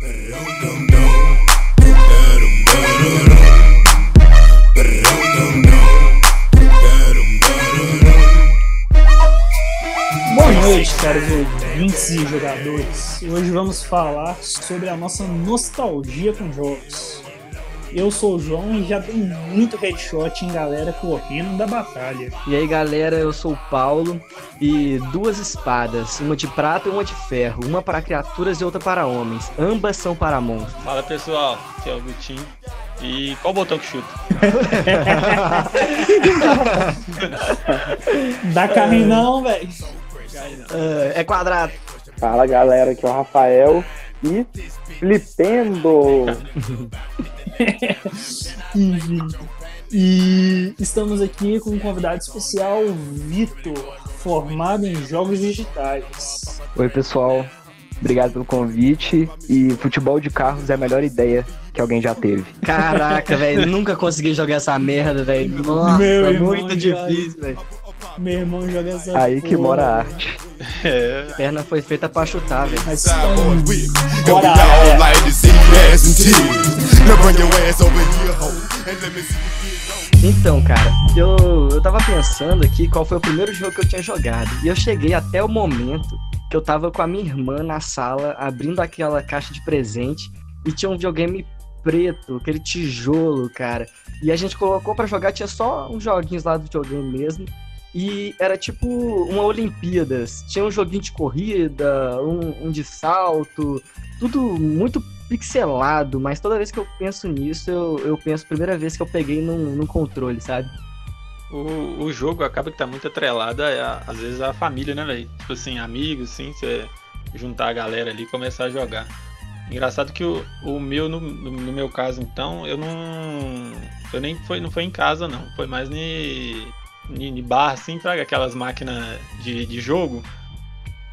Boa noite, caros ouvintes e jogadores. Hoje vamos falar sobre a nossa nostalgia com jogos. Eu sou o João e já dei muito headshot em galera correndo da batalha. E aí galera, eu sou o Paulo e duas espadas, uma de prata e uma de ferro, uma para criaturas e outra para homens. Ambas são para monstros. Fala pessoal, aqui é o Gutinho. E qual botão que chuta? Dá carrinho não, velho. Ah, é quadrado. Fala galera, aqui é o Rafael e flipendo. E estamos aqui com um convidado especial, Vitor, formado em jogos digitais. Oi, pessoal. Obrigado pelo convite. E futebol de carros é a melhor ideia que alguém já teve. Caraca, velho, nunca consegui jogar essa merda, velho. Nossa, Meu é irmão muito já- difícil, velho. Meu irmão joga essa Aí que porra. mora a arte. É, A perna foi feita pra chutar, velho. Mas então, bora, é. on. Então, cara, eu, eu tava pensando aqui qual foi o primeiro jogo que eu tinha jogado. E eu cheguei até o momento que eu tava com a minha irmã na sala, abrindo aquela caixa de presente, e tinha um videogame preto, aquele tijolo, cara. E a gente colocou pra jogar, tinha só uns joguinhos lá do videogame mesmo. E era tipo uma Olimpíadas. Tinha um joguinho de corrida, um, um de salto, tudo muito pixelado, mas toda vez que eu penso nisso, eu, eu penso primeira vez que eu peguei num, num controle, sabe? o, o jogo acaba que tá muito atrelado, a, às vezes, à família, né, velho? Tipo assim, amigos, assim, você juntar a galera ali e começar a jogar. Engraçado que o, o meu, no, no- no meu caso, então, eu não. Eu nem foi, não foi em casa, não. Foi mais ni, ni, ni bar, assim, fraga, aquelas máquinas de, de jogo.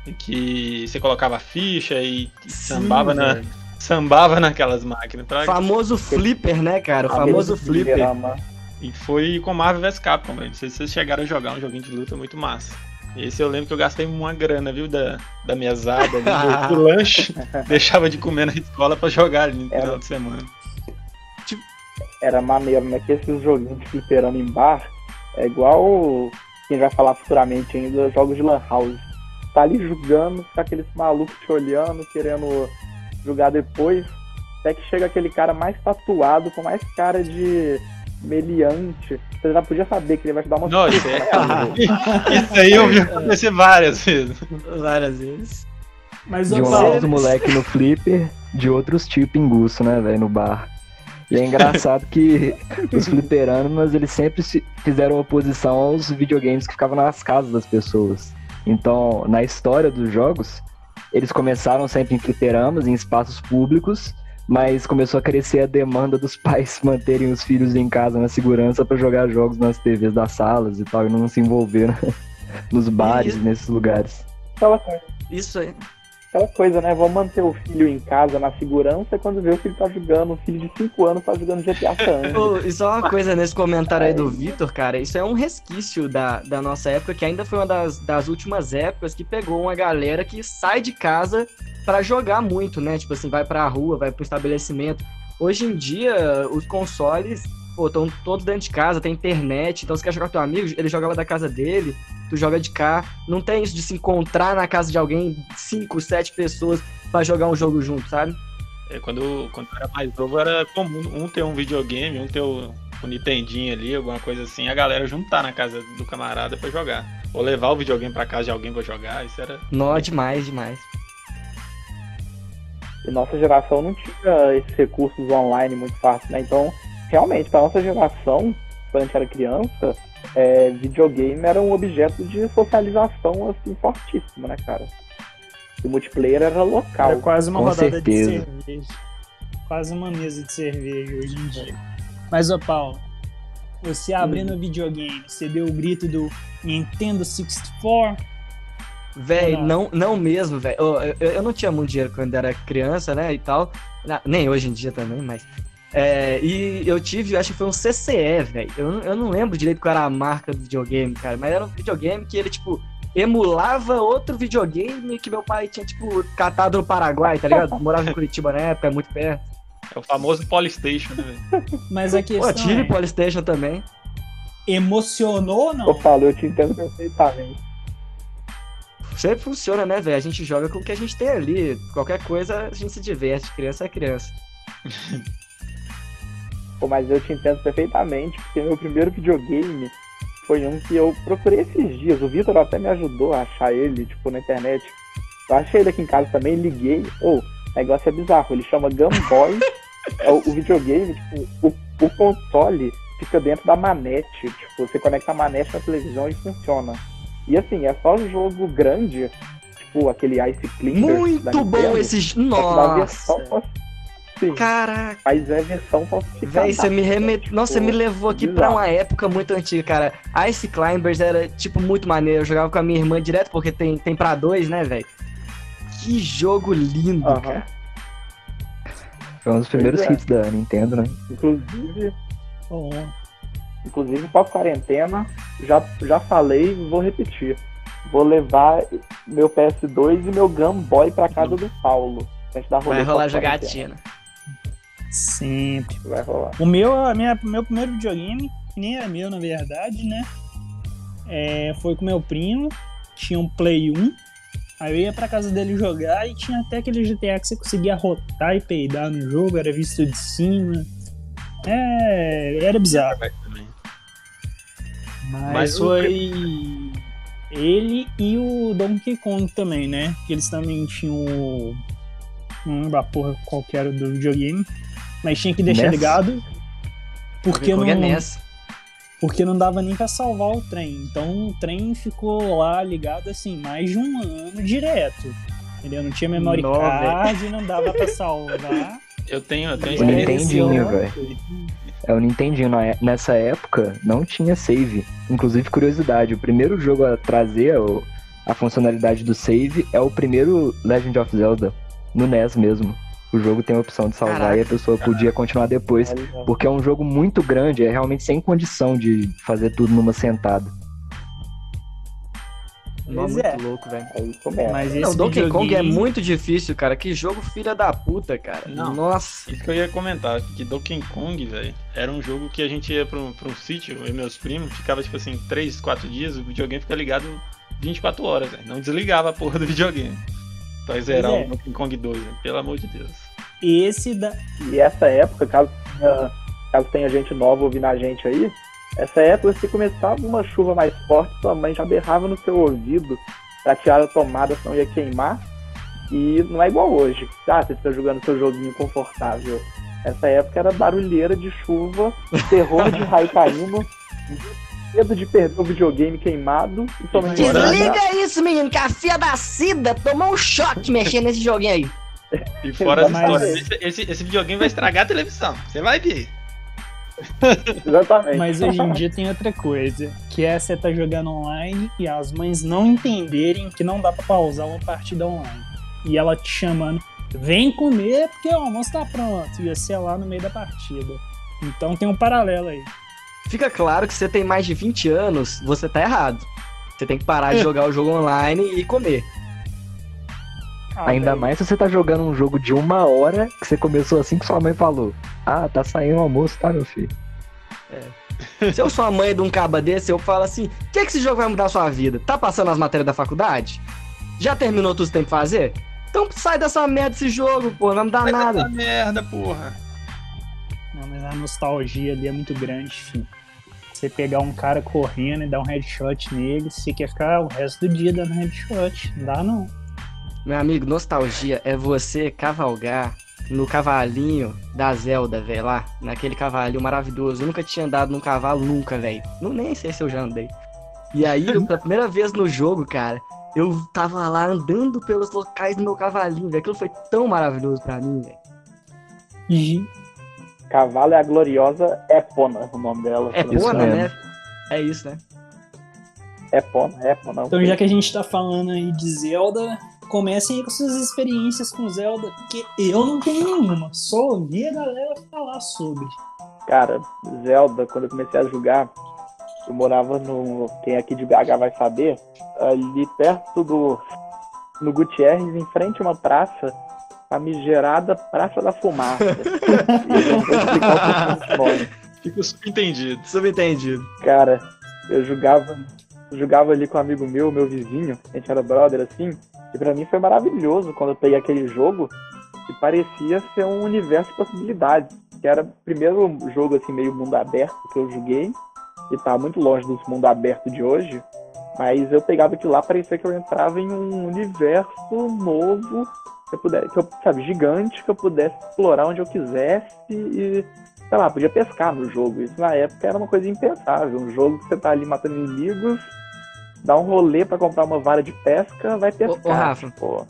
em Que você colocava ficha e sambava, na, velho. sambava naquelas máquinas. fraga. Famoso flipper, né, cara? O famoso flipper. E foi com Marvel vs Capcom, velho. Não sei se vocês chegaram a jogar um joguinho de luta muito massa. Esse eu lembro que eu gastei uma grana, viu, da, da mesada, ali, do, do lanche. Deixava de comer na escola pra jogar ali no Era. final de semana. Era maneiro, né? Que esses joguinhos de fliperama em bar é igual quem vai falar futuramente ainda, jogos de Lan House. Tá ali jogando, fica aqueles malucos te olhando, querendo jogar depois. Até que chega aquele cara mais tatuado, com mais cara de meliante. Você já podia saber que ele vai te dar uma Nossa, surpresa. é- Isso aí eu vi acontecer várias vezes. Várias vezes. mas De um lado, moleque no flipper, de outros tipo pinguço, né, velho, no bar. E é engraçado que os fliperamas, eles sempre se fizeram oposição aos videogames que ficavam nas casas das pessoas. Então, na história dos jogos, eles começaram sempre em fliperamas, em espaços públicos, mas começou a crescer a demanda dos pais manterem os filhos em casa na segurança para jogar jogos nas TVs das salas e tal, e não se envolver né, nos bares, nesses lugares. Isso aí. Aquela coisa, né? Vamos manter o filho em casa na segurança e quando vê o filho tá jogando, um filho de 5 anos tá jogando GTA San. Ô, e só uma coisa nesse comentário aí do Vitor, cara, isso é um resquício da, da nossa época, que ainda foi uma das, das últimas épocas que pegou uma galera que sai de casa pra jogar muito, né? Tipo assim, vai pra rua, vai pro estabelecimento. Hoje em dia, os consoles, pô, estão todos dentro de casa, tem internet, então você quer jogar com teu amigo, ele joga lá da casa dele, tu joga de cá. Não tem isso de se encontrar na casa de alguém, cinco, sete pessoas, pra jogar um jogo junto, sabe? É, quando, quando eu era mais novo, era comum um ter um videogame, um ter o, o Nintendinho ali, alguma coisa assim, a galera juntar na casa do camarada pra jogar. Ou levar o videogame pra casa de alguém pra jogar, isso era. Nó, demais, demais. E nossa geração não tinha esses recursos online muito fácil, né? Então, realmente, pra nossa geração, quando a gente era criança, é, videogame era um objeto de socialização, assim, fortíssimo, né, cara? O multiplayer era local. Era quase uma Com rodada certeza. de cerveja. Quase uma mesa de cerveja hoje em dia. Mas, ô Paulo, você abrindo o videogame, você deu o grito do Nintendo 64? Véi, não, não mesmo, velho. Eu, eu, eu não tinha muito dinheiro quando era criança, né, e tal. Nem hoje em dia também, mas... É, e eu tive, acho que foi um CCE, velho. Eu, não- eu não lembro direito qual era a marca do videogame, cara. Mas era um videogame que ele, tipo, emulava outro videogame que meu pai tinha, tipo, catado no Paraguai, tá ligado? Morava em Curitiba na época, muito perto. É o famoso Polystation, né, velho? Mas a questão Pô, tive é, Polystation também. emocionou ou não? Eu falo, eu te entendo perfeitamente. Sempre funciona, né, velho? A gente joga com o que a gente tem ali. Qualquer coisa a gente se diverte. Criança é criança. Pô, mas eu te entendo perfeitamente, porque meu primeiro videogame foi um que eu procurei esses dias. O Vitor até me ajudou a achar ele, tipo, na internet. Eu achei ele aqui em casa também, liguei. Ô, o negócio é bizarro, ele chama Game Boy. é o, o videogame, tipo, o, o console fica dentro da manete. Tipo, você conecta a manete na televisão e funciona. E assim, é só jogo grande, tipo aquele Ice da Muito bom Nintendo, esse. só que na versão Nossa! Sim, Caraca! mas é versão falsificada. Véi, você me remet... Tipo, Nossa, você me levou aqui pra bizarro. uma época muito antiga, cara. Ice Climbers era, tipo, muito maneiro. Eu jogava com a minha irmã direto, porque tem, tem pra dois, né, velho? Que jogo lindo, cara. Foi um dos primeiros é. hits da Nintendo, né? Inclusive, Bom, inclusive pós-quarentena, já, já falei e vou repetir. Vou levar meu PS2 e meu Game Boy pra casa do Paulo. Vai rolar jogatina. Sempre. Vai rolar. O meu, a minha, meu primeiro videogame, que nem era meu, na verdade, né? É, foi com meu primo, tinha um Play 1. Aí eu ia pra casa dele jogar e tinha até aquele GTA que você conseguia rotar e peidar no jogo, era visto de cima. É, era bizarro. Também. Mas, Mas foi ele e o Donkey Kong também, né? Que eles também tinham o. Não lembro a porra qual que era do videogame. Mas tinha que deixar ligado. Porque não, é NES. porque não dava nem pra salvar o trem. Então o trem ficou lá ligado assim, mais de um ano direto. Entendeu? Não tinha memory Nó, card, não dava pra salvar. Eu tenho, eu tenho O Nintendinho, velho. É o Nintendinho. é- Nessa época, não tinha save. Inclusive, curiosidade, o primeiro jogo a trazer o- a funcionalidade do save é o primeiro Legend of Zelda, no NES mesmo. O jogo tem a opção de salvar Caraca. e a pessoa podia continuar depois. Porque é um jogo muito grande, é realmente sem condição de fazer tudo numa sentada. Nó, Pois muito é. louco, velho. É. Mas esse Não, Donkey Kong é muito difícil, cara. Que jogo filha da puta, cara. Não. Nossa. Isso que eu ia comentar, que Donkey Kong, velho, era um jogo que a gente ia pra um, pra um sítio, eu e meus primos, ficava tipo assim, 3, 4 dias, o videogame fica ligado 24 horas, velho. Não desligava a porra do videogame. Pra zerar Pois é. o Donkey Kong 2, velho, pelo amor de Deus. Esse da. E essa época, caso tenha, caso tenha gente nova ouvindo a gente aí, essa época se começava uma chuva mais forte, sua mãe já berrava no seu ouvido pra tirar a tomada, senão ia queimar. E não é igual hoje. Ah, você fica jogando seu joguinho confortável. Essa época era barulheira de chuva, terror de raio caindo, medo de perder o videogame queimado e Desliga isso, menino, que a fia da Cida tomou um choque mexendo nesse joguinho aí. E fora as histórias, esse, esse, esse videogame vai estragar a televisão, você vai ver. Exatamente. Mas hoje em dia tem outra coisa, que é você tá jogando online e as mães não entenderem que não dá pra pausar uma partida online. E ela te chamando, vem comer porque o almoço tá pronto. E você é lá no meio da partida. Então tem um paralelo aí. Fica claro que você tem mais de 20 anos, você tá errado. Você tem que parar de jogar o jogo online e comer. Ah, Ainda velho, mais se você tá jogando um jogo de uma hora que você começou assim que sua mãe falou. Ah, tá saindo o almoço, tá, meu filho? Se eu sou a mãe de um caba desse, eu falo assim: o que, que esse jogo vai mudar a sua vida? Tá passando as matérias da faculdade? Já terminou tudo que tem que fazer? Então sai dessa merda desse jogo, pô, não vai mudar Vai nada. dar merda, porra. Não, mas a nostalgia ali é muito grande, filho. Você pegar um cara correndo e dar um headshot nele, você quer ficar o resto do dia dando headshot. Não dá não. Meu amigo, nostalgia é você cavalgar no cavalinho da Zelda, velho, lá. Naquele cavalinho maravilhoso. Eu nunca tinha andado num cavalo, nunca, velho. Não Nem sei se eu já andei. E aí, pela primeira vez no jogo, cara, eu tava lá andando pelos locais do meu cavalinho, velho. Aquilo foi tão maravilhoso pra mim, velho. E Cavalo é a gloriosa Epona, o nome dela. É mesmo. né? É isso, né? Epona, Epona. Então, já que a gente tá falando aí de Zelda, comecem aí com suas experiências com Zelda, porque eu não tenho nenhuma. Só ouvi a galera falar sobre. Cara, Zelda, quando eu comecei a jogar, Eu morava no. Quem aqui de BH vai saber, ali perto do. No Gutierrez, em frente a uma praça, famigerada Praça da Fumaça. e eu vou explicar. Fica subentendido. Subentendido. Cara, eu jogava, jogava ali com um amigo meu, meu vizinho, a gente era brother assim, e pra mim foi maravilhoso quando eu peguei aquele jogo que parecia ser um universo de possibilidades. Que era o primeiro jogo assim, meio mundo aberto que eu joguei, e tá muito longe dos mundo aberto de hoje, mas eu pegava aquilo lá, parecia que eu entrava em um universo novo, que eu pudesse, que eu, sabe, gigante, que eu pudesse explorar onde eu quisesse e sei lá, podia pescar no jogo. Isso na época era uma coisa impensável. Um jogo que você tá ali matando inimigos, dá um rolê pra comprar uma vara de pesca, vai pescar. ô, Rafa. Pô,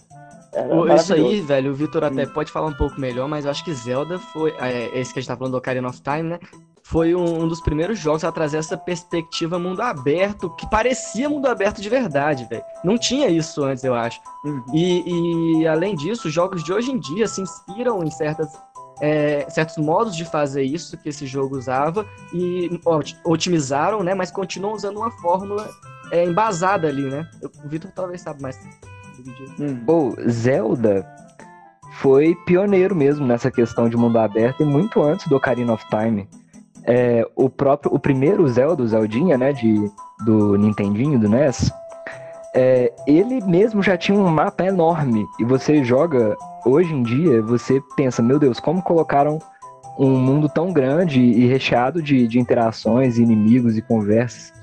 Ô, Isso aí, velho, o Vitor até Hum. pode falar um pouco melhor, mas eu acho que Zelda foi. É, esse que a gente tá falando do Ocarina of Time, né? Foi um, um dos primeiros jogos a trazer essa perspectiva mundo aberto, que parecia mundo aberto de verdade, velho. Não tinha isso antes, eu acho. Uhum. E, e, além disso, os jogos de hoje em dia se inspiram em certas, é, certos modos de fazer isso que esse jogo usava e ot- otimizaram, né? Mas continuam usando uma fórmula é, embasada ali, né? Eu- O Vitor talvez sabe mais. Hum. Ou Zelda foi pioneiro mesmo nessa questão de mundo aberto e muito antes do Ocarina of Time. É, o próprio, o primeiro Zelda, o Zeldinha, né, de, do Nintendinho, do NES, é, ele mesmo já tinha um mapa enorme e você joga hoje em dia, você pensa, meu Deus, como colocaram um mundo tão grande e recheado de, de interações, inimigos e conversas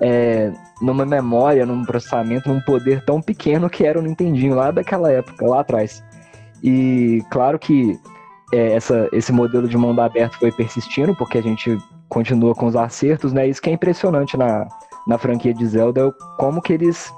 é, numa memória, num processamento, num poder tão pequeno que era o Nintendinho lá daquela época, lá atrás. E claro que é, essa, esse modelo de mundo aberto foi persistindo, porque a gente continua com os acertos, né? Isso que é impressionante na, na franquia de Zelda, é como que eles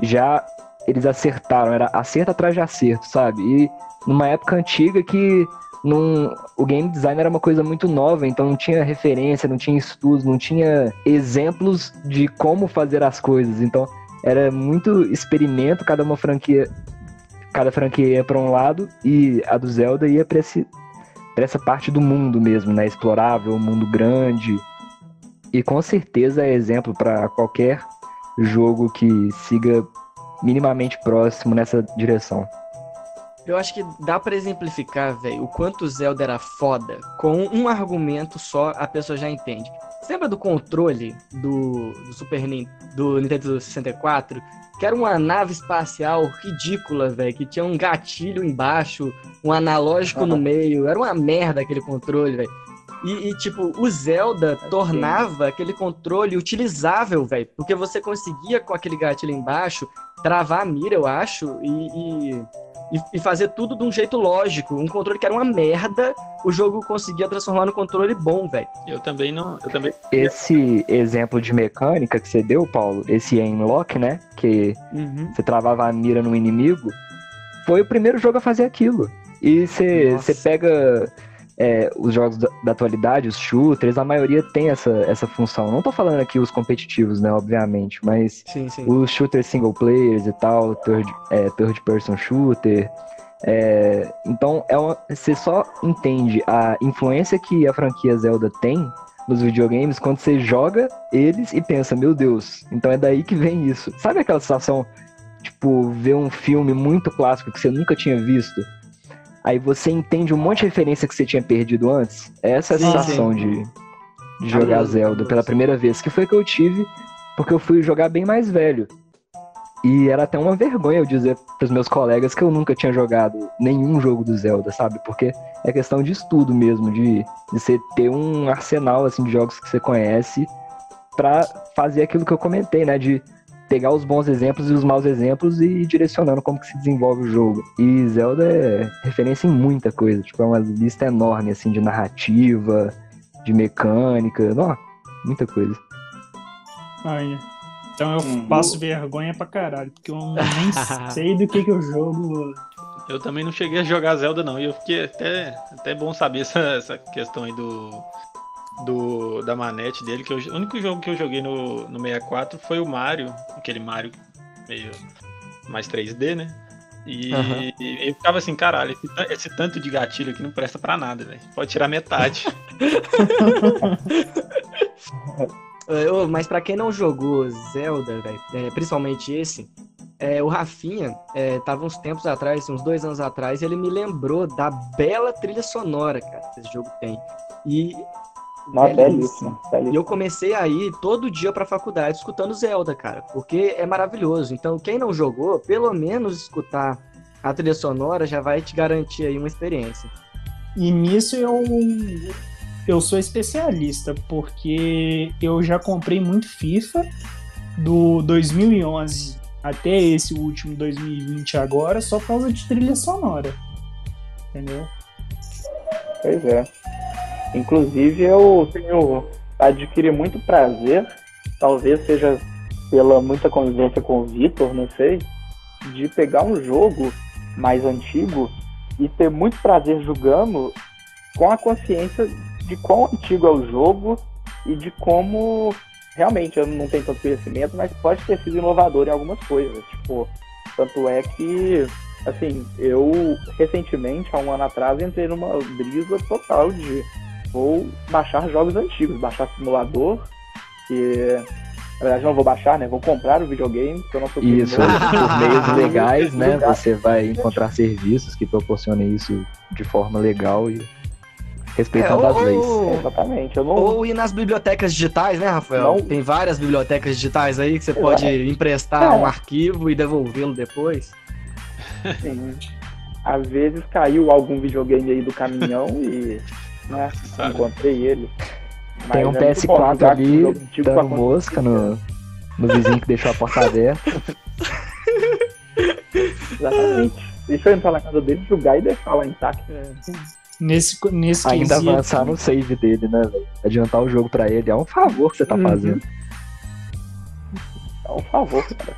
já eles acertaram, era acerto atrás de acerto, sabe? E numa época antiga que num, o game design era uma coisa muito nova, então não tinha referência, não tinha estudos, não tinha exemplos de como fazer as coisas. Então era muito experimento, cada uma franquia, cada franquia ia para um lado e a do Zelda ia para esse pra essa parte do mundo mesmo, né? Explorável, um mundo grande. E com certeza é exemplo para qualquer jogo que siga minimamente próximo nessa direção. Eu acho que dá pra exemplificar, velho, o quanto Zelda era foda. Com um argumento só, a pessoa já entende. Você lembra do controle do, do Super Nin- do Nintendo 64? Que era uma nave espacial ridícula, velho, que tinha um gatilho embaixo, um analógico no Aham. meio. Era uma merda aquele controle, velho. E, e, tipo, o Zelda tornava aquele controle utilizável, velho. Porque você conseguia, com aquele gatilho embaixo, travar a mira, eu acho, e, e, e- e fazer tudo de um jeito lógico. Um controle que era uma merda, o jogo conseguia transformar no controle bom, velho. Eu também não. Eu também. Esse exemplo de mecânica que você deu, Paulo, esse aim lock, né? Que você travava a mira no inimigo, foi o primeiro jogo a fazer aquilo. E você pega é, os jogos da, da atualidade, os shooters, a maioria tem essa, essa função. Não tô falando aqui os competitivos, né, obviamente, mas Sim, sim. os shooters single players e tal, third, é, third person shooter. é, então é uma, você só entende a influência que a franquia Zelda tem nos videogames quando você joga eles e pensa, meu Deus, então é daí que vem isso. Sabe aquela sensação, tipo, ver um filme muito clássico que você nunca tinha visto? Aí você entende um monte de referência que você tinha perdido antes? Essa é a Sim, sensação de, de jogar Zelda pela primeira vez, que foi que eu tive porque eu fui jogar bem mais velho. E era até uma vergonha eu dizer pros meus colegas que eu nunca tinha jogado nenhum jogo do Zelda, sabe? Porque é questão de estudo mesmo, de, de você ter um arsenal assim, de jogos que você conhece pra fazer aquilo que eu comentei, né? De pegar os bons exemplos e os maus exemplos e ir direcionando como que se desenvolve o jogo. E Zelda é referência em muita coisa, tipo, é uma lista enorme, assim, de narrativa, de mecânica, não, muita coisa. Aí. Então eu Uhum. passo vergonha pra caralho, porque eu nem sei do que que eu jogo. Eu também não cheguei a jogar Zelda, não. E eu fiquei até, até bom saber essa, essa questão aí do, do. da manete dele. Que eu- o único jogo que eu joguei no, no 64 foi o Mario, aquele Mario meio mais 3D, né? E, e eu ficava assim, caralho, esse, esse tanto de gatilho aqui não presta pra nada, velho. Pode tirar metade. Ô, mas pra quem não jogou Zelda, velho, é, principalmente esse, é, o Rafinha é, tava uns tempos atrás, uns dois anos atrás, ele me lembrou da bela trilha sonora, cara, que esse jogo tem. E. Nossa, belíssimo. E eu comecei a ir todo dia pra faculdade escutando Zelda, cara, porque é maravilhoso. Então, quem não jogou, pelo menos escutar a trilha sonora já vai te garantir aí uma experiência. E nisso eu, eu sou especialista, porque eu já comprei muito FIFA do 2011 até esse último 2020 agora, só por causa de trilha sonora. Entendeu? Pois é. Inclusive eu tenho adquiri muito prazer, talvez seja pela muita convivência com o Vitor, não sei, de pegar um jogo mais antigo e ter muito prazer jogando com a consciência de quão antigo é o jogo e de como realmente eu não tenho tanto conhecimento, mas pode ter sido inovador em algumas coisas. Tipo, tanto é que, assim, eu recentemente, há um ano atrás, entrei numa brisa total de vou baixar jogos antigos, baixar simulador, que na verdade não vou baixar, né? Vou comprar o videogame, porque eu não sou Isso, por meios legais, né? Você vai encontrar serviços que proporcionem isso de forma legal e respeitando É, as leis. ou- Exatamente. Eu não, Ou ir nas bibliotecas digitais, né, Rafael? Não. Tem várias bibliotecas digitais aí que você pode emprestar É. um arquivo e devolvê-lo depois. assim, às vezes caiu algum videogame aí do caminhão e né, Sabe? encontrei ele. Tem Mas um é muito bom PS4 jogar com ali dando mosca no, no vizinho que deixou a porta aberta. Exatamente. Deixa eu entrar na casa dele, jogar e deixar lá intacto. Nesse, nesse Ainda quesito- avançar no save dele, né, velho? Adiantar o jogo pra ele. É um favor que você tá Uhum. fazendo. É um favor, cara.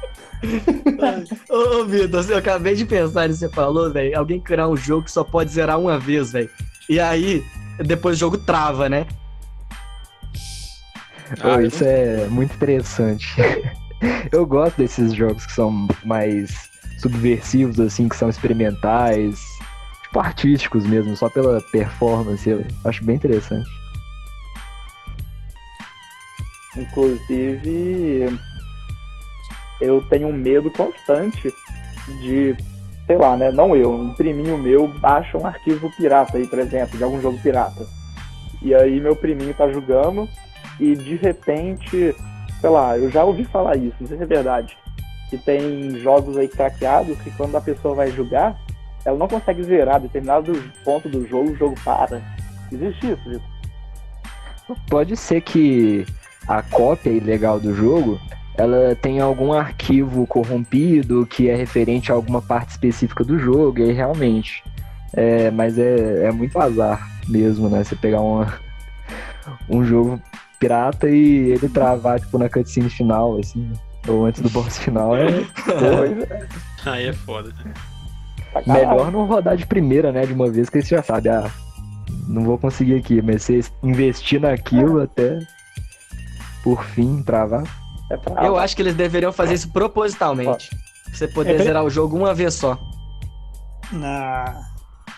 Ô, ô, Vitor, eu acabei de pensar nisso que você falou, velho. Alguém criar um jogo que só pode zerar uma vez, velho. E aí, depois o jogo trava, né? Pô, Ah, isso é muito interessante. Eu gosto desses jogos que são mais subversivos, assim, que são experimentais, tipo artísticos mesmo, só pela performance. Eu acho bem interessante. Inclusive, eu tenho um medo constante de, sei lá, né? Não eu, um priminho meu baixa um arquivo pirata aí, por exemplo, de algum jogo pirata. E aí meu priminho tá jogando e de repente, sei lá, eu já ouvi falar isso, não sei se é verdade, que tem jogos aí craqueados que quando a pessoa vai jogar, ela não consegue zerar determinado ponto do jogo, o jogo para. Existe isso, Vitor? Pode ser que a cópia ilegal do jogo ela tem algum arquivo corrompido que é referente a alguma parte específica do jogo, e aí realmente. É, mas é, é muito azar mesmo, né? Você pegar uma, um jogo pirata e ele travar tipo, na cutscene final, assim, ou antes do boss final, é Aí é foda. melhor não rodar de primeira, né? De uma vez que você já sabe, ah, não vou conseguir aqui, mas você investir naquilo até por fim travar. É pra- Eu acho que eles deveriam fazer isso propositalmente. Pra você poder É, zerar o jogo uma vez só. Na...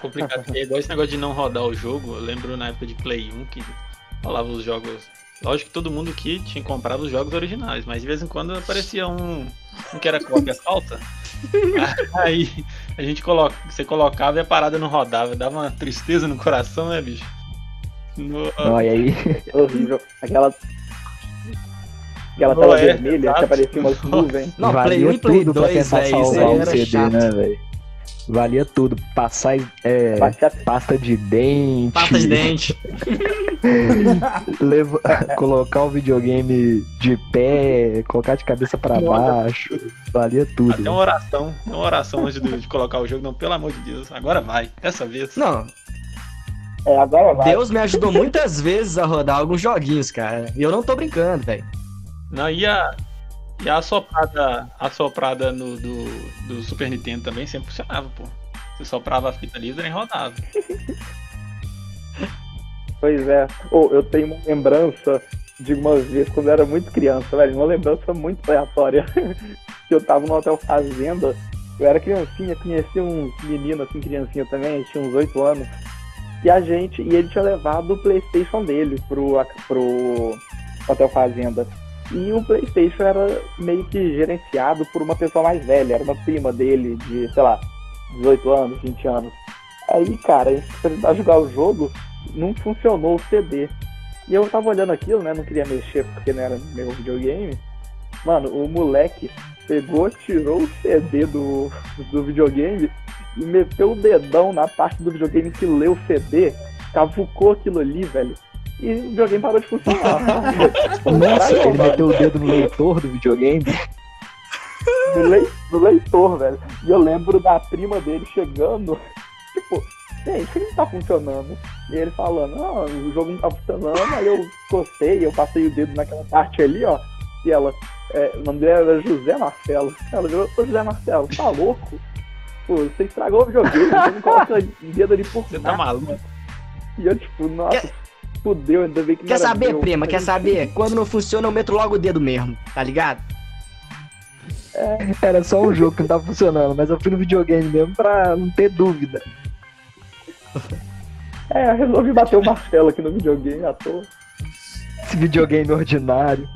Complicado, porque é igual esse negócio de não rodar o jogo. Eu lembro na época de Play 1 que rolava os jogos. Lógico que todo mundo aqui tinha comprado os jogos originais, mas de vez em quando aparecia um, um que era cópia falsa. Aí a gente coloca, você colocava e a parada não rodava. Dava uma tristeza no coração, né, bicho? No- Não, e aí horrível. Aquela. Aquela tela é, vermelha que exato. aparecia umas nuvens. Não, valia Play 1 e Play tudo pra 2, tentar velho, isso aí era CD, chato. né, velho? Valia tudo. Passar é, pasta de dente. Pasta de dente. leva- colocar o videogame de pé, colocar de cabeça pra baixo. Valia tudo. Até uma oração, uma oração antes de, de colocar o jogo. Não, pelo amor de Deus, agora vai, dessa vez. Não, É, agora vai. Deus me ajudou muitas vezes a rodar alguns joguinhos, cara. E eu não tô brincando, velho. Não, e a, e a assoprada, a no, do, do Super Nintendo também sempre funcionava, pô. Você soprava a fita ali e rodava. Pois é. Ou eu tenho uma lembrança de uma vez quando eu era muito criança, velho. Uma lembrança muito aleatória. eu tava no Hotel Fazenda. Eu era criancinha, conheci um menino assim, criancinha também, tinha uns 8 anos. E a gente, e ele tinha levado o Playstation dele pro, pro Hotel Fazenda. E o PlayStation era meio que gerenciado por uma pessoa mais velha, era uma prima dele de, sei lá, 18 anos, 20 anos. Aí, cara, a gente tentar jogar o jogo, não funcionou o CD. E eu tava olhando aquilo, né? Não queria mexer porque não era meu videogame. Mano, o moleque pegou, tirou o CD do, do videogame e meteu o dedão na parte do videogame que leu o CD, cavucou aquilo ali, velho. E o videogame parou de funcionar. Nossa, Caralho, ele meteu o dedo no leitor do videogame. do, lei- do leitor, velho. E eu lembro da prima dele chegando, tipo, gente, que não tá funcionando? E ele falando, não, o jogo não tá funcionando, aí eu cocei, eu passei o dedo naquela parte ali, ó, e ela, é, o nome dela era José Marcelo. Ela virou, ô José Marcelo, tá louco? Pô, você estragou o videogame, você não coloca dedo ali por Você tá nada." maluco? E eu, tipo, nossa, fudeu, ainda bem que não Quer saber, meu. prima? Quer saber? Quando não funciona, eu meto logo o dedo mesmo, tá ligado? Era só um jogo que não tava funcionando, mas eu fui no videogame mesmo pra não ter dúvida. É, eu resolvi bater o martelo aqui no videogame à toa. Esse videogame ordinário.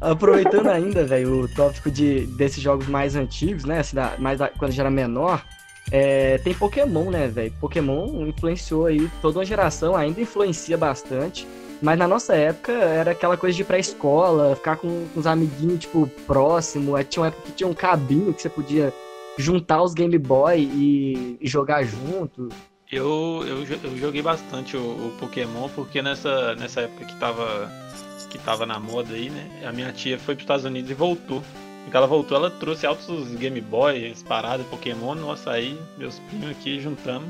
Aproveitando ainda, velho, o tópico de, desses jogos mais antigos, né? Assim, da- mais da- quando já era menor, é, tem Pokémon, né, velho? Pokémon influenciou aí toda uma geração, ainda influencia bastante. Mas na nossa época era aquela coisa de ir pra escola, ficar com, com os amiguinhos, tipo, próximo. Aí tinha uma época que tinha um cabinho que você podia juntar os Game Boy e, e jogar junto. Eu, eu, eu joguei bastante o, o Pokémon, porque nessa, nessa época que tava, que tava na moda aí, né? A minha tia foi pros Estados Unidos e voltou. E que ela voltou, ela trouxe altos Game Boy, as paradas, Pokémon. Nossa, aí meus primos aqui juntamos.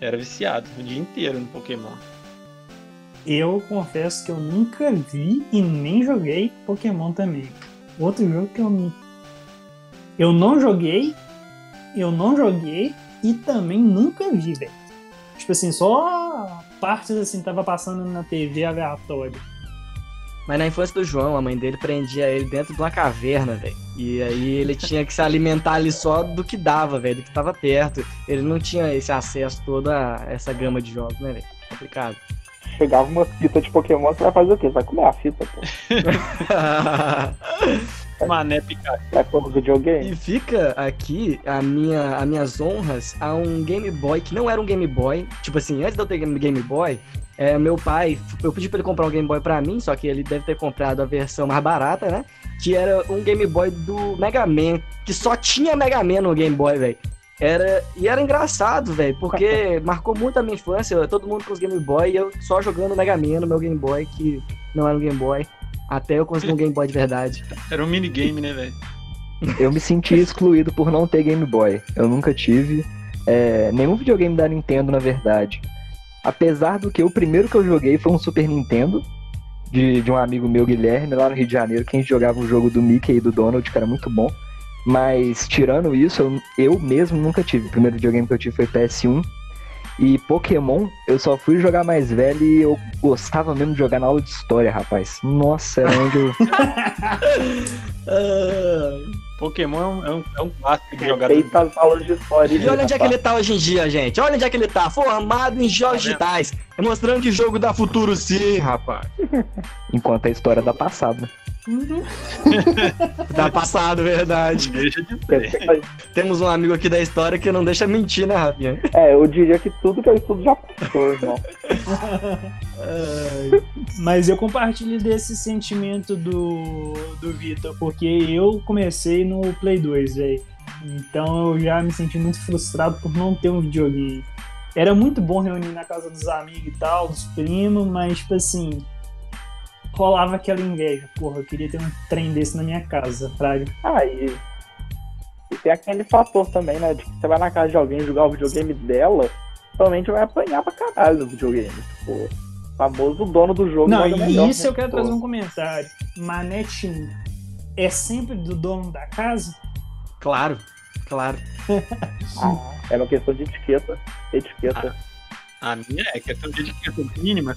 Era viciado o dia inteiro no Pokémon. Eu confesso que eu nunca vi e nem joguei Pokémon também. Outro jogo que eu. Eu não joguei, eu não joguei e também nunca vi, velho. Tipo assim, só partes assim, tava passando na TV aleatório. Mas na infância do João, a mãe dele prendia ele dentro de uma caverna, velho. E aí ele tinha que se alimentar ali só do que dava, velho, do que tava perto. Ele não tinha esse acesso todo a essa gama de jogos, né, velho? Complicado. Chegava uma fita de Pokémon, você vai fazer o quê? Você vai comer a fita, pô. Mané Pikachu. Vai pôr no videogame? e fica aqui a minha, as minhas honras a um Game Boy que não era um Game Boy. Tipo assim, antes de eu ter Game Boy, é, meu pai, eu pedi pra ele comprar um Game Boy pra mim, só que ele deve ter comprado a versão mais barata, né? Que era um Game Boy do Mega Man, que só tinha Mega Man no Game Boy, velho. Era, e era engraçado, velho, porque marcou muito a minha infância, todo mundo com os Game Boy e eu só jogando Mega Man no meu Game Boy, que não era um Game Boy, até eu conseguir um Game Boy de verdade. Era um minigame, né, velho? Eu me senti excluído por não ter Game Boy. Eu nunca tive é, nenhum videogame da Nintendo, na verdade. Apesar do que o primeiro que eu joguei foi um Super Nintendo, de, de um amigo meu, Guilherme, lá no Rio de Janeiro, que a gente jogava o jogo do Mickey e do Donald, que era muito bom. Mas, tirando isso, eu, eu mesmo nunca tive. O primeiro videogame que eu tive foi PS1. E Pokémon, eu só fui jogar mais velho e eu gostava mesmo de jogar na aula de história, rapaz. Nossa, era onde eu. Pokémon é um, é um, é um clássico de jogar. Respeita as aulas de história. E olha onde é que ele tá hoje em dia, gente. Olha onde é que ele tá. Formado em jogos Tá digitais. Mostrando que jogo dá futuro sim, rapaz. Enquanto a história dá passada. Dá passado, verdade. Deixa de ser. Temos um amigo aqui da história que não deixa mentir, né, Rafinha? É, eu diria que tudo que eu estudo já passou, irmão. Mas eu compartilho desse sentimento do, do Vitor, porque eu comecei no Play 2, velho. Então eu já me senti muito frustrado por não ter um videogame. Era muito bom reunir na casa dos amigos e tal, dos primos, mas tipo assim, rolava aquela inveja. Porra, eu queria ter um trem desse na minha casa, fraga. Ah, e, e tem aquele fator também, né? De que você vai na casa de alguém jogar o videogame dela, provavelmente vai apanhar pra caralho no videogame. Tipo, o famoso dono do jogo. Não, e melhor, isso né? eu quero Pô, trazer um comentário. Manete 1 é sempre do dono da casa? Claro, claro. Ah, é uma questão de etiqueta. Etiqueta. A minha é questão de etiqueta mínima.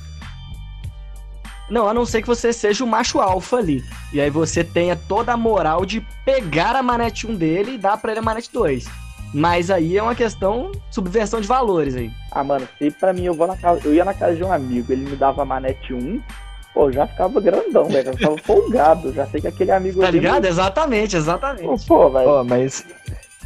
Não, a não ser que você seja o macho alfa ali. E aí você tenha toda a moral de pegar a manete 1 dele e dar pra ele a manete 2. Mas aí é uma questão subversão de valores aí. Ah, mano, se pra mim eu vou na casa. Eu ia na casa de um amigo, ele me dava a manete 1, pô, já ficava grandão, velho. Já ficava folgado. Já sei que aquele amigo Tá ligado? não- Exatamente, exatamente. Pô, velho, Ó, mas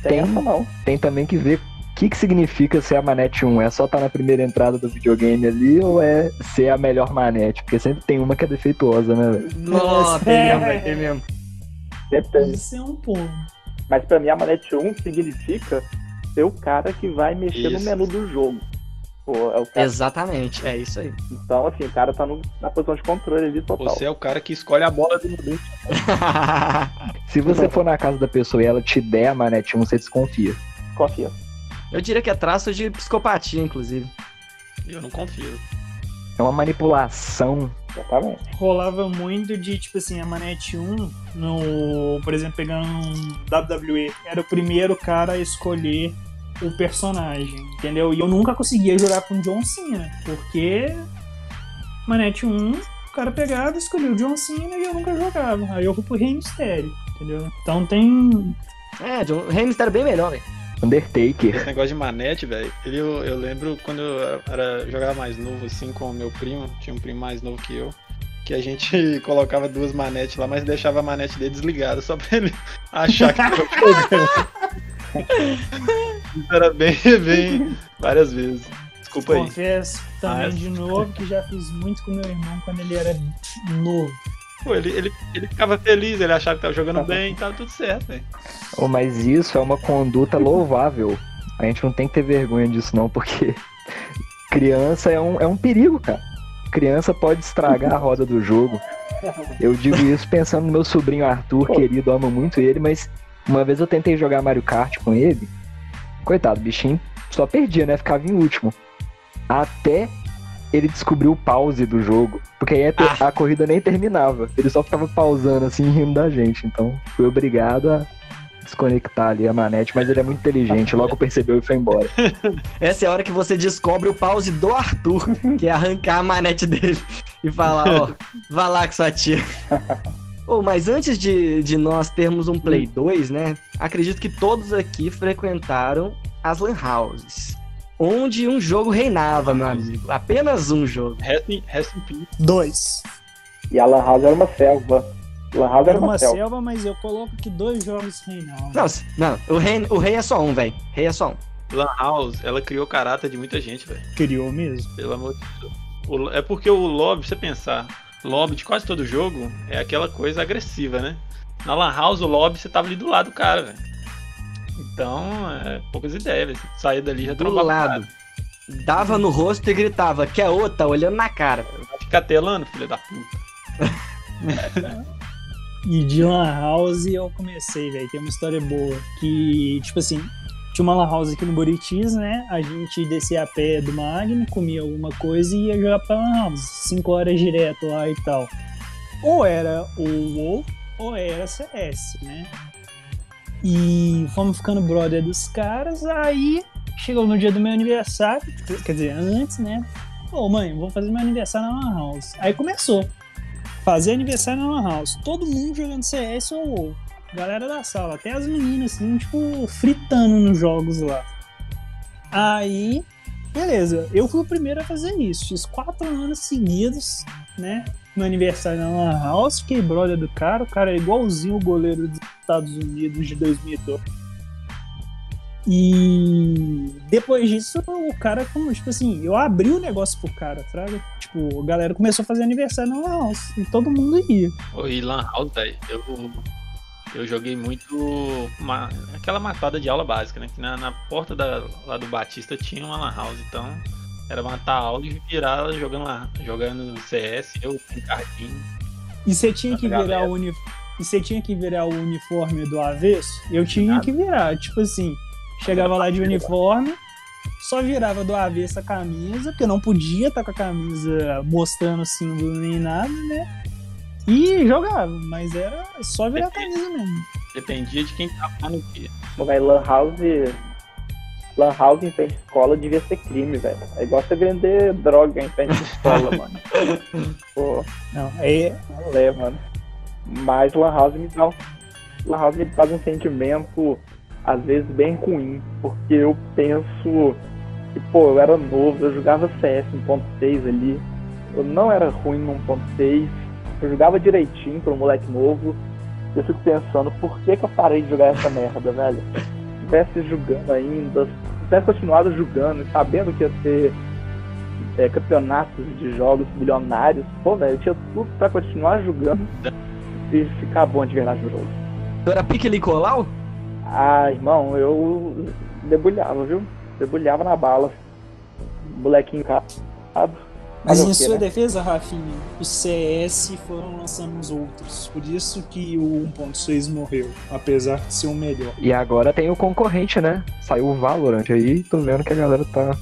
tem essa não. tem também que ver o que, que significa ser a manete 1. É só estar na primeira entrada do videogame ali ou é ser a melhor manete? Porque sempre tem uma que é defeituosa, né, velho? Nossa, tem mesmo, velho, tem mesmo. Depende. Isso é um ponto. Mas pra mim a manete 1 significa ser o cara que vai mexer no Isso. menu do jogo. Pô, é o cara. Exatamente, é isso aí. Então, assim, o cara tá no- na posição de controle ali total. Você é o cara que escolhe a bola do do- Se você for na casa da pessoa e ela te der a manete 1, você desconfia. Confia. Eu diria que é traço de psicopatia, inclusive. Eu não confio. É uma manipulação. Exatamente. rolava muito de, tipo assim, a Manete 1, no, por exemplo, pegando um WWE, era o primeiro cara a escolher o personagem, entendeu? E eu nunca conseguia jogar com John Cena, porque Manete 1, o cara pegava, escolhia o John Cena e eu nunca jogava. Aí eu fui pro Rei Mistério, entendeu? Então tem. É, John- Rey Mysterio é bem melhor, velho. Undertaker. Esse negócio de manete, velho, ele- eu, eu lembro quando eu era, jogava mais novo, assim, com o meu primo, tinha um primo mais novo que eu, que a gente colocava duas manetes lá, mas deixava a manete dele desligada, só pra ele achar que tava jogando. Isso era bem, bem, várias vezes. Desculpa aí. Confesso também Mas- de novo que já fiz muito com meu irmão quando ele era novo. Pô, ele, ele, ele ficava feliz, ele achava que tava jogando bem, tava tudo certo, velho. Oh, mas isso é uma conduta louvável. A gente não tem que ter vergonha disso, não, porque criança é um, é um perigo, cara. Criança pode estragar a roda do jogo. Eu digo isso pensando no meu sobrinho Arthur, querido, amo muito ele, mas uma vez eu tentei jogar Mario Kart com ele. Coitado, bichinho só perdia, né? Ficava em último. Até ele descobriu o pause do jogo. Porque aí a, te- a corrida nem terminava. Ele só ficava pausando assim, rindo da gente. Então fui obrigado a desconectar ali a manete, mas ele é muito inteligente, logo percebeu e foi embora. Essa é a hora que você descobre o pause do Arthur, que é arrancar a manete dele e falar, ó, vá lá com sua tia. Ô, mas antes de, de nós termos um Play 2, né? Acredito que todos aqui frequentaram as Lan Houses. Onde um jogo reinava, meu amigo. Apenas um jogo. Rest in, rest in peace. Dois. E a Lan House era uma selva. Lan House Era uma selva. selva, mas eu coloco que dois jogos reinavam. Não, não o, rei, o rei é só um, velho. Rei é só um. Lan House, ela criou caráter de muita gente, velho. Criou mesmo. Pelo amor de Deus. O- é porque o lobby, você pensar, lobby de quase todo jogo é aquela coisa agressiva, né? Na Lan House, o lobby, você tava ali do lado do cara, velho. Então, é poucas ideias, velho. Você Saía dali já Do lado. Dava no rosto e gritava, quer outra, olhando na cara. cara. Vai ficar telando, filho da puta. E de Lan House eu comecei, velho. Tem uma história boa. Que, tipo assim, uma Lan House aqui no Buritis, né? A gente descia a pé do Magno, comia alguma coisa e ia jogar pra Lan House. Cinco horas direto lá e tal. Ou era o WoW, ou era CS, né? E fomos ficando brother dos caras, aí chegou no dia do meu aniversário, quer dizer, antes, né? Ô mãe, vou fazer meu aniversário na Lan House. Aí começou. Fazer aniversário na Lan House. Todo mundo jogando CS ou WoW. Galera da sala, até as meninas, assim, tipo, fritando nos jogos lá. Aí, beleza. Eu fui o primeiro a fazer isso. Fiz quatro anos seguidos, né? No aniversário na Lan House. Fiquei brother do cara. O cara é igualzinho o goleiro dos Estados Unidos de 2002. E depois disso, o cara, como, tipo assim, eu abri o negócio pro cara, fraga. Tipo, a galera começou a fazer aniversário na Lan House. E todo mundo ia. E Lan House, velho, eu, eu joguei muito uma- aquela matada de aula básica, né? Que na, na porta da, lá do Batista tinha uma Lan House, então era matar a aula e virar jogando, lá, jogando CS, eu com carrinho. E você tinha que virar o uni... E você tinha que virar o uniforme do avesso? Eu tinha que virar. Tipo assim, chegava lá de uniforme, só virava do avesso a camisa, porque eu não podia estar com a camisa mostrando símbolo nem nada, né? E jogava, mas era só virar a camisa mesmo. Dependia de quem tava lá no dia. Pô, velho, Lan House. Lan House em frente à escola devia ser crime, velho. É igual você vender droga em frente à escola, mano. Pô, Não, é, não é, mano. Mas Lan House me dá um. Lan House me faz um sentimento, às vezes, bem ruim. Porque eu penso que, pô, eu era novo, eu jogava CS 1.6 ali. eu não era ruim no 1.6, eu jogava direitinho para um moleque novo. Eu fico pensando, por que, que eu parei de jogar essa merda, velho? Se tivesse jogando ainda, se tivesse continuado jogando, sabendo que ia ter é, campeonatos de jogos milionários, pô, velho, eu tinha tudo pra continuar jogando e ficar bom de verdade no jogo. Tu era pique Nicolau? Ah, irmão, eu debulhava, viu? Debulhava na bala. Molequinho capado. Mas o em sua né? defesa, Rafinha, os CS foram lançando os outros. Por isso que o 1.6 morreu, apesar de ser o melhor. E agora tem o concorrente, né? Saiu o Valorant aí, tô vendo que a galera tá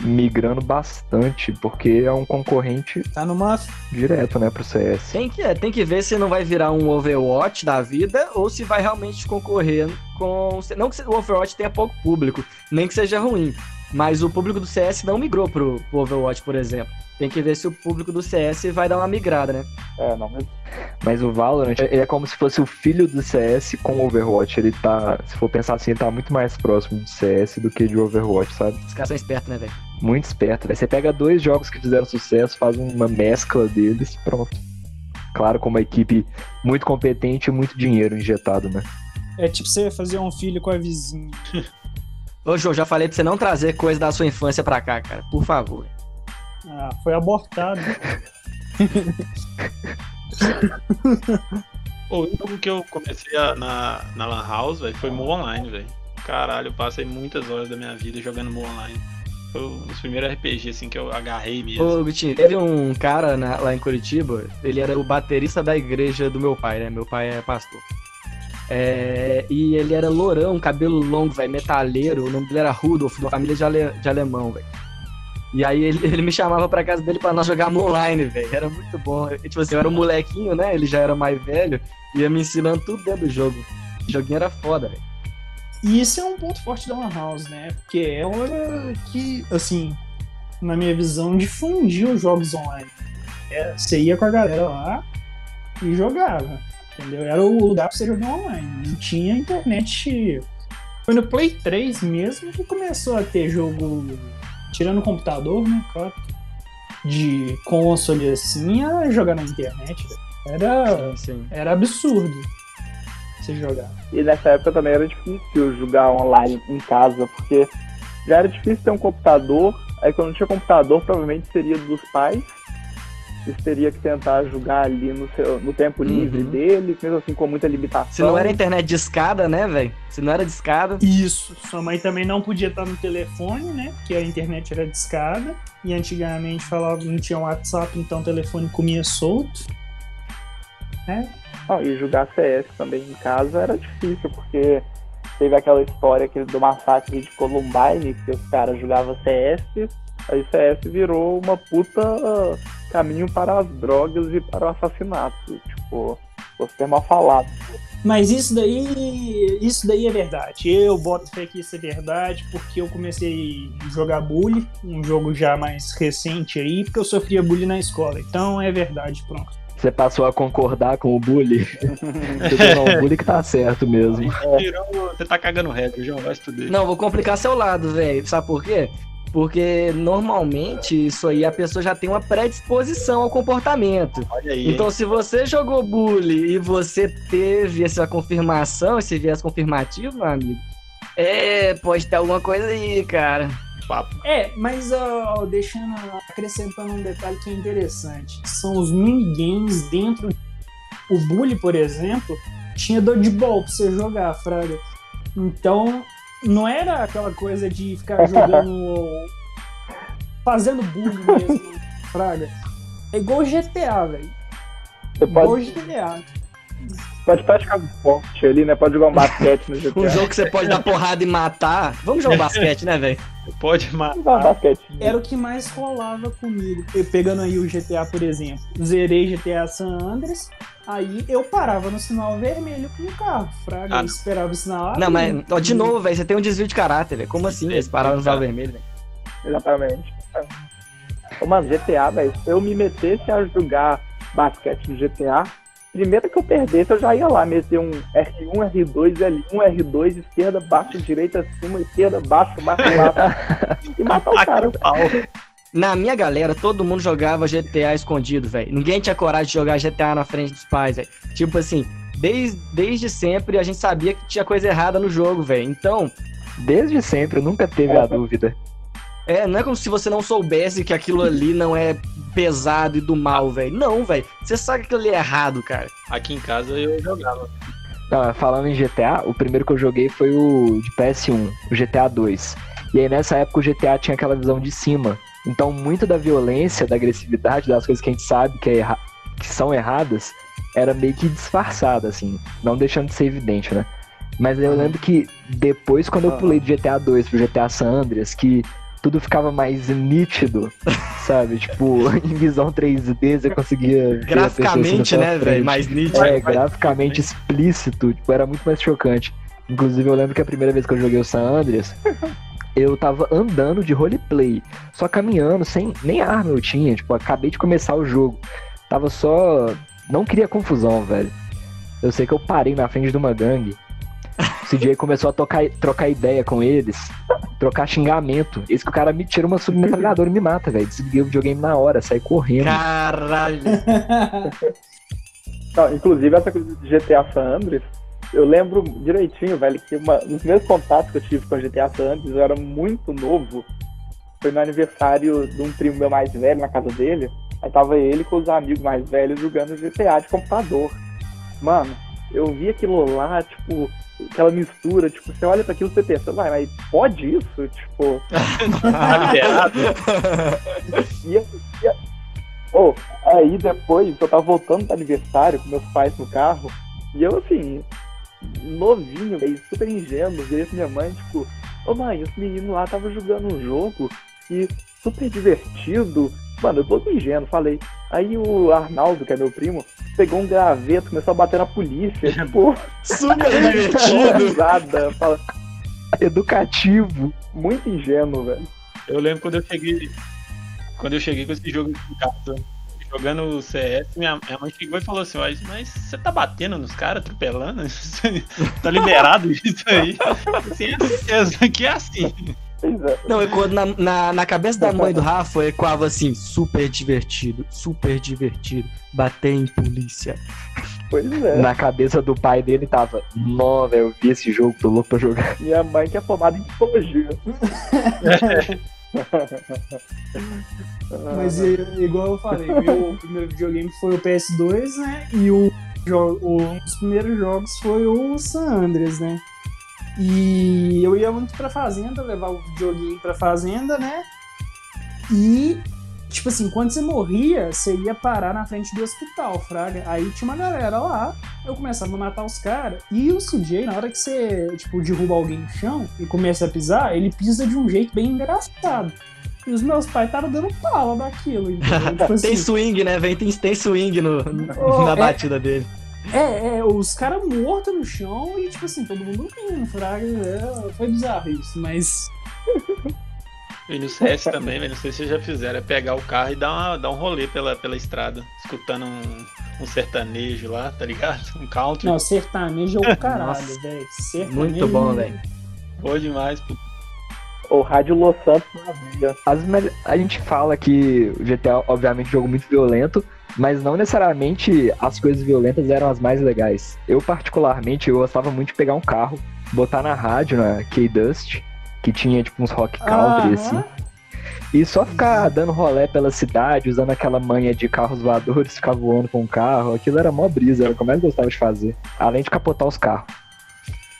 migrando bastante, porque é um concorrente Tá numa. direto, né, pro CS. Tem que, é, tem que ver se não vai virar um Overwatch da vida ou se vai realmente concorrer com. Não que o Overwatch tenha pouco público, nem que seja ruim. Mas o público do CS não migrou pro, pro Overwatch, por exemplo. Tem que ver se o público do CS vai dar uma migrada, né? É, não, mas Mas o Valorant ele é como se fosse o filho do CS com o Overwatch. Ele tá, se for pensar assim, ele tá muito mais próximo do CS do que de Overwatch, sabe? Os caras são espertos, né, velho? Muito esperto. Aí você pega dois jogos que fizeram sucesso, faz uma mescla deles, pronto. Claro, com uma equipe muito competente e muito dinheiro injetado, né? É tipo você fazer um filho com a vizinha. Ô, João, já falei pra você não trazer coisa da sua infância pra cá, cara. Por favor. Ah, foi abortado. O jogo que eu comecei a- na, na Lan House, velho, foi Mu Online, velho. Caralho, eu passei muitas horas da minha vida jogando Mu Online. Foi um dos primeiros RPG, assim, que eu agarrei mesmo. Ô, Vitinho, teve um cara na- lá em Curitiba, ele era o baterista da igreja do meu pai, né? Meu pai é pastor. É, e ele era lourão, cabelo longo, velho, metaleiro. O nome dele era Rudolf, de uma família de, ale- de alemão, velho. E aí ele, ele me chamava pra casa dele pra nós jogar online, velho. Era muito bom. Eu, tipo assim, eu era um molequinho, né? Ele já era mais velho. Ia me ensinando tudo dentro do jogo. O joguinho era foda, velho. E isso é um ponto forte da Lan House, né? Porque é hora que, assim, na minha visão, difundiu os jogos online. É, você ia com a galera lá e jogava, entendeu? Era o lugar pra você jogar online. Não tinha internet. Foi no Play 3 mesmo que começou a ter jogo, tirando o computador, né? Claro. De console assim, a jogar na internet. Era, Sim. era absurdo você jogar. E nessa época também era difícil jogar online em casa, porque já era difícil ter um computador, aí quando não tinha computador provavelmente seria dos pais, eles teria que tentar jogar ali no, seu, no tempo livre Uhum. deles, mesmo assim com muita limitação. Se não era internet de escada, né, velho? Se não era de escada. Isso. Sua mãe também não podia estar no telefone, né? Porque a internet era discada. E antigamente falava que não tinha WhatsApp, então o telefone comia solto. Não, e jogar CS também em casa era difícil, porque teve aquela história que, do massacre de Columbine, que os caras jogavam CS, aí o CS virou uma puta caminho para as drogas e para o assassinato. Tipo, vou ser mal falado. Mas isso daí. Isso daí é verdade. Eu boto fé que isso é verdade, porque eu comecei a jogar bully, um jogo já mais recente aí, porque eu sofria bullying na escola. Então é verdade, pronto. Você passou a concordar com o bully? Você falou, não, o bully que tá certo mesmo. Você tá cagando regra, João, vai estudar. Não, vou complicar seu lado, velho. Sabe por quê? Porque normalmente isso aí a pessoa já tem uma predisposição ao comportamento. Olha aí. Então, se você jogou bully e você teve essa confirmação, esse viés confirmativo, meu amigo, é, pode ter alguma coisa aí, cara. papo. É, mas ó, deixando, acrescentando um detalhe que é interessante. São os minigames dentro. O bully, por exemplo, tinha dodgeball pra você jogar, Fraga. Então, não era aquela coisa de ficar jogando. fazendo bullying mesmo, Fraga. É igual GTA, velho. Você Igual pode, GTA. Pode praticar um esporte ali, né? Pode jogar um basquete no GTA. Um jogo que você pode dar porrada e matar. Vamos jogar um basquete, né, velho? Pode Jogar um matar. basquete. Era o que mais rolava comigo. Eu pegando aí o GTA, por exemplo. Zerei GTA San Andreas. Aí eu parava no sinal vermelho com o carro. Fraga, Ah, eu não. esperava o sinal. Não, abrir. mas ó, de novo, velho, você tem um desvio de caráter, velho. Como assim? Eles pararam no sinal vermelho, velho? Exatamente. Ô, Mano, GTA, velho, se eu me metesse a jogar basquete no GTA, primeiro que eu perdesse, eu já ia lá meter um R1, R2, L1, R2, esquerda, baixo, direita, cima, esquerda, baixo, baixo, baixo. e matar o cara. Na minha galera, todo mundo jogava GTA escondido, velho. Ninguém tinha coragem de jogar GTA na frente dos pais, velho. Tipo assim, desde, desde sempre a gente sabia que tinha coisa errada no jogo, velho. Então, Desde sempre, nunca teve a dúvida. É, não é como se você não soubesse que aquilo ali não é pesado e do mal, velho. Não, velho. Você sabe que aquilo ali é errado, cara. Aqui em casa eu jogava. Não, falando em GTA, o primeiro que eu joguei foi o de PS1, o GTA 2. E aí nessa época o GTA tinha aquela visão de cima. Então muito da violência, da agressividade, das coisas que a gente sabe que, é erra- que são erradas, era meio que disfarçada, assim. Não deixando de ser evidente, né? Mas eu lembro que depois, quando eu pulei do GTA 2 pro GTA San Andreas, que tudo ficava mais nítido, sabe? Tipo, em visão 3D você conseguia. Graficamente, né, velho? Mais nítido. É, graficamente explícito, tipo, era muito mais chocante. Inclusive, eu lembro que a primeira vez que eu joguei o San Andreas, eu tava andando de roleplay, só caminhando, sem nem arma eu tinha, tipo, acabei de começar o jogo. Tava só. Não queria confusão, velho. Eu sei que eu parei na frente de uma gangue. O CJ começou a tocar, trocar ideia com eles, trocar xingamento. Esse que o cara me tira uma submetralhadora e me mata, velho. Desliguei o videogame na hora, saí correndo. Caralho. Não, inclusive, essa coisa de GTA San Andreas, eu lembro direitinho, velho, que uma, um dos primeiros contatos que eu tive com a GTA San Andreas, eu era muito novo. Foi no aniversário de um primo meu mais velho, na casa dele. Aí tava ele com os amigos mais velhos jogando GTA de computador. Mano, eu vi aquilo lá, tipo, aquela mistura, tipo, você olha pra aquilo e você pensa, vai, mas pode isso? Tipo, Tá liberado? E, e, oh, aí depois eu tava voltando do aniversário com meus pais no carro, e eu assim, novinho, véio, super ingênuo, virei pra minha mãe, tipo, ô mãe, esse menino lá tava jogando um jogo e super divertido. Mano, eu todo ingênuo, falei. Aí o Arnaldo, que é meu primo, pegou um graveto, começou a bater na polícia, tipo, Super divertido. fala, Educativo. muito ingênuo, velho. Eu lembro quando eu cheguei. Quando eu cheguei com esse jogo em casa, jogando o CS, minha, minha mãe chegou e falou assim, mas, mas você tá batendo nos caras, atropelando? tá liberado isso aí? Assim, é que é assim. É. Não, e quando na, na, na cabeça da mãe do Rafa ecoava assim, super divertido, super divertido, bater em polícia. Pois é. Na cabeça do pai dele tava, nó, velho, eu vi esse jogo, tô louco pra jogar. Minha mãe que é formada em psicologia. Mas i- igual eu falei, meu primeiro videogame foi o PS2, né? E o- um dos primeiros jogos foi o San Andreas, né? E eu ia muito pra fazenda, levar o videogame pra fazenda, né? E, tipo assim, quando você morria, você ia parar na frente do hospital, fraga. Aí tinha uma galera lá, eu começava a matar os caras. E o CJ, na hora que você, tipo, derruba alguém no chão e começa a pisar, ele pisa de um jeito bem engraçado. E os meus pais estavam dando pala daquilo. entendeu? Tipo Tem assim, swing, né, velho? Tem, tem swing no, Oh, na é. batida dele. É, é, os caras mortos no chão e, tipo assim, todo mundo rindo, fraga. É, foi bizarro isso, mas. E no CS também, velho, não sei se vocês já fizeram, é pegar o carro e dar, uma, dar um rolê pela, pela estrada, escutando um, um sertanejo lá, tá ligado? Um country. Não, sertanejo é o caralho, velho. Sertanejo. Muito bom, velho. Boa demais, pô. O Rádio Los Santos na veia. As mel- A gente fala que o GTA, obviamente, é um jogo muito violento, mas não necessariamente as coisas violentas eram as mais legais. Eu, particularmente, eu gostava muito de pegar um carro, botar na rádio, na K-Dust, que tinha, tipo, uns rock country, assim. Aham. E só ficar dando rolé pela cidade, usando aquela manha de carros voadores, ficar voando com o carro, aquilo era mó brisa, era o que eu mais gostava de fazer. Além de capotar os carros.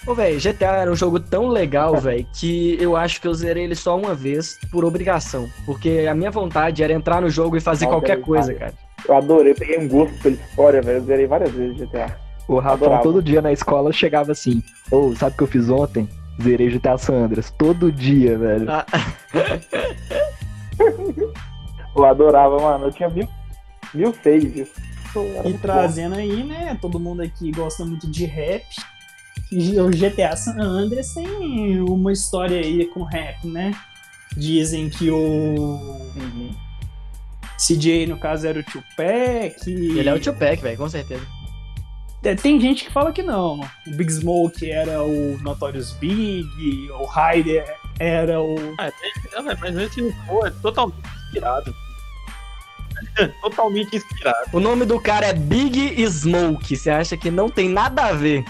Ô, velho, GTA era um jogo tão legal, velho, que eu acho que eu zerei ele só uma vez por obrigação. Porque a minha vontade era entrar no jogo e fazer Não, qualquer coisa, cara. Eu adorei, peguei um gosto pela história, velho. Eu zerei várias vezes GTA. O Adorava. todo dia na escola chegava assim, ô, sabe o que eu fiz ontem? Zerei GTA San Andreas. Todo dia, velho. Ah, Eu adorava, mano. Eu tinha mil, mil saves. E muito bom. trazendo aí, né? Todo mundo aqui gosta muito de rap. E o GTA San Andreas tem uma história aí com rap, né? Dizem que o Uhum. CJ, no caso, era o Tupac. e- ele é o Tupac, velho, com certeza. É, Tem gente que fala que não. O Big Smoke era o Notorious Big, o Ryder era o. Ah, tem- não, velho, mas se não for, é totalmente inspirado. Totalmente inspirado. O nome do cara é Big Smoke. Você acha que não tem nada a ver?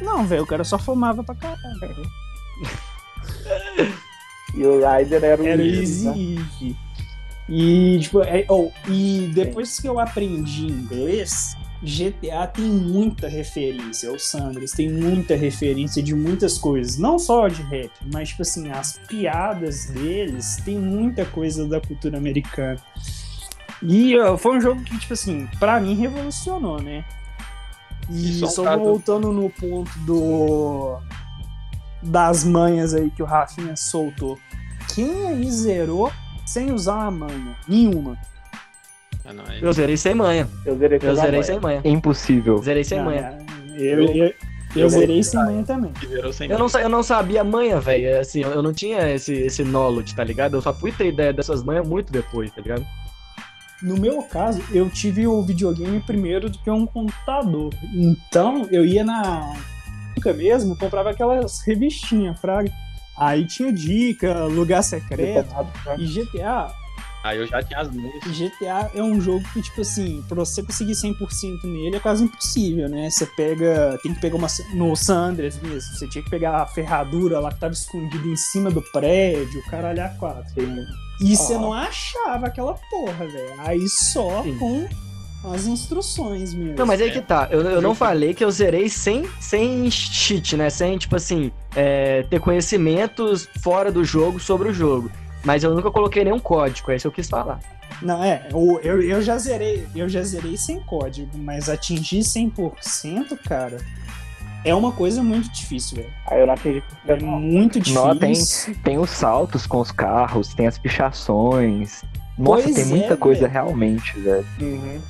Não, velho, o cara só fumava pra caralho. E o Ryder era o Era Easy, né? E, tipo, é- oh, e depois que eu aprendi inglês, GTA tem muita referência, o Sanders tem muita referência de muitas coisas, não só de rap, mas, tipo assim, as piadas deles tem muita coisa da cultura americana. E ó, foi um jogo que, tipo assim, pra mim revolucionou, né? E só caso- voltando no ponto do das manhas aí que o Rafinha soltou. Quem aí zerou sem usar uma manha? Nenhuma. Aí- Eu zerei sem manha. Eu zerei, Eu a zerei manha. sem manha. Impossível. Zerei sem Não, manha. Eu, eu, eu, Eu zerei sem manha também. sem Eu não, eu não sabia manha, velho. Assim, eu eu não tinha esse, esse knowledge, tá ligado? Eu só fui ter ideia dessas manhas muito depois, tá ligado? No meu caso, eu tive o videogame primeiro do que um computador. Então, eu ia na banca mesmo, comprava aquelas revistinhas, fraga. Aí tinha dica, lugar secreto. E GTA, Aí eu já tinha as mãos. GTA é um jogo que, tipo assim, pra você conseguir 100% nele é quase impossível, né? Você pega. Tem que pegar uma. No San Andreas mesmo, você tinha que pegar a ferradura lá que tava escondida em cima do prédio, o caralho a quatro. Sim. E você Ah. não achava aquela porra, velho. Aí só Sim. com as instruções mesmo. Não, mas aí que tá. Eu, eu não falei que eu zerei sem, sem cheat, né? Sem, tipo assim, é, ter conhecimentos fora do jogo sobre o jogo. Mas eu nunca coloquei nenhum código, é isso que eu quis falar. Não, é, eu, eu já zerei, eu já zerei sem código, mas atingir 100%, cara, é uma coisa muito difícil, velho. Aí eu não atingi É muito difícil. Não, tem- Tem os saltos com os carros, tem as pichações. Nossa, Pois tem é, muita coisa velho. realmente, velho. Uhum.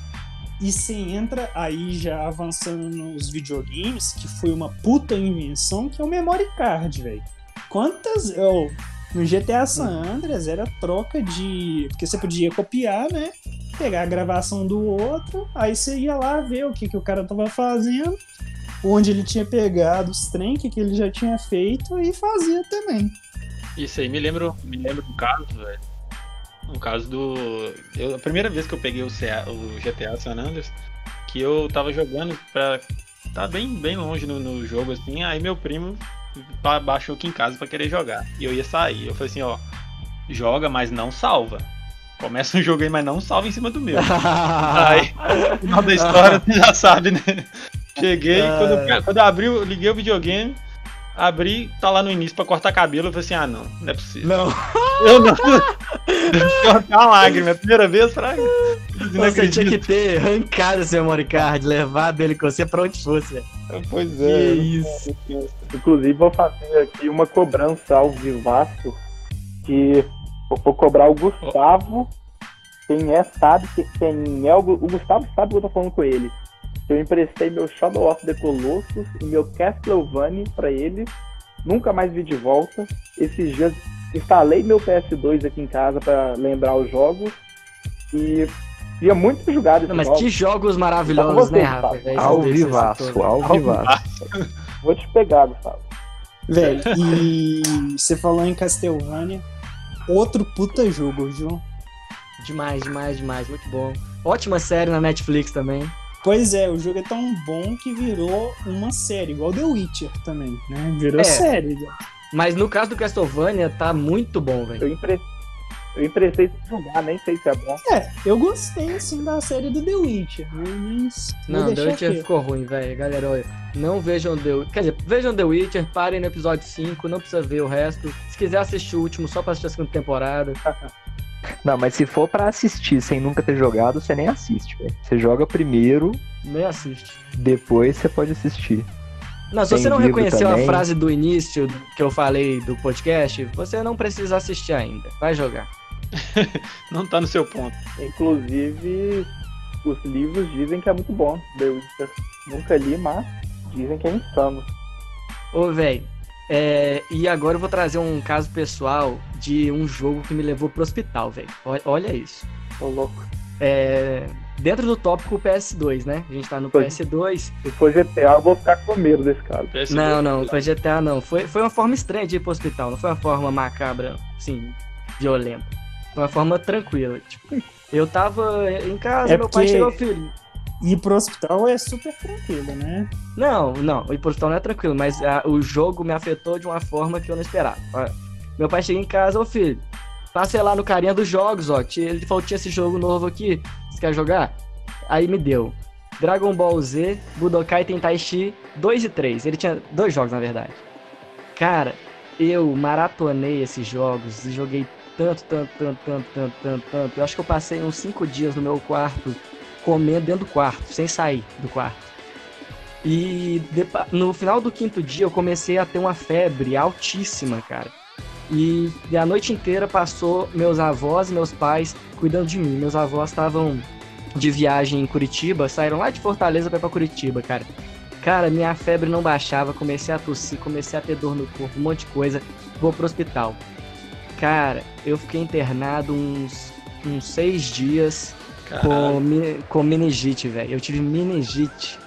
E você entra aí já avançando nos videogames, que foi uma puta invenção, que é o memory card, velho. Quantas. Eu, no GTA San Andreas era troca de. Porque você podia copiar, né? Pegar a gravação do outro, aí você ia lá ver o que, que o cara tava fazendo, onde ele tinha pegado os trem, o que, que ele já tinha feito, e fazia também. Isso aí me lembra, me lembra um caso, velho. Um caso do. Eu, a primeira vez que eu peguei o, CA, o GTA San Andreas, que eu tava jogando pra. Tá bem, bem longe no, no jogo, assim, aí meu primo ba- baixou aqui em casa pra querer jogar. E eu ia sair. Eu falei assim, ó, joga, mas não salva. Começa um jogo aí, mas não salva em cima do meu. Aí, no final da história, você já sabe, né? Cheguei, quando, quando eu abri, eu liguei o videogame, abri, tá lá no início pra cortar cabelo, eu falei assim, ah não, não é possível. Não, Eu não. Cortar uma lágrima, é a primeira vez, fraga. Não você tinha que ter arrancado esse memory card, levado ele com você pra onde fosse. velho. Pois Que é. isso. Inclusive, vou fazer aqui uma cobrança ao vivaço que eu vou cobrar o Gustavo. Quem é sabe, quem- quem é o, o Gustavo sabe que eu tô falando com ele. Eu emprestei meu Shadow of the Colossus e meu Castlevania pra ele. Nunca mais vi de volta. Esses dias instalei meu PS2 aqui em casa pra lembrar os jogos. E ia muito jogado esse Não, mas jogo. que jogos maravilhosos, né. Rafa? Ao vivaço, ao vivaço. Vou te pegar, Gustavo. Velho, e você falou em Castlevania, outro puta jogo, João. Demais, demais, demais. Muito bom. Ótima série na Netflix também. Pois é, o jogo é tão bom que virou uma série, igual The Witcher também, né? Virou É. série. Mas no caso do Castlevania, tá muito bom, velho. Eu emprestei, eu emprestei pra jogar, nem sei se é bom. É, eu gostei assim da série do The Witcher, né? mas Não, The Witcher aqui. ficou ruim, velho. Galera, olha, não vejam The Witcher. Quer dizer, vejam The Witcher, parem no episódio 5, não precisa ver o resto. Se quiser assistir o último, só pra assistir a segunda temporada. Não, mas se for pra assistir sem nunca ter jogado, você nem assiste, velho. Você joga primeiro, Nem assiste. depois você pode assistir. Não, se Tem você não reconheceu a também. frase do início que eu falei do podcast, você não precisa assistir ainda. Vai jogar. Não tá no seu ponto. Inclusive, os livros dizem que é muito bom, The Witcher. Nunca li, mas dizem que é insano. Ô, velho, é, e agora eu vou trazer um caso pessoal de um jogo que me levou pro hospital, velho. Olha, isso. Tô louco. É, dentro do tópico PS2, né? A gente tá no Foi. PS2. Se for GTA, eu vou ficar com medo desse caso. PS2, Não, não, foi GTA não. Foi, foi uma forma estranha de ir pro hospital, não foi uma forma macabra, assim, violenta. De uma forma tranquila. Tipo, eu tava em casa, É meu pai porque- chegou, filho. Ir pro hospital é super tranquilo, né? Não, não, o impostão não é tranquilo, mas ah, o jogo me afetou de uma forma que eu não esperava. Ó, Meu pai chega em casa, ô filho, passei lá no carinha dos jogos, ó. Ele falou, tinha esse jogo novo aqui, você quer jogar? Aí me deu. Dragon Ball Z, Budokai Tenkaichi 2 e 3. Ele tinha dois jogos, na verdade. Cara, eu maratonei esses jogos e joguei tanto, tanto, tanto, tanto, tanto, tanto, tanto. Eu acho que eu passei uns 5 dias no meu quarto, comendo dentro do quarto, sem sair do quarto. E no final do quinto dia eu comecei a ter uma febre altíssima, cara. E a noite inteira passou meus avós e meus pais cuidando de mim. Meus avós estavam de viagem em Curitiba, saíram lá de Fortaleza pra Curitiba, cara. Cara, minha febre não baixava, comecei a tossir, comecei a ter dor no corpo, um monte de coisa. Vou pro hospital. Cara, eu fiquei internado uns, uns seis dias com, mi- com meningite, velho. Eu tive meningite.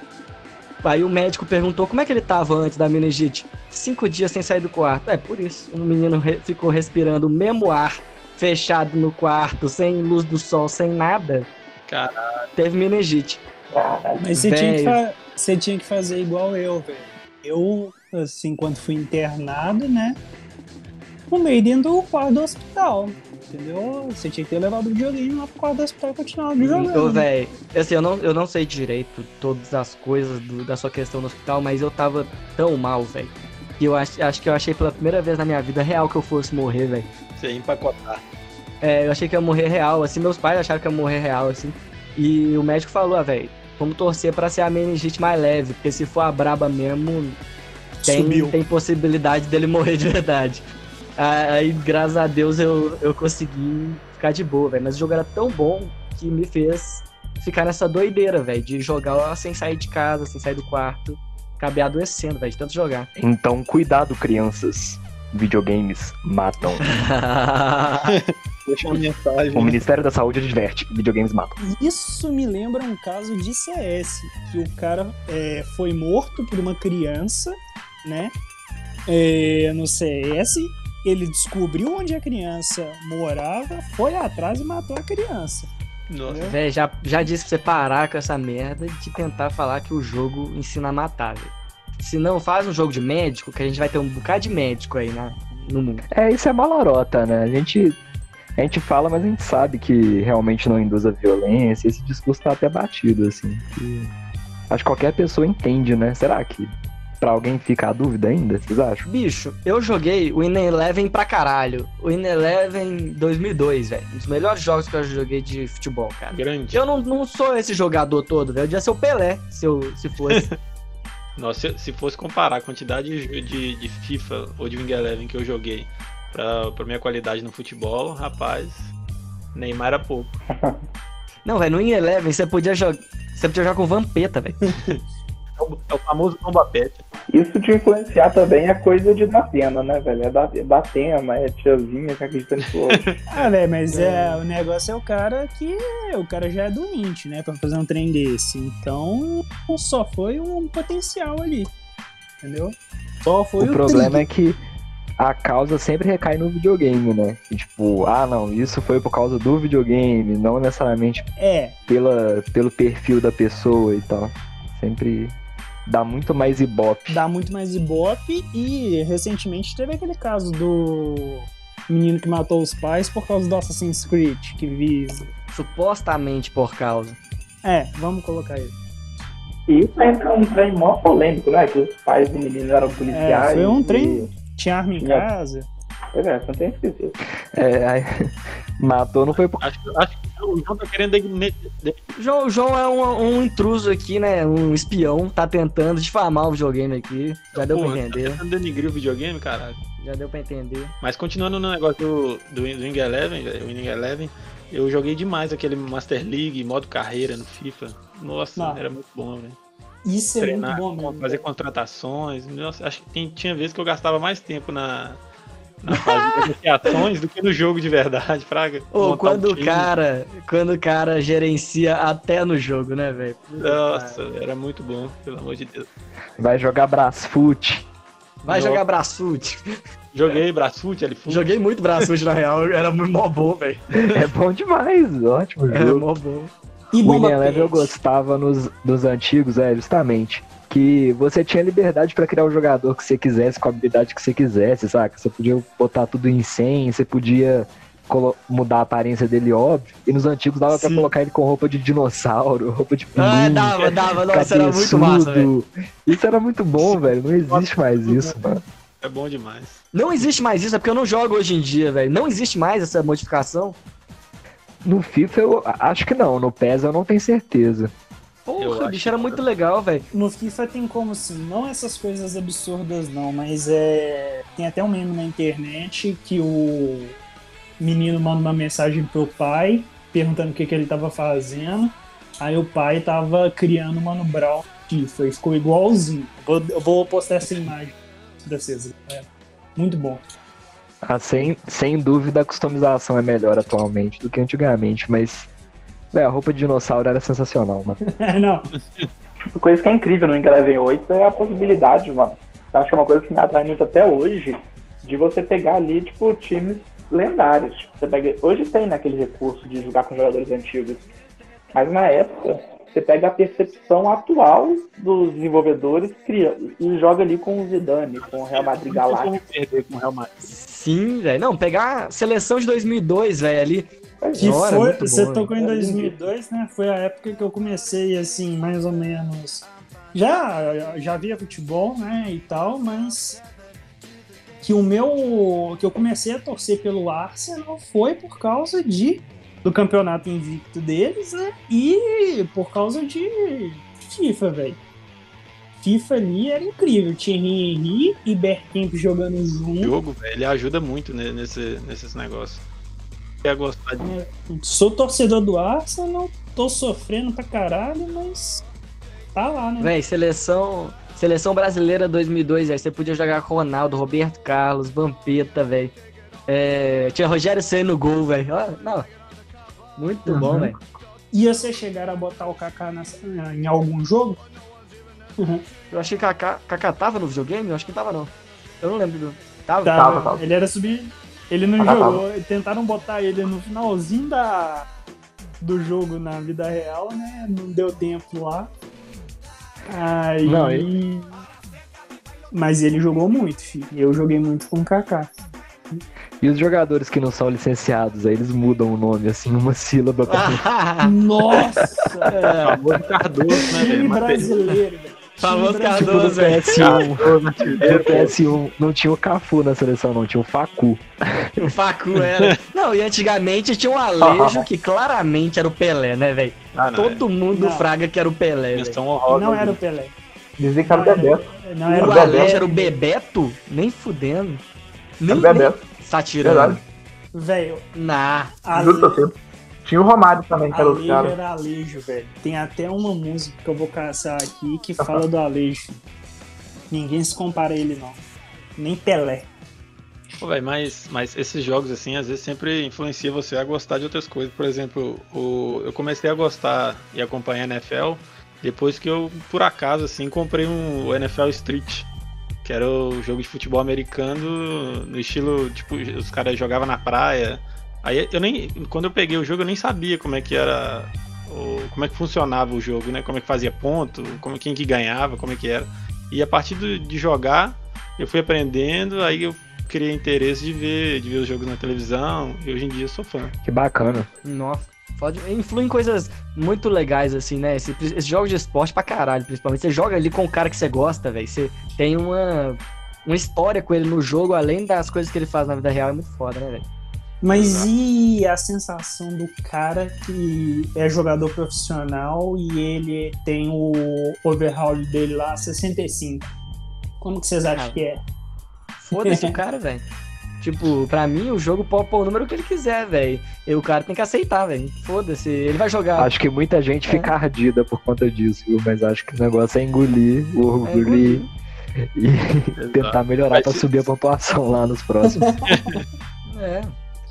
Aí o médico perguntou como é que ele tava antes da meningite. Cinco dias sem sair do quarto. É, por isso. O menino re- ficou respirando o mesmo ar, fechado no quarto, sem luz do sol, sem nada. Caralho. Teve meningite. Caralho. Mas você tinha, que você tinha que fazer igual eu, velho. Eu, assim, quando fui internado, né? Fumei dentro do quarto do hospital. Entendeu? Você tinha que ter levado o videogame lá pro quarto do hospital e continuar Ô, jogando. velho, assim, eu não, eu não sei direito todas as coisas do- da sua questão no hospital, mas eu tava tão mal, velho. Que eu ach, acho que eu achei pela primeira vez na minha vida real que eu fosse morrer, velho. Você ia empacotar. É, eu achei que ia morrer real, assim, meus pais acharam que ia morrer real, assim. E o médico falou, ah, velho, vamos torcer pra ser a meningite mais leve, porque se for a braba mesmo, tem, Subiu. tem possibilidade dele morrer de verdade. Aí, graças a Deus, eu, eu consegui ficar de boa, velho. Mas o jogo era tão bom que me fez ficar nessa doideira, velho, de jogar sem sair de casa, sem sair do quarto. Acabei adoecendo, velho, de tanto jogar. Então, cuidado, crianças. Videogames matam. Deixa uma mensagem. O Ministério da Saúde adverte: videogames matam. Isso me lembra um caso de CS, que o cara é, foi morto por uma criança, né? É, no CS, ele descobriu onde a criança morava, foi atrás e matou a criança. Nossa. Véi, já, já disse pra você parar com essa merda de tentar falar que o jogo ensina a matar, velho. Se não, faz um jogo de médico, que a gente vai ter um bocado de médico aí na, no mundo. É, isso é malorota, né? A gente, a gente fala, mas a gente sabe que realmente não induz a violência. Esse discurso tá até batido, assim. que acho que qualquer pessoa entende, né? Será que pra alguém fica a dúvida ainda? Vocês acham? Bicho, eu joguei o In Eleven pra caralho. O In Eleven 2002, velho. Um dos melhores jogos que eu joguei de futebol, cara. Grande. Eu não, não sou esse jogador todo, velho. Eu devia ser o Pelé, se, eu, se fosse. Nossa, se, se fosse comparar a quantidade de, de, de FIFA ou de Wing Eleven que eu joguei pra, pra minha qualidade no futebol, rapaz, Neymar era pouco. não, velho, no In Eleven você podia jogar. Você podia jogar com Vampeta, velho. É o, é o famoso Bomba Pet. Isso de influenciar também é coisa de Datena, né, velho? É da- Datena, é tiazinha que acredita nisso hoje. Ah, velho, mas é, o negócio é o cara que o cara já é doente, né, pra fazer um trem desse. Então, só foi um potencial ali, entendeu? Só foi o o, problema trigger. é que a causa sempre recai no videogame, né? E, tipo, ah, não, isso foi por causa do videogame, não necessariamente É, pela, pelo perfil da pessoa e tal. Sempre dá muito mais ibope. dá muito mais ibope e recentemente teve aquele caso do menino que matou os pais por causa do Assassin's Creed, que visa. Supostamente por causa. É, vamos colocar isso. E isso é um trem mó polêmico, né? Que os pais do menino eram policiais. É, foi um e- trem. Tinha arma em casa. Pois é, você não tem esquecido. É, aí, matou não foi por Acho, que- acho que o João tá querendo. de- de- João, João é um, um intruso aqui, né? Um espião, tá tentando difamar o videogame aqui. Já deu Porra, pra tá entender. tentando denigrir o videogame, caralho. Já deu pra entender. Mas continuando no negócio do, do, Wing Eleven, o Wing Eleven, eu joguei demais aquele Master League, modo carreira no FIFA. Nossa, Não. era muito bom, velho. Isso é Treinar, muito bom mesmo. fazer contratações. Nossa, acho que tem- tinha vezes que eu gastava mais tempo na, na fase de negociações do que no jogo de verdade, Fraga. Ou Montar um quando o cara. Quando o cara gerencia até no jogo, né, velho? Nossa, era muito bom, pelo amor de Deus. vai jogar Brasfoot. Vai Jogo. jogar Brasfoot. Joguei Brasfoot, L-Foot. Joguei muito Brasfoot na real, era mó bom, velho. É bom demais, ótimo Era jogo. mó bom. E O Bomba Eleven eu gostava nos, nos antigos, é, justamente. Que você tinha liberdade pra criar o jogador que você quisesse, com a habilidade que você quisesse, saca? Você podia botar tudo em 100, você podia mudar a aparência dele, óbvio. E nos antigos dava pra Sim. colocar ele com roupa de dinossauro, roupa de pinguim, Ah, dava, dava. Nossa, era muito massa, velho. Isso era muito bom, velho. Não existe mais isso, mano. É bom demais. Não existe mais isso, é porque eu não jogo hoje em dia, velho. Não existe mais essa modificação. No FIFA eu acho que não, no PES eu não tenho certeza. Porra, acho bicho, era que- muito legal, velho. No FIFA tem como assim, não essas coisas absurdas não, mas é. Tem até um meme na internet que o menino manda uma mensagem pro pai perguntando o que, que ele tava fazendo. Aí o pai tava criando o Mano Brown FIFA e ficou igualzinho. Vou- eu vou postar essa imagem pra vocês. É muito bom. Ah, sem, sem dúvida a customização é melhor atualmente do que antigamente, mas velho, a roupa de dinossauro era sensacional, mano. não, Uma coisa que é incrível no Wing Eleven 8 é a possibilidade, mano. Eu acho que é uma coisa que me atrai muito até hoje, de você pegar ali, tipo, times lendários. Tipo, Você pega... Hoje tem naquele recurso de jogar com jogadores antigos. Mas na época, você pega a percepção atual dos desenvolvedores cria... e joga ali com o Zidane, com o Real Madrid Galáctico. perder com o Real Madrid. Sim, velho. Não, pegar a seleção de 2002, velho, ali. Que era foi, você bom, tocou em era 2002, né? Foi a época que eu comecei, assim, mais ou menos. Já, já via futebol, né? E tal, mas. Que o meu. Que eu comecei a torcer pelo Arsenal foi por causa de. Do campeonato invicto deles, né? E por causa de FIFA, velho. FIFA ali era incrível. Thierry Henry e Bergkamp jogando O junto. jogo, velho, ele ajuda muito né, nesse, nesses negócios. Quer gostar de. Sou torcedor do Arsenal, tô sofrendo pra caralho, mas tá lá, né? Véi, seleção. Seleção brasileira 2002, velho. Você podia jogar com Ronaldo, Roberto Carlos, Vampeta, velho. É, tinha Rogério Senna no gol, velho. Não. Muito Uhum. bom, velho. Ia você chegar a botar o Kaká nessa- em algum jogo? Uhum. Eu achei que o Kaká, Kaká tava no videogame? Eu acho que tava, não. Eu não lembro do. Tava? Tava, tava. Ele era subir. Ele não Tava, jogou. Tentaram botar ele no finalzinho da, do jogo na vida real, né? Não deu tempo lá. Aí. Não, Mas ele jogou muito, filho. Eu joguei muito com o Kaká. E os jogadores que não são licenciados, aí eles mudam o nome, assim, uma sílaba pra Nossa! É, famoso Cardoso, né, Time brasileiro, velho. Famoso Tipo Cardoso, no velho. PS1. No Artilheiro, pô. PS1 não tinha o Cafu na seleção, não, tinha o Facu. O Facu era. Não, e antigamente tinha um Alejo que claramente era o Pelé, né, velho? Ah, Todo mundo Não. fraga que era o Pelé, é. honrosa. Não era o Pelé. Dizem que era o Bebeto. Não era O o. Alejo era o Bebeto? Nem fudendo. Nem, Era o Bebeto. nem tá tirando. Verdade. Velho, Nah. Juro pra Ale... Tinha o Romário também, que era Alejo cara. era Alejo, velho. Tem até uma música que eu vou caçar aqui que fala do Alejo. Ninguém se compara a ele, não. Nem Pelé. Pô, mas, mas esses jogos, assim, às vezes sempre influencia você a gostar de outras coisas. Por exemplo, o, eu comecei a gostar e acompanhar a NFL depois que eu, por acaso, assim, comprei um o NFL Street, que era o jogo de futebol americano no estilo, tipo, os caras jogavam na praia. Aí eu nem, quando eu peguei o jogo, eu nem sabia como é que era, o, como é que funcionava o jogo, né? Como é que fazia ponto, como quem que ganhava, como é que era. E a partir do- de jogar, eu fui aprendendo, aí eu criei interesse de ver, de ver os jogos na televisão, e hoje em dia eu sou fã. Que bacana. Nossa. Pode, influi em coisas muito legais, assim, né? Esse, esse jogo de esporte pra caralho, principalmente. Você joga ali com o cara que você gosta, velho. Você tem uma, uma história com ele no jogo, além das coisas que ele faz na vida real, é muito foda, né, velho? Mas Exato. e a sensação do cara que é jogador profissional e ele tem o overhaul dele lá 65? Como que vocês acham Ah. que é? Foda-se o cara, velho. Tipo, pra mim, o jogo pode pôr o número que ele quiser, velho. E o cara tem que aceitar, velho. Foda-se. Ele vai jogar. Acho que muita gente É. fica ardida por conta disso, viu? Mas acho que o negócio é engolir o É, orgulho e, e tentar melhorar Mas pra se- subir a pontuação lá nos próximos. É.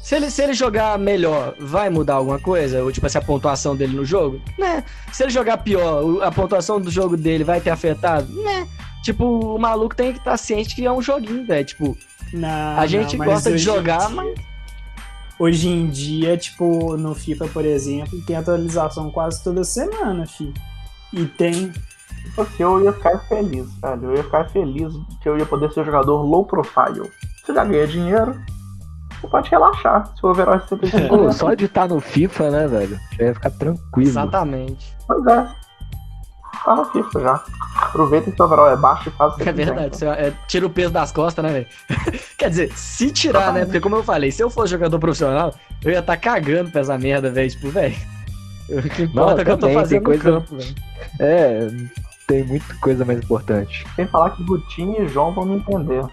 Se ele, se ele jogar melhor, vai mudar alguma coisa? Ou, tipo, assim, a pontuação dele no jogo? Né? Se ele jogar pior, a pontuação do jogo dele vai ter afetado? Né? tipo, o maluco tem que estar ciente que é um joguinho, velho. Tipo, Não, a gente não, gosta de jogar, dia- mas. Hoje em dia, tipo, no FIFA, por exemplo, tem atualização quase toda semana, fi. E tem. Assim, eu ia ficar feliz, velho. Eu ia ficar feliz que eu ia poder ser jogador low profile. Você já ganha dinheiro, você pode relaxar. Se o overall é 65, Pô, só de estar no FIFA, né, velho? Já ia ficar tranquilo. Exatamente. Pois é. Tá no FIFA já. Aproveita que o overall é baixo e faz o que É verdade, você, é, tira o peso das costas, né, velho? Quer dizer, se tirar, né? Porque como eu falei, se eu fosse jogador profissional, eu ia estar cagando pra essa merda, velho. Tipo, velho. O que importa é que eu tô fazendo coisa- campo, velho. É, tem muita coisa mais importante. Sem falar que Gutinho e João vão me entender.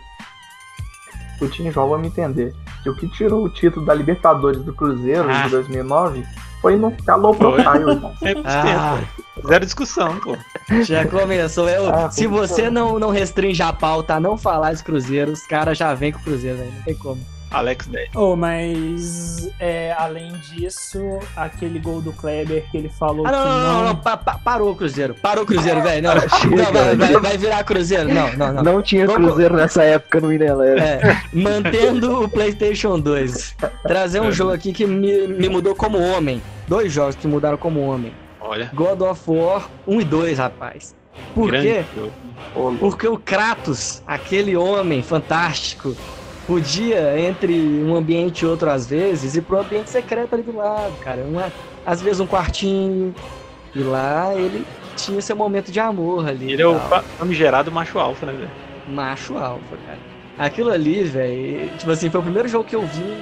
Gutinho e João vão me entender. Que o que tirou o título da Libertadores do Cruzeiro Ah. de 2009 foi no ficar low Foi. profile, irmão. 100%. Ah, Zero discussão, pô. já começou. Eu, Ah, se você não, não restringe a pauta a não falar de Cruzeiro, os caras já vêm com o Cruzeiro, velho. Não tem como. Alex 10. Oh, mas é, além disso, aquele gol do Kleber que ele falou Ah, não, que não, não, não. não, pa- pa- parou o Cruzeiro. Parou o Cruzeiro, velho. Não, Chega, não vai, vai- vai virar Cruzeiro. Não, não, não. Não tinha Vamos- Cruzeiro nessa época no Ineleve. É, mantendo o PlayStation 2. Trazer um jogo aqui que me, me mudou como homem. Dois jogos que mudaram como homem. Olha, God of War 1 e 2, rapaz. Por grande quê? jogo. Porque o Kratos, aquele homem fantástico, podia, entre um ambiente e outro às vezes, ir pro ambiente secreto ali do lado, cara. Uma, às vezes um quartinho. E lá ele tinha seu momento de amor ali. Ele e é o famigerado macho alfa, né, velho? macho alfa, cara. Aquilo ali, velho, tipo assim, foi o primeiro jogo que eu vi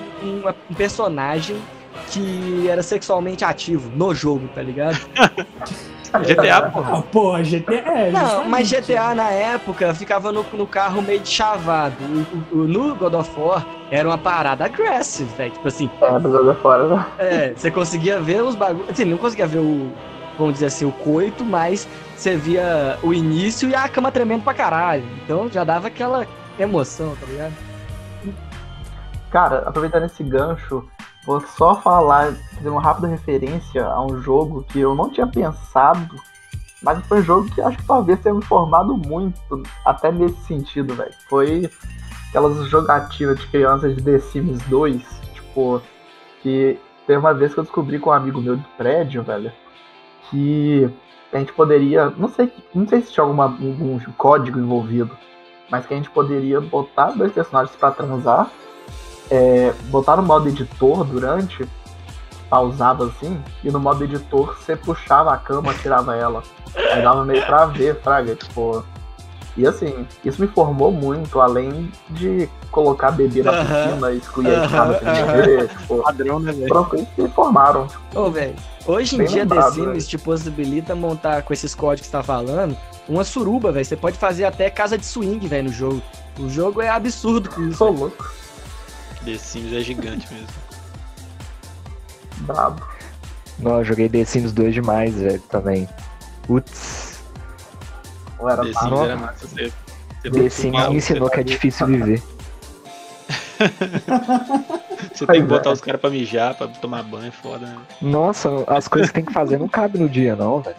um personagem que era sexualmente ativo no jogo, tá ligado? GTA, pô. Ah, porra, GTA. É, Não, mas. GTA na época ficava no, no carro meio de chavado. O- o- o- no God of War era uma parada aggressive, velho. Tipo assim, É, do jogo é fora, né? é, você conseguia ver os bagulhos. Assim, não conseguia ver o. Vamos dizer assim, o coito, mas você via o início e a cama tremendo pra caralho. Então já dava aquela emoção, tá ligado? Cara, aproveitando esse gancho, vou só falar, fazer uma rápida referência a um jogo que eu não tinha pensado, mas foi um jogo que acho que talvez tenha me formado muito, até nesse sentido, velho. Foi aquelas jogativas de crianças de The Sims 2, tipo, que tem uma vez que eu descobri com um amigo meu do prédio, velho, que a gente poderia, não sei, não sei se tinha alguma, algum código envolvido, mas que a gente poderia botar dois personagens pra transar é, botar no modo editor durante, pausava assim, e no modo editor você puxava a cama, tirava ela. Aí dava meio pra ver, fraga, tipo. E assim, isso me formou muito, além de colocar bebê na piscina e excluir a escada gente ver, tipo, Padrão, né, velho? coisas que me formaram. Ô, velho, hoje em dia The lembrado, Sims velho. te possibilita montar com esses códigos que você tá falando uma suruba, velho. Você pode fazer até casa de swing, velho, no jogo. O jogo é absurdo com isso. sou louco, The Sims é gigante mesmo. brabo. Não, eu joguei The Sims 2 demais, velho, também. Putz, Ou era The. Sims era massa. Você, você The Sims me ensinou que é difícil viver. Você tem que é. botar os caras pra mijar, pra tomar banho, é foda, né? Nossa, as coisas que tem que fazer não cabe no dia, não, velho.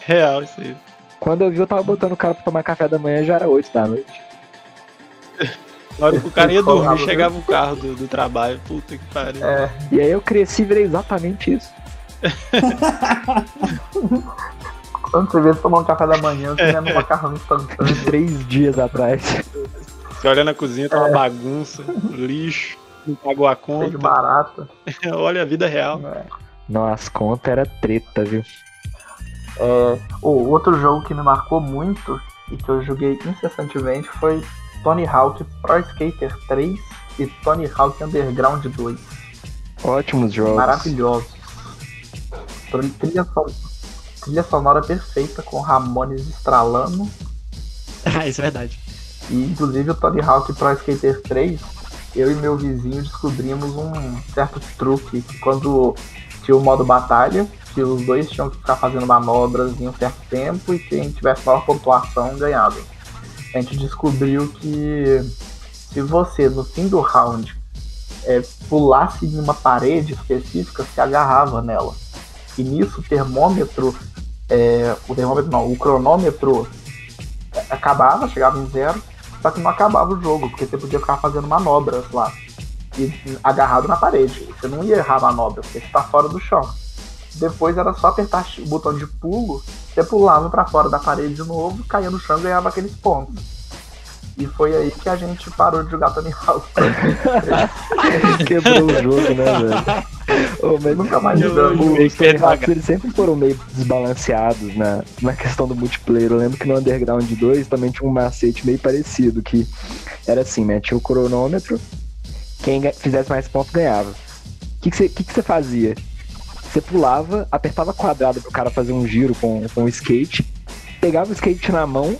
Real, isso aí. Quando eu vi, eu tava botando o cara pra tomar café da manhã, já era 8 da noite. Na hora que o cara ia dormir, meu. chegava o carro do, do trabalho. Puta que pariu. É, E aí eu cresci e virei exatamente isso. quando você vê tomar um café da manhã, você comendo um macarrão instantâneo. Três dias atrás. Você olha na cozinha, tá uma bagunça, lixo, não pagou a conta. barata. olha a vida real. Não, as contas era treta, viu? É, o outro jogo que me marcou muito e que eu joguei incessantemente foi Tony Hawk Pro Skater 3 e Tony Hawk Underground 2. Ótimos jogos. Maravilhosos. Tri- Trilha, son- trilha sonora perfeita com Ramones estralando. Ah, isso é verdade. E inclusive o Tony Hawk Pro Skater 3, eu e meu vizinho descobrimos um certo truque que quando tinha o modo batalha, que os dois tinham que ficar fazendo manobras em um certo tempo e quem tivesse maior pontuação ganhava. A gente descobriu que se você no fim do round é, pulasse em uma parede específica, se agarrava nela. E nisso o termômetro, é, o termômetro não, o cronômetro acabava, chegava em zero, só que não acabava o jogo, porque você podia ficar fazendo manobras lá. E agarrado na parede. Você não ia errar a manobra, porque você tá fora do chão. Depois era só apertar o botão de pulo, você pulava para fora da parede de novo, caía no chão e ganhava aqueles pontos. E foi aí que a gente parou de jogar Tony Hawk. Quebrou o jogo, né, velho? Ô, mas Nunca mais jogamos. Os Tony Hawks, eles sempre foram meio desbalanceados na, na questão do multiplayer. Eu lembro que no Underground 2 também tinha um macete meio parecido, que era assim, né? Tinha o cronômetro, quem fizesse mais pontos ganhava. O que que você que que você fazia? Você pulava, apertava quadrado pro cara fazer um giro com, com o skate, pegava o skate na mão,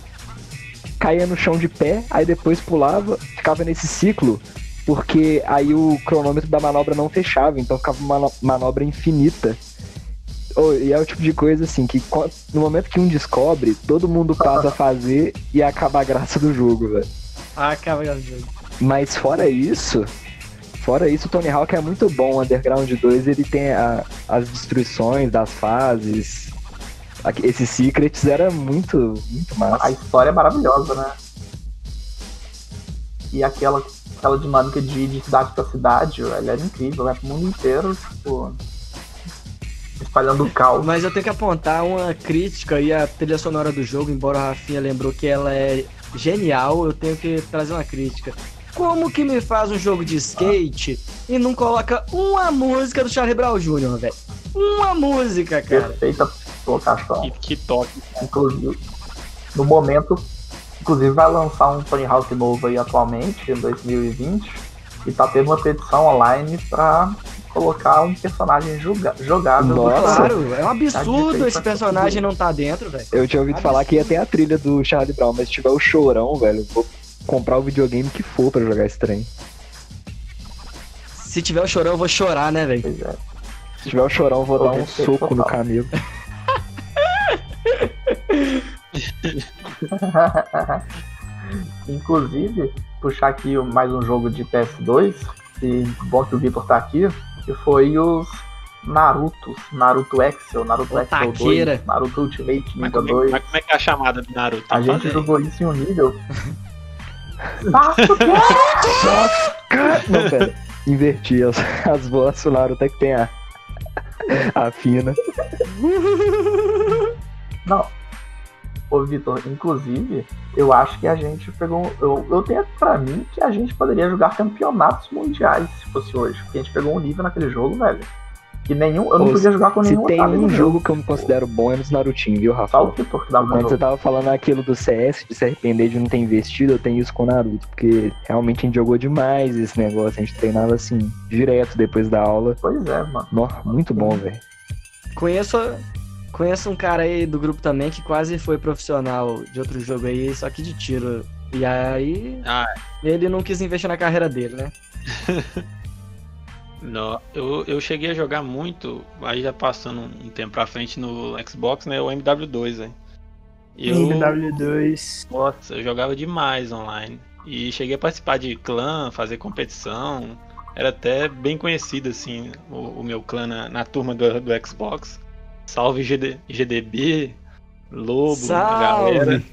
caía no chão de pé, aí depois pulava, ficava nesse ciclo, porque aí o cronômetro da manobra não fechava, então ficava uma mano- manobra infinita. Oh, e é o tipo de coisa assim que no momento que um descobre, todo mundo passa a fazer e acaba a graça do jogo, velho. Ah, acaba o jogo. Mas fora isso, fora isso, o Tony Hawk é muito bom. O Underground 2 ele tem a- as destruições das fases. Esses secrets era muito, muito A massa. história é maravilhosa, né? E aquela, aquela dinâmica de de cidade pra cidade, ela era incrível, né? Pro mundo inteiro, tipo. Espalhando o caos. Mas eu tenho que apontar uma crítica aí à trilha sonora do jogo, embora a Rafinha lembrou que ela é genial, eu tenho que trazer uma crítica. Como que me faz um jogo de skate e não coloca uma música do Charlie Brown Jr., velho? Uma música, cara. Perfeita colocação. Que, que toque. Inclusive, no momento, inclusive vai lançar um Tony Hawk novo aí atualmente, em 2020, e tá tendo uma petição online pra colocar um personagem joga- jogável Nossa. Claro, é um Tá absurdo esse personagem não tá dentro, velho. Eu tinha ouvido falar que ia ter a trilha do Charlie Brown, mas se tiver o chorão, velho, vou comprar o videogame que for pra jogar esse trem. Se tiver o chorão, eu vou chorar, né, velho? É. Se tiver o chorão, eu vou Pô, dar um soco no total. camelo. Inclusive, puxar aqui mais um jogo de PS2, e bom que o Vitor tá aqui, que foi os Narutos, Naruto Excel, Naruto Ô, Excel taqueira. 2, Naruto Ultimate Ninja como, é, 2. mas como é que é a chamada do Naruto? A gente Fala aí. jogou isso em um nível. Sasuke! Não, pera. Inverti as, as vozes, Naruto até que tem a, a fina. Não. Ô, Vitor, inclusive, eu acho que a gente pegou. Eu, eu tenho pra mim que a gente poderia jogar campeonatos mundiais se fosse hoje. Porque a gente pegou um nível naquele jogo, velho. Que nenhum. Eu não Pô, podia jogar com Se nenhum tem otário um jogo meu. que eu me considero bom é nos Narutinho, viu, Rafa? Só o que dava um Quando você tava falando aquilo do CS, de se arrepender de não ter investido, eu tenho isso com o Naruto, porque realmente a gente jogou demais esse negócio, a gente treinava assim, direto depois da aula. Pois é, mano. Nó, muito bom, velho. Conheço, conheço um cara aí do grupo também que quase foi profissional de outro jogo aí, só que de tiro. E aí, Ah. ele não quis investir na carreira dele, né? Não, eu, eu cheguei a jogar muito, aí já passando um tempo pra frente no Xbox, né? O MW2, velho. Eu, MW2. nossa, eu jogava demais online. E cheguei a participar de clã, fazer competição. Era até bem conhecido, assim, o, o meu clã na, na turma do, do Xbox. Salve GD, GDB, Lobo, a galera.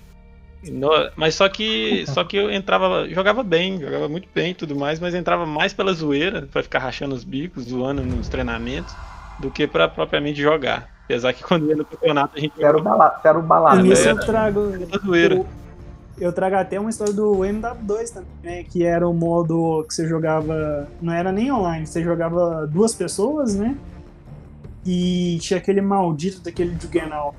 No- mas só que só que eu entrava, jogava bem, jogava muito bem e tudo mais, mas entrava mais pela zoeira, pra ficar rachando os bicos, zoando nos treinamentos, do que pra propriamente jogar. Apesar que quando ia no campeonato a gente Você era o, bala, você era o E balada. nisso é. eu trago. Eu, eu trago até uma história do MW2 também, né? Que era o modo que você jogava. Não era nem online, você jogava duas pessoas, né? E tinha aquele maldito daquele Jugenal.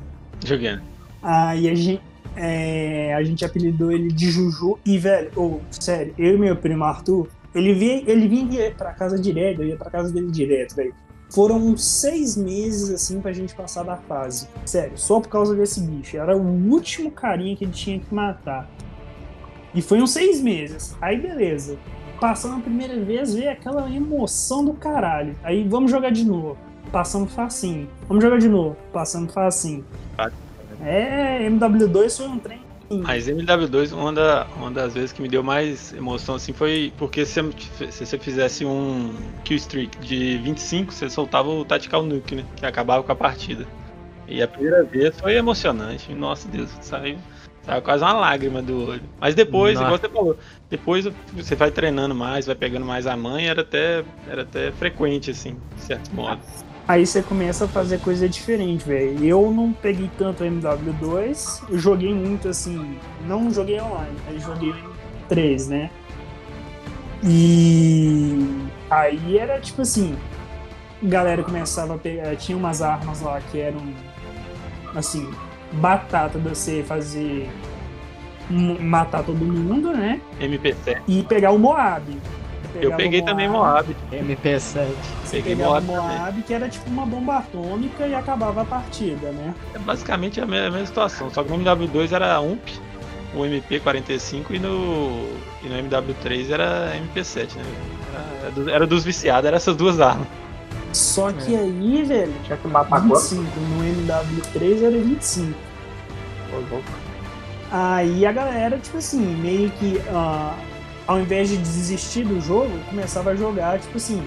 Jogando. Aí a gente, é, a gente apelidou ele de Juju. E, velho, ô, sério, eu e meu primo Arthur, ele vinha, ele vinha pra casa direto, eu ia pra casa dele direto, velho. Foram seis meses, assim, pra gente passar da fase. Sério, só por causa desse bicho. Era o último carinha que ele tinha que matar. E foi uns seis meses. Aí, beleza. Passando a primeira vez, veio aquela emoção do caralho. Aí, vamos jogar de novo. Passamos facinho. Vamos jogar de novo. Passamos facinho. É, MW2 foi um trem. Mas MW2, uma, da, uma das vezes que me deu mais emoção assim foi porque se, se você fizesse um kill streak de 25, você soltava o Tactical Nuke, né? Que acabava com a partida. E a primeira vez foi emocionante. Nossa Deus, saiu. Tava quase uma lágrima do olho. Mas depois, Nossa. igual você falou, depois você vai treinando mais, vai pegando mais a mãe, era até, era até frequente, assim, de certo modo. Aí você começa a fazer coisa diferente, velho. Eu não peguei tanto MW2, eu joguei muito assim, não joguei online, mas joguei em 3, né? E aí era tipo assim, galera começava a pegar, tinha umas armas lá que eram assim, batata de você fazer matar todo mundo, né? MP7. E pegar o Moab. Eu peguei o também Moab. Moab. MP7. Você Peguei Moab. Moab, que era tipo uma bomba atômica e acabava a partida, né? É basicamente a me- a mesma situação, só que no MW2 era UMP, o MP45 e no, e no MW3 era MP7, né? Era, era dos viciados, eram essas duas armas. Só que aí, velho, Tinha que matar quanto? 25. No MW3 era 25. Ô, louco. Aí a galera, tipo assim, meio que ah, ao invés de desistir do jogo, começava a jogar, tipo assim,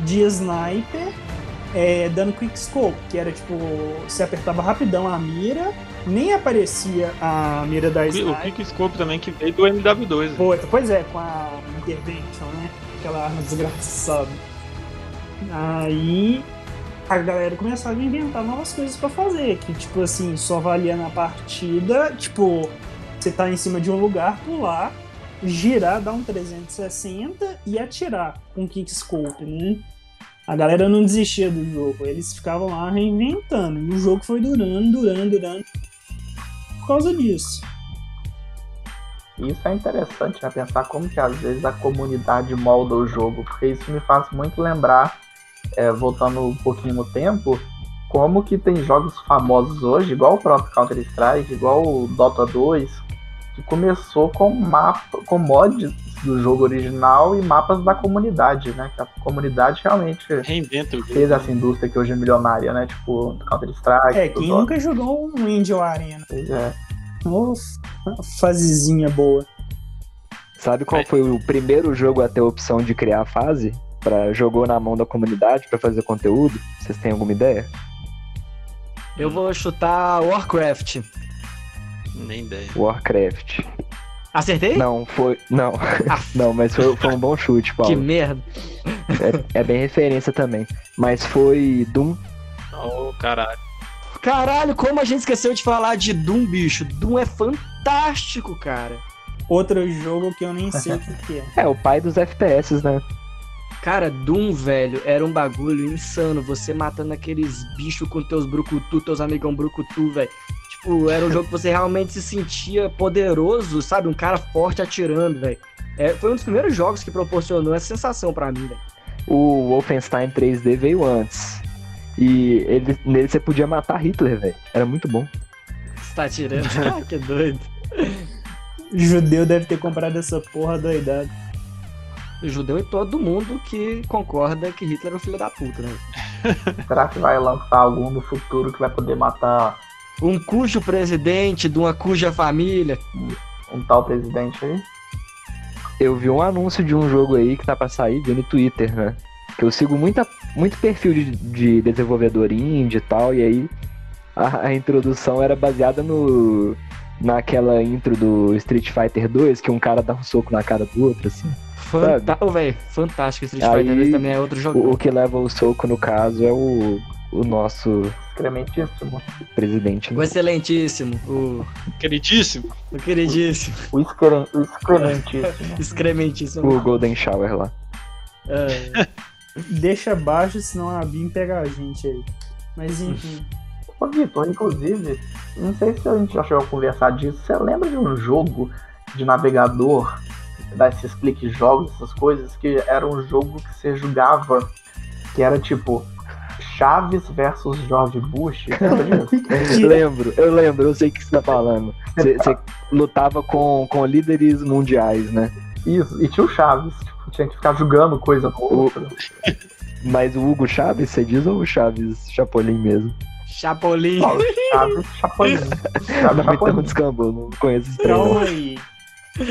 de sniper, é, dando quickscope, que era tipo, você apertava rapidão a mira, nem aparecia a mira da O sniper. Quickscope também que veio do MW2. né? Pois, é, com a Intervention, né? Aquela arma desgraçada. Aí a galera começava a inventar novas coisas pra fazer, que tipo assim, só valia na partida, tipo, você tá em cima de um lugar, pular, girar, dar um 360 e atirar com kickscope, né? A galera não desistia do jogo, eles ficavam lá reinventando, e o jogo foi durando, durando, durando por causa disso. Isso é interessante, né? Pensar como que às vezes a comunidade molda o jogo, porque isso me faz muito lembrar, é, voltando um pouquinho no tempo, como que tem jogos famosos hoje, igual o próprio Counter-Strike, igual o Dota 2, que começou com mapa, com mods do jogo original e mapas da comunidade, né? Que a comunidade realmente Reinventa fez essa indústria que hoje é milionária, né? Tipo, do Counter-Strike. É, quem nunca jogou um Angel Arena? Pois é. Ô, fasezinha boa. Sabe qual foi o primeiro jogo a ter a opção de criar fase? Pra, jogou na mão da comunidade pra fazer conteúdo? Vocês têm alguma ideia? Eu vou chutar Warcraft. Nem ideia. Warcraft. Acertei? Não, foi. Não. Ah. Não, mas foi, foi um bom chute, Que Paulo. merda. É, é bem referência também. Mas foi Doom. Ô, caralho. Caralho, como a gente esqueceu de falar de Doom, bicho. Doom é fantástico, cara. Outro jogo que eu nem sei o que, que é. É, o pai dos FPS, né? Cara, Doom, velho, era um bagulho insano. Você matando aqueles bichos com teus brucutu, teus amigão brucutu, velho. Tipo, era um jogo que você realmente se sentia poderoso, sabe? Um cara forte atirando, velho. É, foi um dos primeiros jogos que proporcionou essa sensação pra mim, velho. O Wolfenstein 3D veio antes. E ele, nele você podia matar Hitler, velho. Era muito bom. Você tá atirando. ah, que doido. Judeu deve ter comprado essa porra doidada. O judeu e todo mundo que concorda que Hitler é um filho da puta, né? Será que vai lançar algum no futuro que vai poder matar Um cujo presidente de uma cuja família. um tal presidente aí? Eu vi um anúncio de um jogo aí que tá pra sair, vi no Twitter, né? Que eu sigo muita, muito perfil de, de desenvolvedor indie e tal, e aí a, a introdução era baseada no naquela intro do Street Fighter 2, que um cara dá um soco na cara do outro, assim. Fanta... Ô, velho, fantástico. Street Aí, Fighter 2 também é outro jogo. O, o que leva o soco, no caso, é o, o nosso Excrementíssimo. presidente. O excelentíssimo, o, Queridíssimo. o queridíssimo, O, excre... o excrementíssimo. excrementíssimo. O Golden Shower lá. É, Deixa baixo, senão a BIM pega a gente aí. Mas enfim. Ô, Vitor, inclusive, não sei se a gente já chegou a conversar disso. Você lembra de um jogo de navegador, desses clique jogos, essas coisas, que era um jogo que você jogava, que era tipo Chaves versus George Bush? Lembro, eu lembro, eu sei o que você tá falando. Você você lutava com, com líderes mundiais, né? Isso, e tinha o Chaves, tipo, tinha que ficar jogando coisa no outro. Mas o Hugo Chaves, você diz ou o Chaves Chapolin mesmo? Chapolin. Ó, o Chaves Chapolin. Chaves Não, Chapolin. descambou, não conheço esse. Calma aí.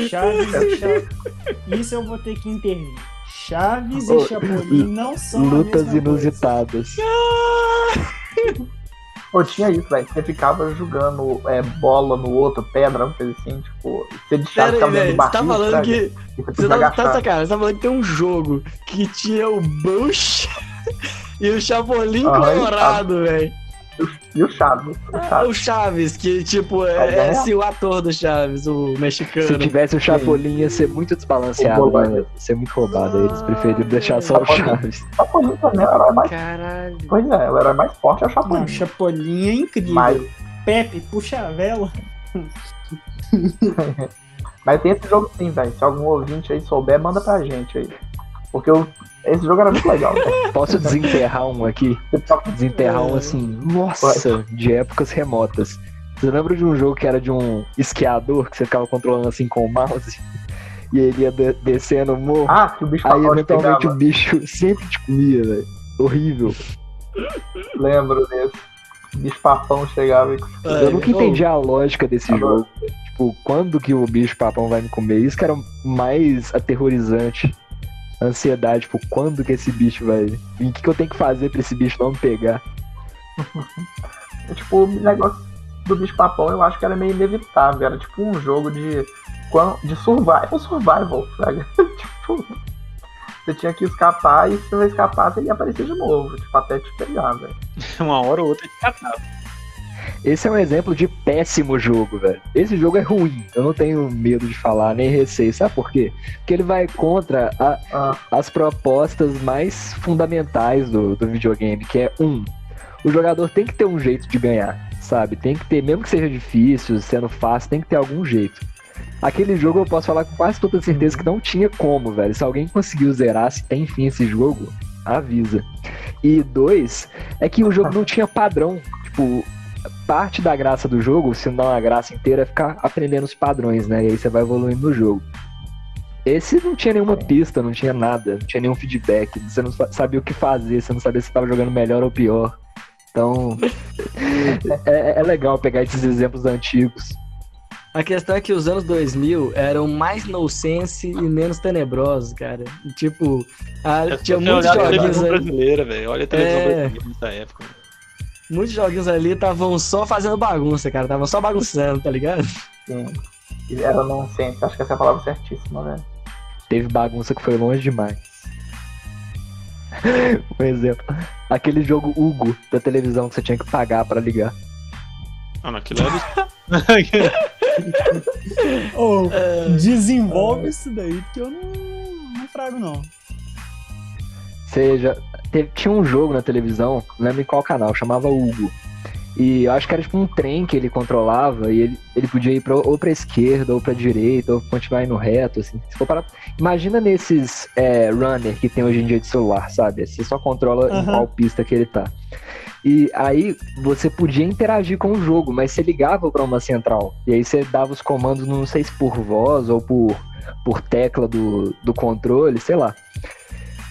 Chaves e Chapolin. Isso eu vou ter que intervir. Chaves Ô, e Chapolin não são a Lutas inusitadas. Pô, tinha isso, velho. Você ficava jogando é, bola no outro, pedra, uma coisa assim, tipo. Você de Pera chave aí, Você tá falando sabe? que. Você tá, tá agachar. sacanagem. Você tá falando que tem um jogo que tinha o Bush e o Chapolin Aham, Colorado, velho. E o Chaves. O Ah, Chaves. o Chaves, que tipo, é, é ganhar. esse o ator do Chaves, o Se mexicano. tivesse o Chapolin, ia ser muito desbalanceado, O né? Ia ser muito roubado. Aí eles preferiram deixar só o Chapolin. Chaves. O Chapolin também é o herói mais. Caralho. Pois é, o herói mais forte é o Chapolin. Não, Chapolin é incrível. Mas, Pepe, puxa a vela. mas tem esse jogo sim, velho. Se algum ouvinte aí souber, manda pra gente aí. Porque eu- esse jogo era muito legal, velho. Posso desenterrar um aqui? Desenterrar um assim, nossa, de épocas remotas. Você lembra de um jogo que era de um esquiador que você ficava controlando assim com o mouse? E ele ia de- descendo o morro. Ah, que o bicho aí eventualmente pegava. o bicho sempre te comia, velho. Horrível. Lembro desse. Bicho papão chegava e. Eu nunca entendi a lógica desse jogo. Tipo, quando que o bicho papão vai me comer? Isso que era mais aterrorizante. Ansiedade, tipo, quando que esse bicho vai. E o que, que eu tenho que fazer pra esse bicho não me pegar? Tipo, o negócio do bicho papão eu acho que era meio inevitável. Era tipo um jogo de. de survival, survival, sabe? tipo. Você tinha que escapar e se não escapasse, ele ia aparecer de novo, tipo, até te pegar, velho. Uma hora ou outra de catar. Esse é um exemplo de péssimo jogo, velho. Esse jogo é ruim. Eu não tenho medo de falar, nem receio. Sabe por quê? Porque ele vai contra a- as propostas mais fundamentais do, do videogame, que é um, o jogador tem que ter um jeito de ganhar, sabe? Tem que ter, mesmo que seja difícil, sendo fácil, tem que ter algum jeito. Aquele jogo eu posso falar com quase toda certeza que não tinha como, velho. Se alguém conseguiu zerar, se tem fim esse jogo, avisa. E dois, é que o jogo não tinha padrão. Tipo, parte da graça do jogo, se não a graça inteira, é ficar aprendendo os padrões, né? E aí você vai evoluindo no jogo. Esse não tinha nenhuma pista, não tinha nada, não tinha nenhum feedback, você não sa- sabia o que fazer, você não sabia se estava jogando melhor ou pior. Então, é, é legal pegar esses exemplos antigos. A questão é que os anos 2000 eram mais nonsense e menos tenebrosos, cara. Tipo, a- É tinha muitos olhar a joguinhos televisão brasileira, velho. Olha a televisão É. brasileira nessa época. Muitos joguinhos ali estavam só fazendo bagunça, cara. Estavam só bagunçando, tá ligado? sim. Era nonsense, acho que essa é a palavra certíssima, velho. Teve bagunça que foi longe demais. um exemplo. Aquele jogo Hugo da televisão que você tinha que pagar pra ligar. Ah, não, aquilo era. Ô, É. desenvolve isso daí, porque eu não, não frago, não. Você já. Teve- tinha um jogo na televisão, não lembro em qual canal, chamava Hugo. E eu acho que era tipo um trem que ele controlava e ele, ele podia ir pra, ou pra esquerda ou pra direita ou continuar indo reto, assim. Se for parar- Imagina nesses é, runner que tem hoje em dia de celular, sabe? Você só controla em Aham. qual pista que ele tá. E aí você podia interagir com o jogo, mas você ligava pra uma central. E aí você dava os comandos, não sei se por voz ou por, por tecla do, do controle, sei lá.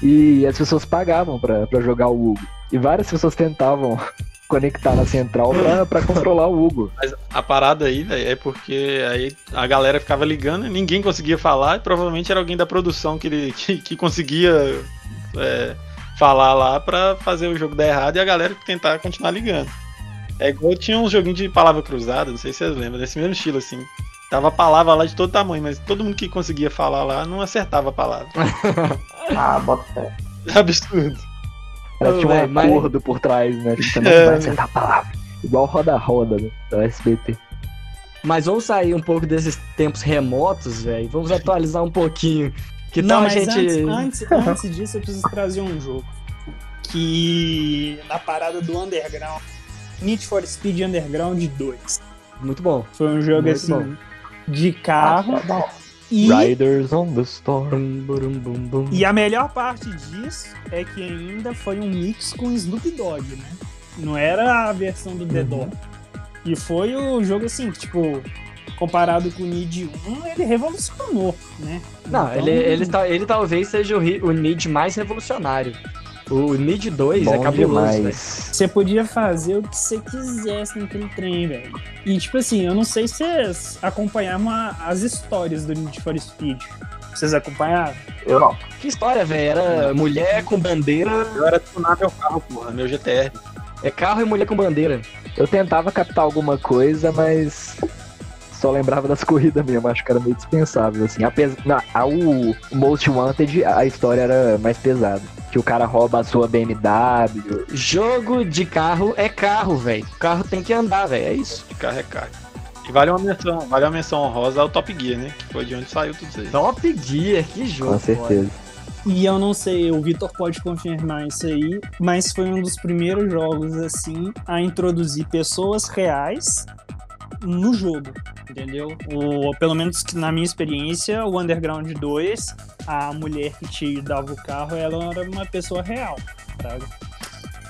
E as pessoas pagavam pra, pra jogar o Hugo. E várias pessoas tentavam conectar na central pra, pra controlar o Hugo. Mas a parada aí, velho, é porque aí a galera ficava ligando, ninguém conseguia falar, e provavelmente era alguém da produção que, ele, que, que conseguia é, falar lá pra fazer o jogo dar errado e a galera tentar continuar ligando. É igual tinha uns joguinhos de palavra cruzada, não sei se vocês lembram, desse mesmo estilo assim. Tava a palavra lá de todo tamanho, mas todo mundo que conseguia falar lá não acertava a palavra. Ah, bota fé. Absurdo. Ô, tinha um véi, mas- acordo por trás, né? Tipo, Você não É. vai acertar a palavra. Igual roda-roda, né? Da SBT. Mas vamos sair um pouco desses tempos remotos, velho. Vamos atualizar um pouquinho. Que tal não, a mas gente. antes, antes, antes disso eu preciso trazer um jogo. Que na parada do Underground, Need for Speed Underground 2. Muito bom. Foi um jogo Muito assim bom. de carro Ah, não. E, Riders on the Storm. Bum, burum, bum, bum. e a melhor parte disso é que ainda foi um mix com Snoop Dogg, né? Não era a versão do The Dog. E foi o jogo assim, tipo, comparado com o Need 1, ele revolucionou, né? Não, Então, ele, ele, ta- ele talvez seja o, o Need mais revolucionário. O Need 2 é Bom cabuloso, velho. demais. Você podia fazer o que você quisesse naquele trem, velho. E, tipo assim, eu não sei se vocês acompanharam a- as histórias do Need for Speed. Vocês acompanharam? Eu não. Que história, velho. Era mulher com bandeira. Eu era tunar meu carro, porra, meu GTR. É carro e mulher com bandeira. Eu tentava captar alguma coisa, mas só lembrava das corridas mesmo, acho que era meio dispensável, assim. Apesar, na, a, o, o Most Wanted, a história era mais pesada. Que o cara rouba a sua BMW. Jogo de carro é carro, velho. Carro tem que andar, velho. É isso. De carro é carro. E vale uma menção, vale uma menção honrosa ao Top Gear, né? Que foi de onde saiu tudo isso aí. Top Gear, que jogo. Com certeza. E eu não sei, o Vitor pode confirmar isso aí, mas foi um dos primeiros jogos assim a introduzir pessoas reais no jogo, entendeu? O, pelo menos que na minha experiência, o Underground 2, a mulher que te dava o carro, ela era uma pessoa real, sabe?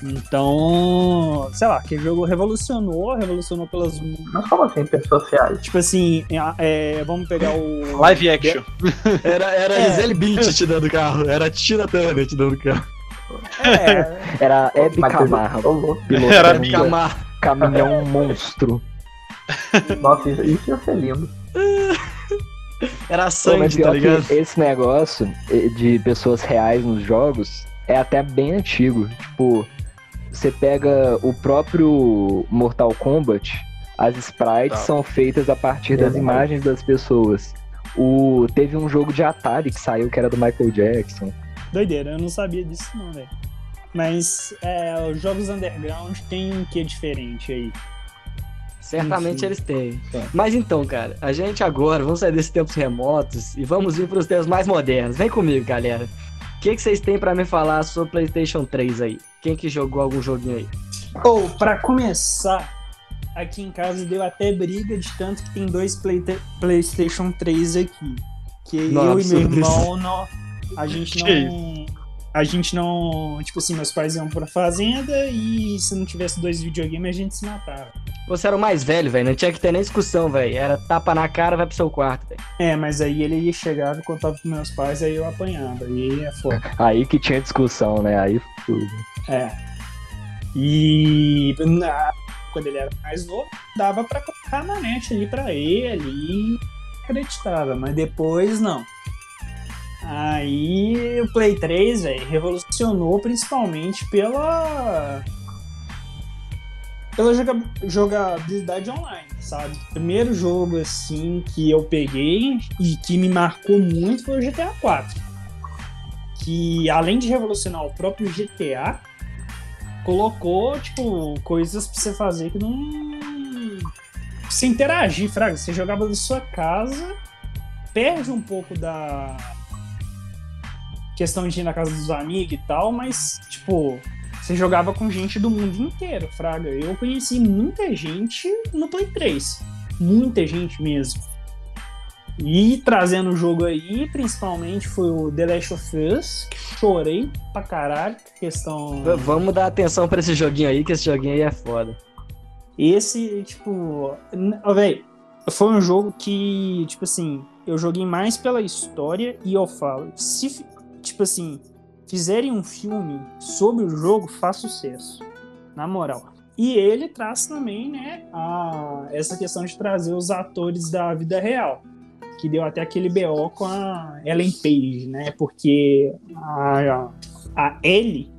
Então, sei lá, que jogo revolucionou, revolucionou pelas. Mas como assim, pessoas reais? Tipo assim, é, vamos pegar o. Live action. Era, era É. Gisele Bündchen te dando carro. Era Tina Turner te dando carro. É, Era Hebe Camargo, Era de um minha. Camar. caminhão monstro. Nossa, isso, ia ser lindo. Era pior tá ligado? esse negócio de pessoas reais nos jogos é até bem antigo. Tipo, você pega o próprio Mortal Kombat, as sprites Tá. são feitas a partir das Verdade. imagens das pessoas. O, teve um jogo de Atari que saiu que era do Michael Jackson. doideira, eu não sabia disso não, velho. Mas é, os jogos underground tem um que diferente aí. Certamente Enfim. eles têm. É. Mas então, cara, a gente agora, vamos sair desses tempos remotos e vamos vir para os tempos mais modernos. Vem comigo, galera. O que, que vocês têm pra me falar sobre o PlayStation 3 aí? Quem que jogou algum joguinho aí? Ou, pra começar, aqui em casa deu até briga de tanto que tem dois Play- PlayStation 3 aqui. Que Não, eu e meu irmão, não, a gente não. A gente não. Tipo assim, meus pais iam pra fazenda e se não tivesse dois videogames a gente se matava. Você era o mais velho, velho. Não tinha que ter nem discussão, velho. Era tapa na cara, vai pro seu quarto, velho. É, mas aí ele chegava e contava com meus pais, aí eu apanhava. E é foda. Aí que tinha discussão, né? Aí tudo. É. E na- quando ele era mais novo, dava pra colocar na net ali pra ele e acreditava, mas depois não. Aí o Play 3, velho, revolucionou principalmente pela pela joga- jogabilidade online, sabe? O primeiro jogo assim que eu peguei e que me marcou muito foi o GTA 4. Que além de revolucionar o próprio GTA, colocou, tipo, coisas pra você fazer que não. Você interagir, Fraga. Você jogava da sua casa, perde um pouco da questão de ir na casa dos amigos e tal, mas, tipo, você jogava com gente do mundo inteiro, Fraga. Eu conheci muita gente no Play 3. Muita gente mesmo. E trazendo o jogo aí, principalmente foi o The Last of Us, que chorei pra caralho. Questão. Vamos dar atenção pra esse joguinho aí, que esse joguinho aí é foda. Esse, tipo. Ó, véi, foi um jogo que, tipo assim, eu joguei mais pela história e eu falo, se, tipo assim, fizerem um filme sobre o jogo, faz sucesso. Na moral. E ele traz também, né, a, essa questão de trazer os atores da vida real. Que deu até aquele BO com a Ellen Page, né? Porque a, a Ellie,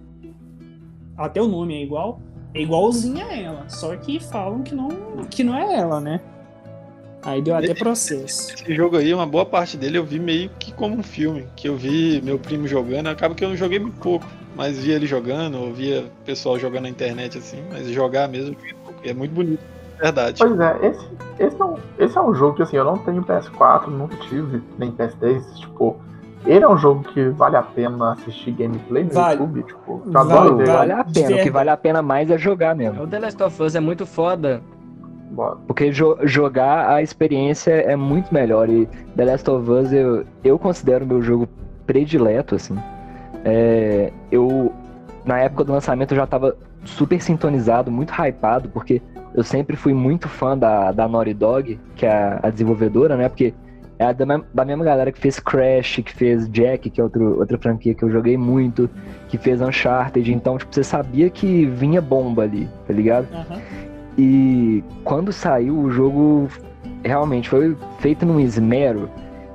até o nome é igual, é igualzinha a ela, só que falam que não, que não é ela, né? Aí deu até processo. Esse jogo aí, uma boa parte dele eu vi meio que como um filme. Que eu vi meu primo jogando, acaba que eu não joguei muito pouco. Mas via ele jogando, ou via pessoal jogando na internet assim, mas jogar mesmo, eu joguei pouco. E é muito bonito, verdade. Pois é, esse, esse, é um, esse é um jogo que assim, eu não tenho PS4, nunca tive, nem PS3, tipo. Ele é um jogo que vale a pena assistir gameplay no Vale. YouTube, tipo, eu Vale, adoro ver. Vale a pena, o que vale a pena mais é jogar mesmo. O The Last of Us é muito foda. Porque jo- jogar a experiência é muito melhor. E The Last of Us eu, eu considero meu jogo predileto, assim. É, eu, na época do lançamento, eu já tava super sintonizado, muito hypado, porque eu sempre fui muito fã da, da Naughty Dog, que é a, a desenvolvedora, né? Porque é a da, da mesma galera que fez Crash, que fez Jack, que é outro, outra franquia que eu joguei muito, que fez Uncharted. Então, tipo, você sabia que vinha bomba ali, tá ligado? Aham. E quando saiu o jogo, realmente foi feito num esmero.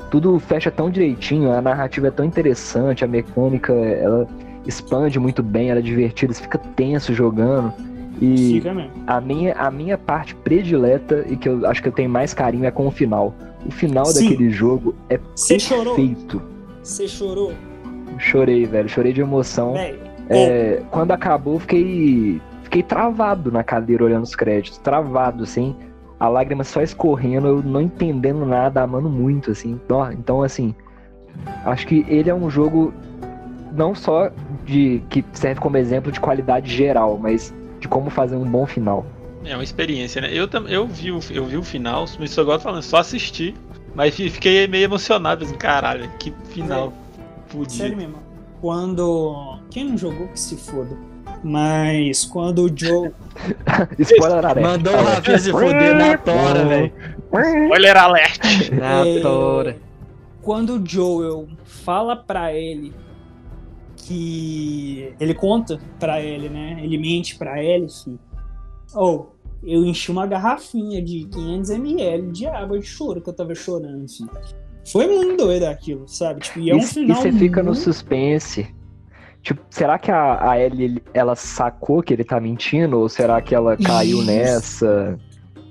Tudo fecha tão direitinho, a narrativa é tão interessante, a mecânica ela expande muito bem, ela é divertida, você fica tenso jogando. E a minha, a minha parte predileta e que eu acho que eu tenho mais carinho é com o final. O final Sim. daquele jogo é chorou? perfeito. Você chorou? Chorei, velho. Chorei de emoção. Véi, É, quando acabou, fiquei, fiquei travado na cadeira olhando os créditos. Travado, assim. A lágrima só escorrendo, eu não entendendo nada, amando muito, assim. Então, assim, acho que ele é um jogo não só de que serve como exemplo de qualidade geral, mas de como fazer um bom final. É uma experiência, né? Eu, eu, vi, o, eu vi o final, mas só gosto falando, só assisti. Mas fi- fiquei meio emocionado, assim, caralho, que final Sério fudido. mesmo. Quando. Quem não jogou que se foda. Mas quando o Joe. Spoiler alert. Mandou o Rafinha se fuder na tora, velho. Spoiler alert! Na É. tora. Quando o Joel fala pra ele que. Ele conta pra ele, né? Ele mente pra ele, filho. Ou, eu enchi uma garrafinha de 500ml de água de choro que eu tava chorando, filho. Foi muito doido aquilo, sabe? Tipo, e é um E- e final. você fica no muito- suspense. Tipo, será que a, a Ellie, ela sacou que ele tá mentindo? Ou será que ela caiu Isso. nessa?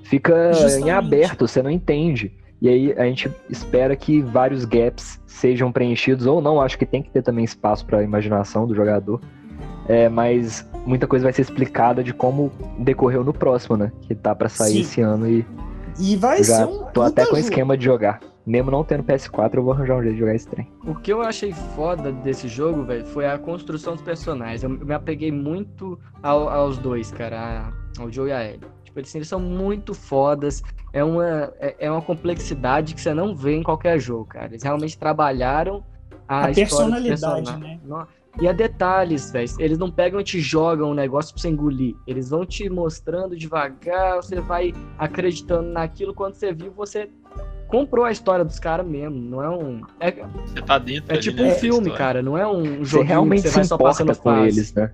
Fica em Justamente. aberto, você não entende. E aí a gente espera que vários gaps sejam preenchidos, ou não, acho que tem que ter também espaço pra imaginação do jogador. É, mas muita coisa vai ser explicada de como decorreu no próximo, né? Que tá pra sair Sim. esse ano e E vai já ser um. tô até com esquema de jogar. Mesmo não tendo PS4, eu vou arranjar um jeito de jogar esse trem. O que eu achei foda desse jogo, velho, foi a construção dos personagens. Eu me apeguei muito ao- aos dois, cara, ao Joe e a Ellie. Tipo, eles, eles são muito fodas. É uma, é, é uma complexidade que você não vê em qualquer jogo, cara. Eles realmente trabalharam a, A personalidade, né? E a detalhes, velho. Eles não pegam e te jogam um negócio pra você engolir. Eles vão te mostrando devagar, você vai acreditando naquilo. Quando você viu, você comprou a história dos caras mesmo. Não é um. É, Você tá dentro é ali, tipo né, um filme, história. cara. Não é um jogo realmente que você se vai só passando com fase. eles, né?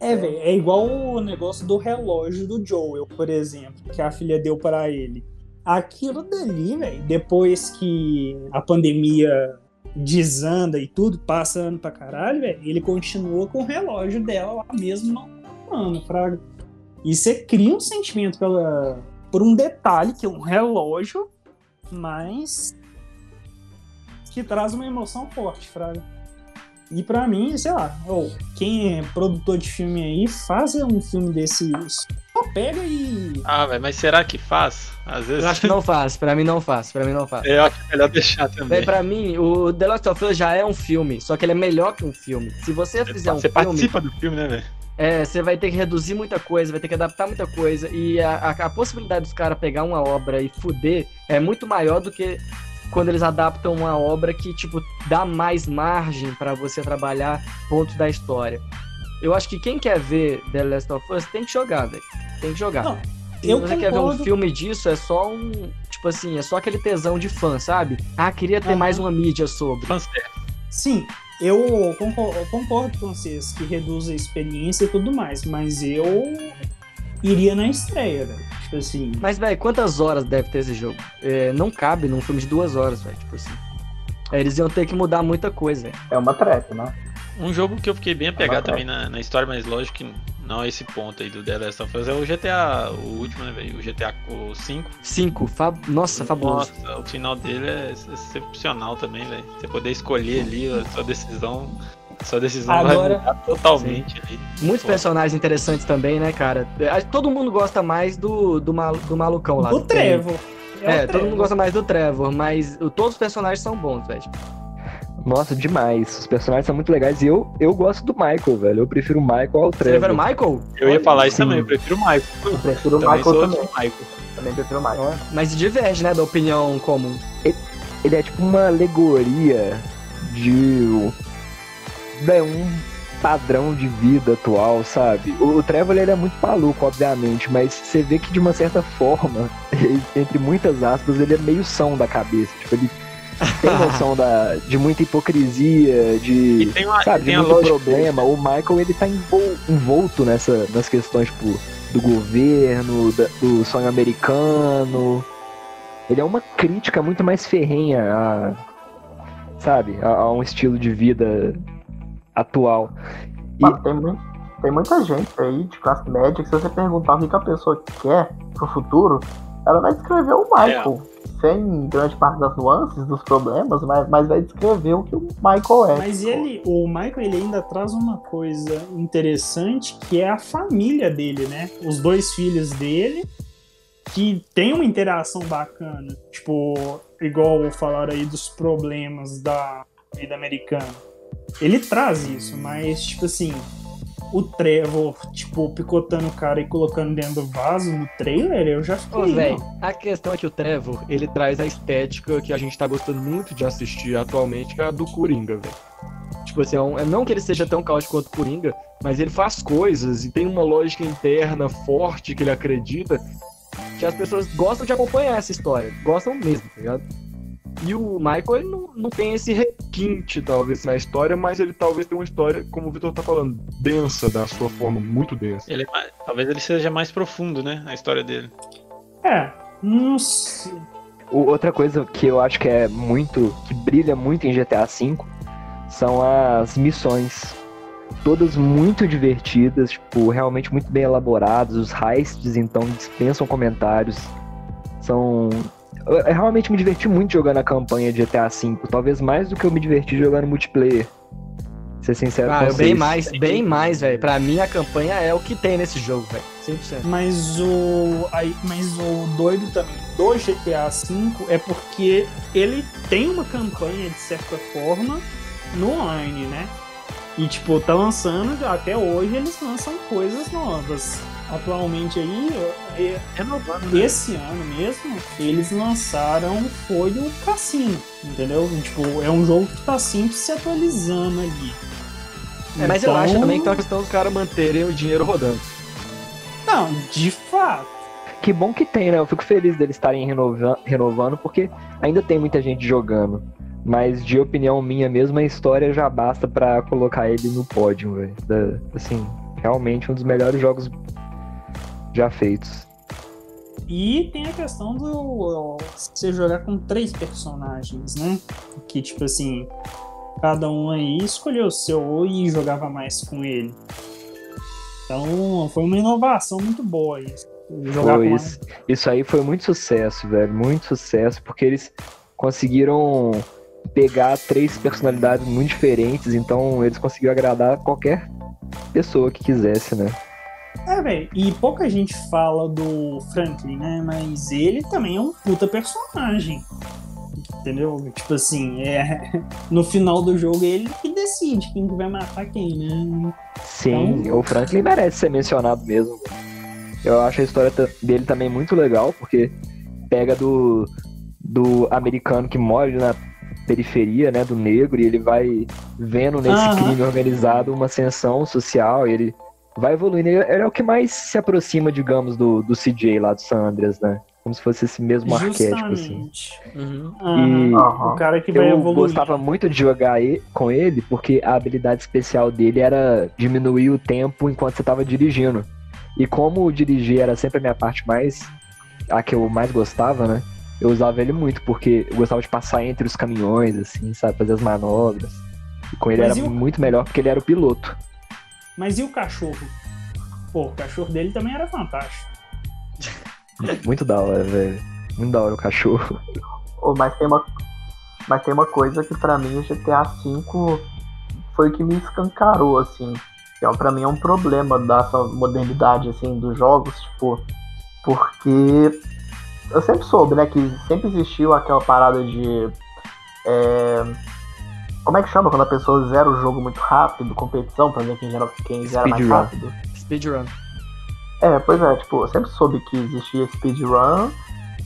É, velho, é igual o negócio do relógio do Joel, por exemplo, que a filha deu pra ele. Aquilo dali, velho, depois que a pandemia desanda e tudo, passa ano pra caralho, velho, ele continua com o relógio dela lá mesmo, não mano, pra... E você cria um sentimento pela... por um detalhe, que é um relógio, mas que traz uma emoção forte, Fraga. E pra mim, sei lá, ou quem é produtor de filme aí, faz um filme desse. Só pega e. Ah, velho, mas será que faz? Às vezes. Eu acho que não faz. Pra mim não faz. Pra mim não faz. Eu acho melhor deixar também. Pra mim, o The Last of Us já é um filme, só que ele é melhor que um filme. Se você fizer um Você filme, participa do filme, né, velho? É, você vai ter que reduzir muita coisa, vai ter que adaptar muita coisa. E a, a- a possibilidade dos caras pegar uma obra e fuder é muito maior do que quando eles adaptam uma obra que, tipo, dá mais margem pra você trabalhar pontos da história. Eu acho que quem quer ver The Last of Us tem que jogar, velho. Tem que jogar. Não, Se eu você quer ver um concordo. filme disso, é só um. Tipo assim, é só aquele tesão de fã, sabe? Ah, queria ter Aham. mais uma mídia sobre. Sim, eu concordo, com vocês que reduz a experiência e tudo mais, mas eu iria na estreia, velho. Tipo assim. Mas, velho, quantas horas deve ter esse jogo? É, não cabe num filme de duas horas, velho. Tipo assim. É, Eles iam ter que mudar muita coisa, velho. É uma treta, né? Um jogo que eu fiquei bem apegado Bacana. também na, na história, mas lógico que não é esse ponto aí do The Last of Us, é o GTA, o último, né, velho? O GTA 5. Cinco. Fa... Nossa, fabuloso. Nossa, o final dele é excepcional também, velho. Você poder escolher ali a sua decisão. Sua decisão Agora- vai mudar totalmente ali. Muitos Pô. personagens interessantes também, né, cara? É, Todo mundo gosta mais do, do, mal, do malucão lá. do tem- Trevor. É, o todo mundo gosta mais do Trevor, mas todos os personagens são bons, velho. Nossa, demais. Os personagens são muito legais. E eu, eu gosto do Michael, velho. Eu prefiro o Michael ao Você prefere Trevor. o Michael? Eu ia falar isso Sim. também, eu prefiro o Michael. Eu prefiro o Também Michael sou também. Michael. Também prefiro o Michael. Mas diverge, né, da opinião comum. Ele é tipo uma alegoria de é um padrão de vida atual, sabe? O, o Trevor ele é muito maluco, obviamente, mas você vê que de uma certa forma, ele- entre muitas aspas, ele é meio são da cabeça. Tipo, ele tem noção da, de muita hipocrisia, de. tem uma, Sabe, de muito problema. O Michael, ele tá envol- envolto nessa, nas questões, tipo, do governo, da- do sonho americano. Ele é uma crítica muito mais ferrenha a, sabe, a, a um estilo de vida atual. E Mano, tem, muito, tem muita gente aí de classe média que se você perguntar o que que a pessoa quer pro futuro, ela vai descrever o Michael. Sem grande parte das nuances, dos problemas, mas, mas vai descrever o que o Michael é. Mas tipo. ele, o Michael, ele ainda traz uma coisa interessante que é a família dele, né? Os dois filhos dele que tem uma interação bacana. Tipo, igual falaram aí dos problemas da vida americana. Ele traz isso, mas, tipo assim, o Trevor, tipo, picotando o cara e colocando dentro do vaso no trailer, eu já fiquei. não. a questão é que o Trevor, ele traz a estética que a gente tá gostando muito de assistir atualmente, que é a do Coringa, velho. Tipo assim, é um- é não que ele seja tão caótico quanto o Coringa, mas ele faz coisas e tem uma lógica interna forte que ele acredita que as pessoas gostam de acompanhar essa história. Gostam mesmo, tá ligado? E o Michael, ele não, não tem esse requinte, talvez, na história, mas ele talvez tenha uma história, como o Vitor tá falando, densa da sua forma, muito densa. Ele é mais- talvez ele seja mais profundo, né? A história dele. É, não sei. O- Outra coisa que eu acho que é muito, que brilha muito em GTA V são as missões. Todas muito divertidas, tipo, realmente muito bem elaboradas. Os heists, então, dispensam comentários. São. Eu, eu realmente me diverti muito jogando a campanha de GTA V. Talvez mais do que eu me diverti jogando multiplayer. Ser sincero Ah, com eu bem vocês. mais, bem mais, velho. Pra mim, a campanha é o que tem nesse jogo, velho. 100%. Mas o, aí, mas o doido também do GTA V é porque ele tem uma campanha, de certa forma, no online, né? E, tipo, tá lançando, até hoje eles lançam coisas novas. Atualmente aí, é- Renovando, né? esse ano mesmo, eles lançaram foi o Cassino, entendeu? Tipo, é um jogo que tá sempre se atualizando ali. É, mas eu Então- acho também que tem uma questão dos caras manterem o dinheiro rodando. Não, de fato. Que bom que tem, né? Eu fico feliz deles estarem renova- renovando, porque ainda tem muita gente jogando. Mas de opinião minha mesmo, a história já basta pra colocar ele no pódio, velho. Assim, realmente um dos melhores jogos já feitos. E tem a questão do você jogar com três personagens, né? Que tipo assim, cada um aí escolheu o seu e jogava mais com ele. Então foi uma inovação muito boa isso. Jogar isso. Isso aí foi muito sucesso, velho. Muito sucesso, porque eles conseguiram pegar três personalidades muito diferentes, então eles conseguiram agradar qualquer pessoa que quisesse, né? É, velho. E pouca gente fala do Franklin, né? Mas ele também é um puta personagem. Entendeu? Tipo assim, é... no final do jogo é ele que decide quem que vai matar quem, né? Sim, Então- o Franklin merece ser mencionado mesmo. Eu acho a história dele também muito legal, porque pega do, do americano que mora na periferia, né, do negro, e ele vai vendo nesse Aham. crime organizado uma ascensão social, e ele vai evoluindo. Ele ele é o que mais se aproxima, digamos, do, do CJ lá do San Andreas, né? Como se fosse esse mesmo arquétipo, assim. Justamente. Uhum. E- Aham. O cara que vai Eu evoluir. gostava muito de jogar com ele, porque a habilidade especial dele era diminuir o tempo enquanto você estava dirigindo. E como dirigir era sempre a minha parte mais. a que eu mais gostava, né? Eu usava ele muito, porque eu gostava de passar entre os caminhões, assim, sabe? Fazer as manobras. E com ele Mas era e o- muito melhor, porque ele era o piloto. Mas e o cachorro? Pô, o cachorro dele também era fantástico. Muito da hora, velho. Muito da hora o cachorro. Ô, mas tem uma. Mas tem uma coisa que pra mim o GTA V foi o que me escancarou, assim. Que é, pra mim é um problema dessa modernidade, assim, dos jogos, tipo. Porque eu sempre soube, né, que sempre existiu aquela parada de. é, como é que chama quando a pessoa zera o jogo muito rápido, competição, pra ver quem, zera, quem zera mais Speedrun. rápido? Speedrun. É, pois é, tipo, eu sempre soube que existia speedrun,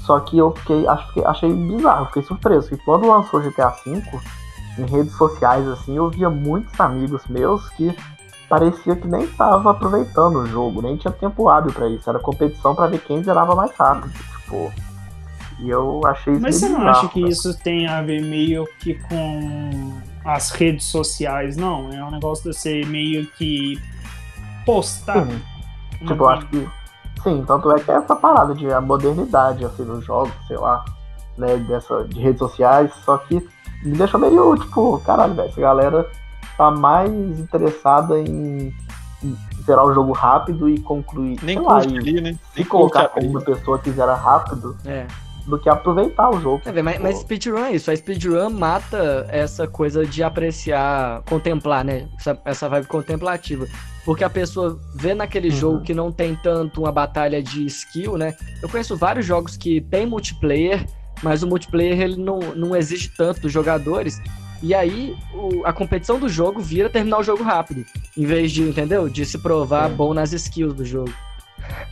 só que eu fiquei, acho que achei bizarro, fiquei surpreso, que quando lançou GTA V, em redes sociais, assim, eu via muitos amigos meus que parecia que nem tava aproveitando o jogo, nem tinha tempo hábil pra isso, era competição pra ver quem zerava mais rápido, tipo. E eu achei isso Mas você não bizarro, acha que cara. isso tem a ver meio que com as redes sociais, não? É um negócio de você meio que postar. Sim. Tipo, eu acho que. Sim, tanto é que é essa parada de a modernidade, assim, nos jogos, sei lá, né, dessa, de redes sociais, só que me deixa meio, tipo, caralho, velho, essa galera tá mais interessada em, em zerar o jogo rápido e concluir. Nem sei lá, e- né? se Nem colocar curte como uma pessoa que zera rápido É. do que aproveitar o jogo. É, mas, mas speedrun é isso. A speedrun mata essa coisa de apreciar, contemplar, né? Essa, essa vibe contemplativa. Porque a pessoa vê naquele Uhum. jogo que não tem tanto uma batalha de skill, né? Eu conheço vários jogos que tem multiplayer, mas o multiplayer ele não, não exige tanto dos jogadores. E aí o- a competição do jogo vira terminar o jogo rápido. Em vez de, entendeu? De se provar Sim. bom nas skills do jogo.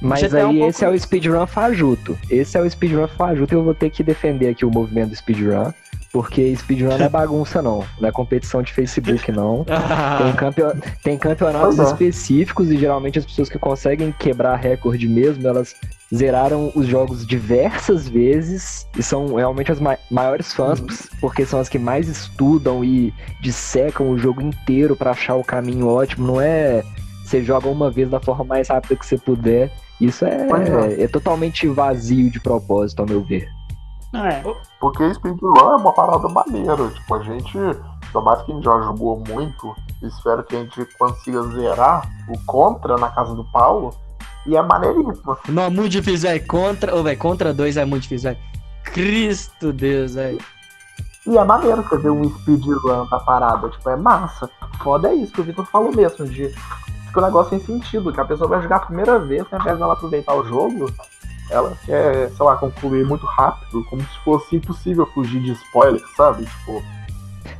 Mas GTA é um aí pouco esse é o speedrun fajuto. Esse é o speedrun fajuto e eu vou ter que defender aqui o movimento do speedrun. Porque speedrun não é bagunça, não. Não é competição de Facebook, não. Tem, campio- tem campeonatos é. específicos e geralmente as pessoas que conseguem quebrar recorde mesmo, elas zeraram os jogos diversas vezes e são realmente as ma- maiores fãs, porque são as que mais estudam e dissecam o jogo inteiro pra achar o caminho ótimo. Não é você joga uma vez da forma mais rápida que você puder. Isso é, é. é totalmente vazio de propósito, ao meu ver. Não é. Porque speedrun é uma parada maneira. Tipo, a gente, por mais que a gente já jogou muito, espero que a gente consiga zerar o Contra na casa do Paulo. E é maneiríssimo. Não, é muito difícil, velho. Contra. Ô, velho, contra dois é muito difícil, velho. Cristo Deus, velho. E é maneiro você ver um speedrun da parada. Tipo, é massa. Foda é isso que o Vitor falou mesmo, de que o negócio tem sentido, que a pessoa vai jogar a primeira vez, ao invés dela aproveitar o jogo, ela quer, sei lá, concluir muito rápido, como se fosse impossível fugir de spoiler, sabe? Tipo,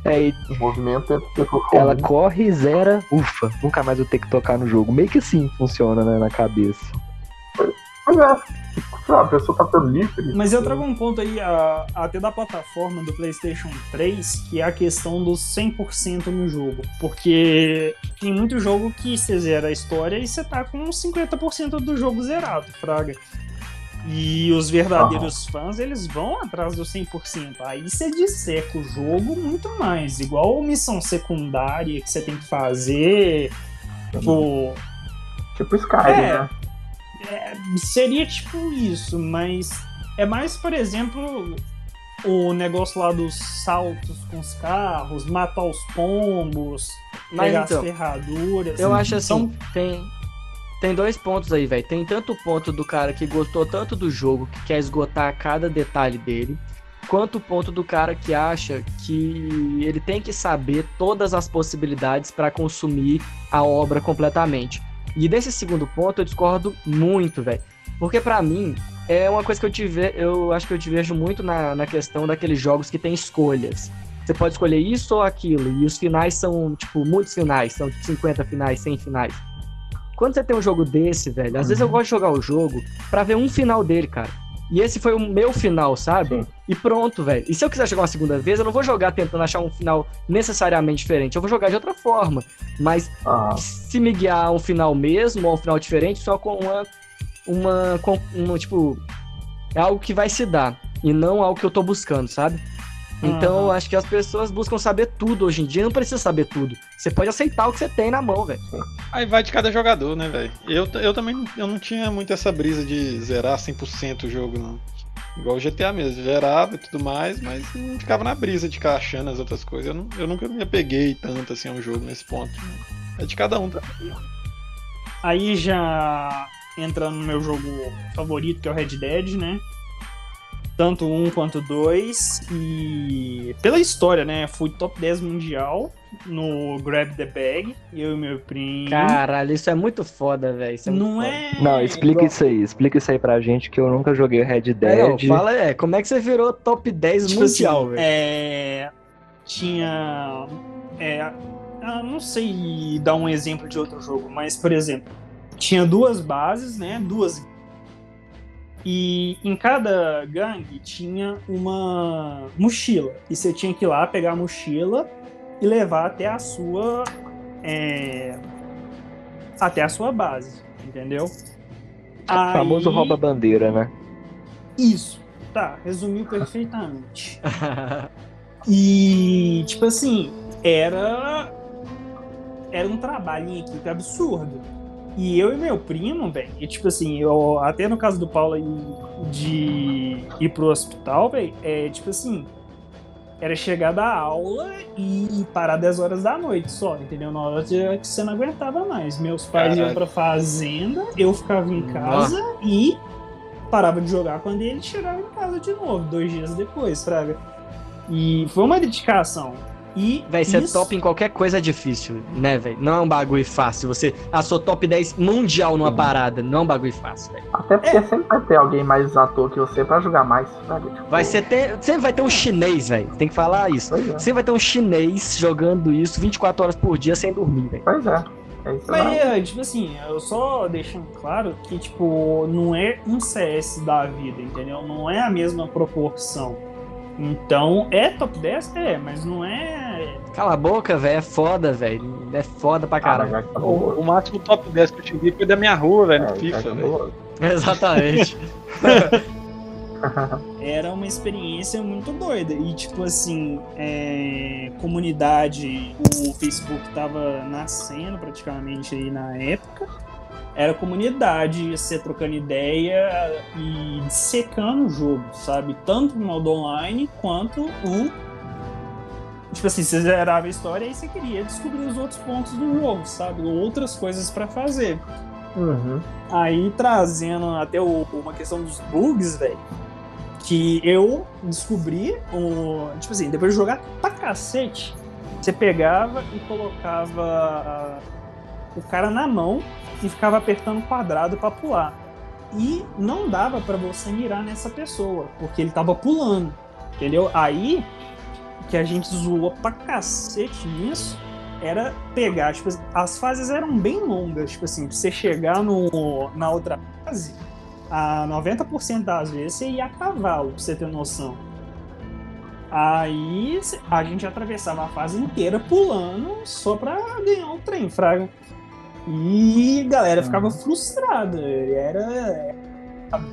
É, e o movimento pessoas ela corre, zera, ufa, nunca mais vou ter que tocar no jogo. Meio que assim funciona, né, na cabeça. Mas é, lá, a pessoa tá tão livre. Mas eu trago um ponto aí a- até da plataforma do PlayStation 3, que é a questão dos 100% no jogo. Porque tem muito jogo que você zera a história e você tá com uns 50% do jogo zerado, fraga. E os verdadeiros fãs, eles vão atrás do 100%. Aí você disseca o jogo muito mais. Igual missão secundária que você tem que fazer. Tipo, Tipo Skyrim, É. né? É, seria tipo isso, mas é mais, por exemplo, o negócio lá dos saltos com os carros, matar os pombos, Mas pegar então, as ferraduras. Eu acho assim, São- tem, tem dois pontos aí, velho. Tem tanto o ponto do cara que gostou tanto do jogo, que quer esgotar cada detalhe dele, quanto o ponto do cara que acha que ele tem que saber todas as possibilidades para consumir a obra completamente. E desse segundo ponto eu discordo muito, velho. Porque pra mim é uma coisa que eu tive, eu acho que eu te vejo muito na, na questão daqueles jogos que tem escolhas. Você pode escolher isso ou aquilo, e os finais são, tipo, muitos finais, são tipo 50 finais, 100 finais. Quando você tem um jogo desse, velho, às vezes eu gosto de jogar o jogo pra ver um final dele, cara. E esse foi o meu final, sabe? Sim. E pronto, velho. E se eu quiser jogar uma segunda vez, eu não vou jogar tentando achar um final necessariamente diferente. Eu vou jogar de outra forma. Mas Ah, se me guiar a um final mesmo ou a um final diferente, só com uma, uma, com uma, tipo, é algo que vai se dar e não algo que eu tô buscando, sabe? Então, eu acho que as pessoas buscam saber tudo hoje em dia, não precisa saber tudo. Você pode aceitar o que você tem na mão, velho. Aí vai de cada jogador, né, velho? Eu, eu também não- eu não tinha muito essa brisa de zerar 100% o jogo, não. Igual o GTA mesmo, zerava e tudo mais, mas não ficava na brisa de ficar achando as outras coisas. Eu, não- eu nunca me apeguei tanto assim a um jogo nesse ponto. É de cada um, tá? Aí já entra no meu jogo favorito, que é o Red Dead, né? Tanto um quanto dois. E pela história, né? Fui top 10 mundial no Grab the Bag, eu e meu primo. Caralho, isso é muito foda, velho. É não foda. é. Não, explica isso aí, explica isso aí pra gente que eu nunca joguei Red É, Dead. não, fala, é, como é que você virou top 10 Tipo mundial, assim, velho? é, tinha. É, eu não sei dar um exemplo de outro jogo, mas, por exemplo, tinha duas bases, né? Duas. E em cada gangue tinha uma mochila. E você tinha que ir lá pegar a mochila e levar até a sua. é, até a sua base, entendeu? O famoso Aí- rouba-bandeira, né? Isso, tá, resumiu perfeitamente. E, tipo assim, era. Era um trabalho em equipe absurdo. E eu e meu primo, velho, e tipo assim, eu, até no caso do Paulo aí de ir pro hospital, velho, é tipo assim. era chegar da aula e parar 10 horas da noite só, entendeu? Na hora que você não aguentava mais. Meus pais Caralho. iam pra fazenda, eu ficava em casa e parava de jogar quando ele chegava em casa de novo, dois dias depois, fraga. E foi uma dedicação. E Véi, ser isso- top em qualquer coisa é difícil, né, velho? Não é um bagulho fácil. Você. Ah, sou top 10 mundial numa parada. Não é um bagulho fácil, velho. Até porque sempre vai ter alguém mais ator que você pra jogar mais, sabe? Tipo, Vai ser ter. Sempre vai ter um chinês, velho. Tem que falar isso. Pois é, Sempre vai ter um chinês jogando isso 24 horas por dia sem dormir, velho. pois é. É isso Mas, aí. é, tipo assim, eu só deixando claro que, tipo, não é um CS da vida, entendeu? Não é a mesma proporção. Então, é top 10? É, mas não é. Cala a boca, velho. É foda, velho. É foda pra Cara, caralho. tá O, o máximo top 10 que eu tive foi da minha rua, velho, É, no já FIFA, velho. Exatamente. Era uma experiência muito doida. E, tipo assim, é, comunidade, o Facebook tava nascendo praticamente aí na época. Era comunidade, você trocando ideia e secando o jogo, sabe? Tanto no modo online quanto o. Tipo assim, você zerava a história e você queria descobrir os outros pontos do jogo, sabe? Outras coisas pra fazer. Uhum. Aí trazendo até o- uma questão dos bugs, velho. Que eu descobri, o, tipo assim, depois de jogar pra cacete, você pegava e colocava o cara na mão e ficava apertando quadrado pra pular. E não dava pra você mirar nessa pessoa, porque ele tava pulando, entendeu? Aí que a gente zoou pra cacete nisso era pegar, tipo, as fases eram bem longas, tipo assim, pra você chegar no, na outra fase, a 90% das vezes você ia a cavalo, pra você ter noção. Aí a gente atravessava a fase inteira pulando só pra ganhar o trem, fraga. E a galera ficava frustrada. Era.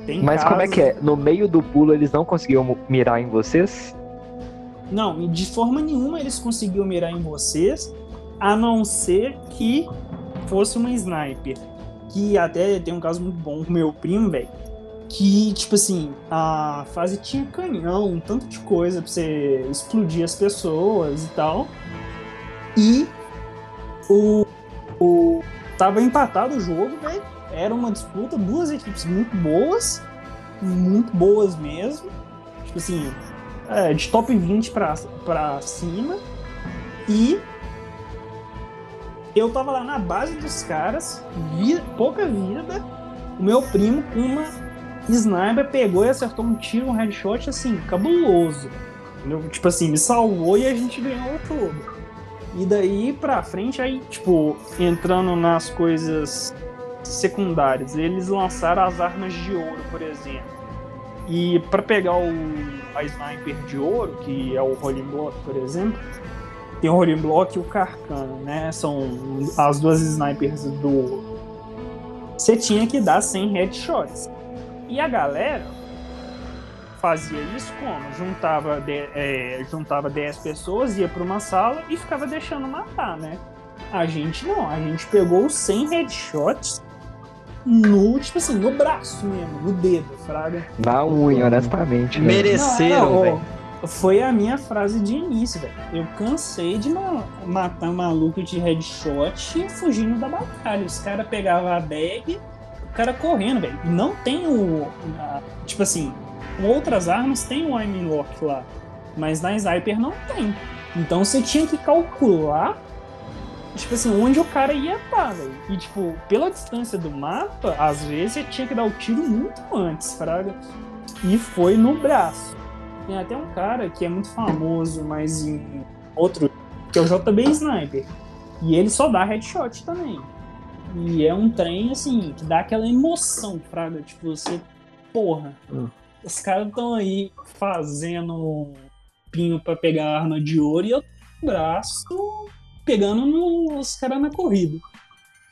bem Mas como é que é? No meio do pulo eles não conseguiam mirar em vocês? Não, de forma nenhuma eles conseguiam mirar em vocês, a não ser que fosse uma sniper. Que até tem um caso muito bom com meu primo, velho. Que, tipo assim, a fase tinha canhão, um tanto de coisa pra você explodir as pessoas e tal. E o. o tava empatado o jogo, velho. Era uma disputa, duas equipes muito boas. Muito boas mesmo. Tipo assim, é, de top 20 pra, pra cima. E eu tava lá na base dos caras, vi, pouca vida. O meu primo, com uma sniper, pegou e acertou um tiro, um headshot assim, cabuloso. Entendeu? Tipo assim, me salvou e a gente ganhou o jogo. E daí pra frente, aí, tipo, entrando nas coisas secundárias, eles lançaram as armas de ouro, por exemplo. E para pegar o, a sniper de ouro, que é o Rolling Block, por exemplo, tem o Rolling Block e o Carcano, né? São as duas snipers do ouro. Você tinha que dar 100 headshots. E a galera fazia isso como? Juntava, de, é, juntava 10 pessoas, ia para uma sala e ficava deixando matar, né? A gente não, a gente pegou os 100 headshots no, tipo assim, no braço mesmo, no dedo, fraga. Na unha, honestamente. né? Mereceram, velho. Foi a minha frase de início, velho. Eu cansei de ma- matar maluco de headshot fugindo da batalha. Os caras pegavam a bag, o cara correndo, velho. Não tem o. a- tipo assim, com outras armas tem o aim lock lá. Mas na sniper não tem. Então você tinha que calcular. Tipo assim, onde o cara ia estar, velho. E, tipo, pela distância do mapa, às vezes você tinha que dar o tiro muito antes, fraga. E foi no braço. Tem até um cara que é muito famoso, mas em outro, que é o JB Sniper. E ele só dá headshot também. E é um trem, assim, que dá aquela emoção, fraga. Tipo, você, porra, Hum. Os caras estão aí fazendo pinho pra pegar arma de ouro e eu o braço pegando nos caras na corrida.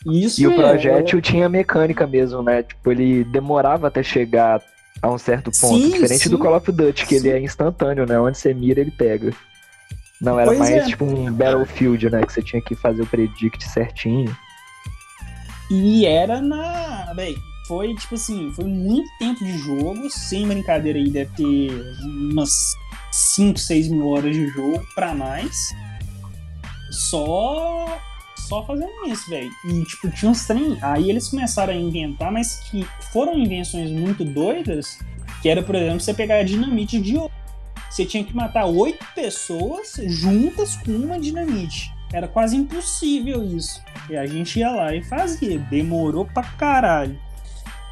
Isso E o é- projétil tinha mecânica mesmo, né? Tipo, ele demorava até chegar a um certo ponto. Sim, diferente sim. do Call of Duty, que Sim. ele é instantâneo, né? Onde você mira, ele pega. Não, era Pois mais é. tipo um Battlefield, né? Que você tinha que fazer o predict certinho. E era na. Véi, foi tipo assim, foi muito tempo de jogo, sem brincadeira aí, deve ter umas 5, 6 mil horas de jogo pra mais. Só. Só fazendo isso, velho. E, tipo, tinha uns trem. Aí eles começaram a inventar, mas que foram invenções muito doidas. Que era, por exemplo, você pegar a dinamite de ouro. Você tinha que matar oito pessoas juntas com uma dinamite. Era quase impossível isso. E a gente ia lá e fazia. Demorou pra caralho.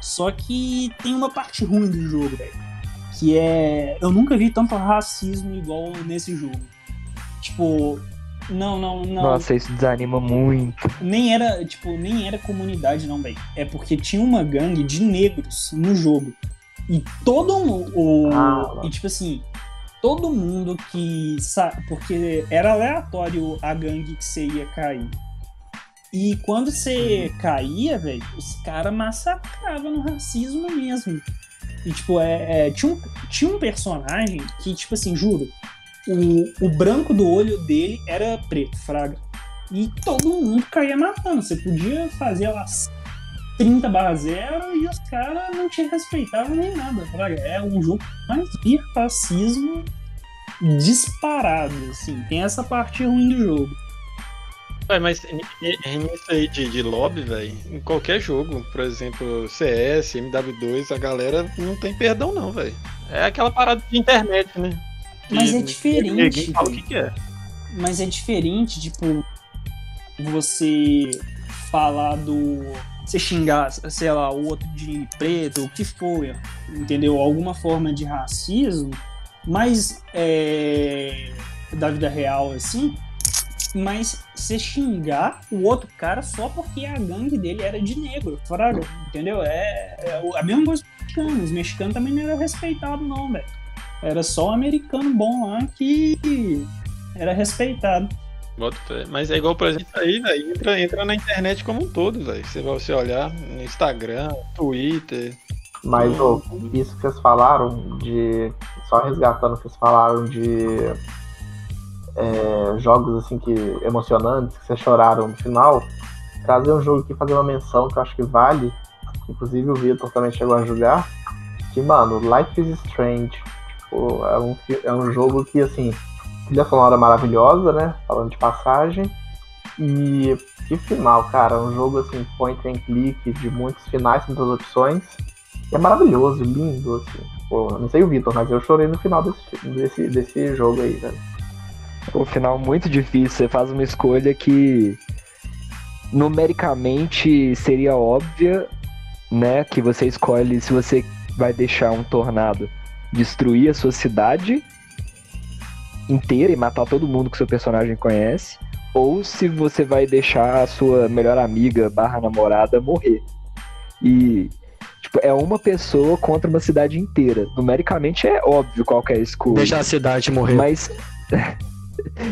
Só que tem uma parte ruim do jogo, velho. Que é. Eu nunca vi tanto racismo igual nesse jogo. Tipo. Não, não, não. Nossa, isso desanima muito. Nem era, tipo, nem era comunidade, não, velho. É porque tinha uma gangue de negros no jogo. E todo mundo. O, Ah, e tipo assim, todo mundo que. sa- Porque era aleatório a gangue que você ia cair. E quando você caía, velho, os caras massacravam no racismo mesmo. E, tipo, é, é, tinha, um, tinha um personagem que, tipo assim, juro, o, o branco do olho dele era preto, fraga. E todo mundo caía matando. Você podia fazer lá 30 barra 0 e os caras não te respeitavam nem nada, fraga. É um jogo mais racismo disparado, assim. Tem essa parte ruim do jogo. Ué, mas nisso aí de, de lobby, velho, em qualquer jogo, por exemplo, CS, MW2, a galera não tem perdão não, velho. É aquela parada de internet, né? Que Mas é diferente, Ninguém fala o que, que é. Mas é diferente, tipo, você falar do. Você xingar, sei lá, o outro de preto, o que for, entendeu? Alguma forma de racismo, mas é, da vida real, assim. Mas você xingar o outro cara só porque a gangue dele era de negro, fraga, entendeu? É, é a mesma coisa com os mexicanos. Os mexicanos também não eram respeitados, não, velho. Era só um americano bom lá que era respeitado. Mas é igual, por exemplo, aí, velho, entra, entra na internet como um todo, velho. Você vai você olhar no Instagram, Twitter. Mas ô, isso que vocês falaram de. Só resgatando o que vocês falaram de é, jogos assim que emocionantes, que vocês choraram no final, trazer um jogo aqui fazer uma menção que eu acho que vale. que Inclusive o Vitor também chegou a jogar. Que, mano, Life is Strange. Tipo, é um, é um jogo que assim, trilha sonora maravilhosa, né? Falando de passagem. E que final, cara, um jogo assim, point and click, de muitos finais, muitas opções. E é maravilhoso, lindo, assim. Eu não sei o Vitor, mas eu chorei no final desse, desse, desse jogo aí, velho. O final muito difícil. Você faz uma escolha que numericamente seria óbvia, né? Que você escolhe se você vai deixar um tornado destruir a sua cidade inteira e matar todo mundo que seu personagem conhece, ou se você vai deixar a sua melhor amiga barra namorada morrer. E tipo, é uma pessoa contra uma cidade inteira. Numericamente é óbvio qual é a escolha. Deixa a cidade morrer. Mas.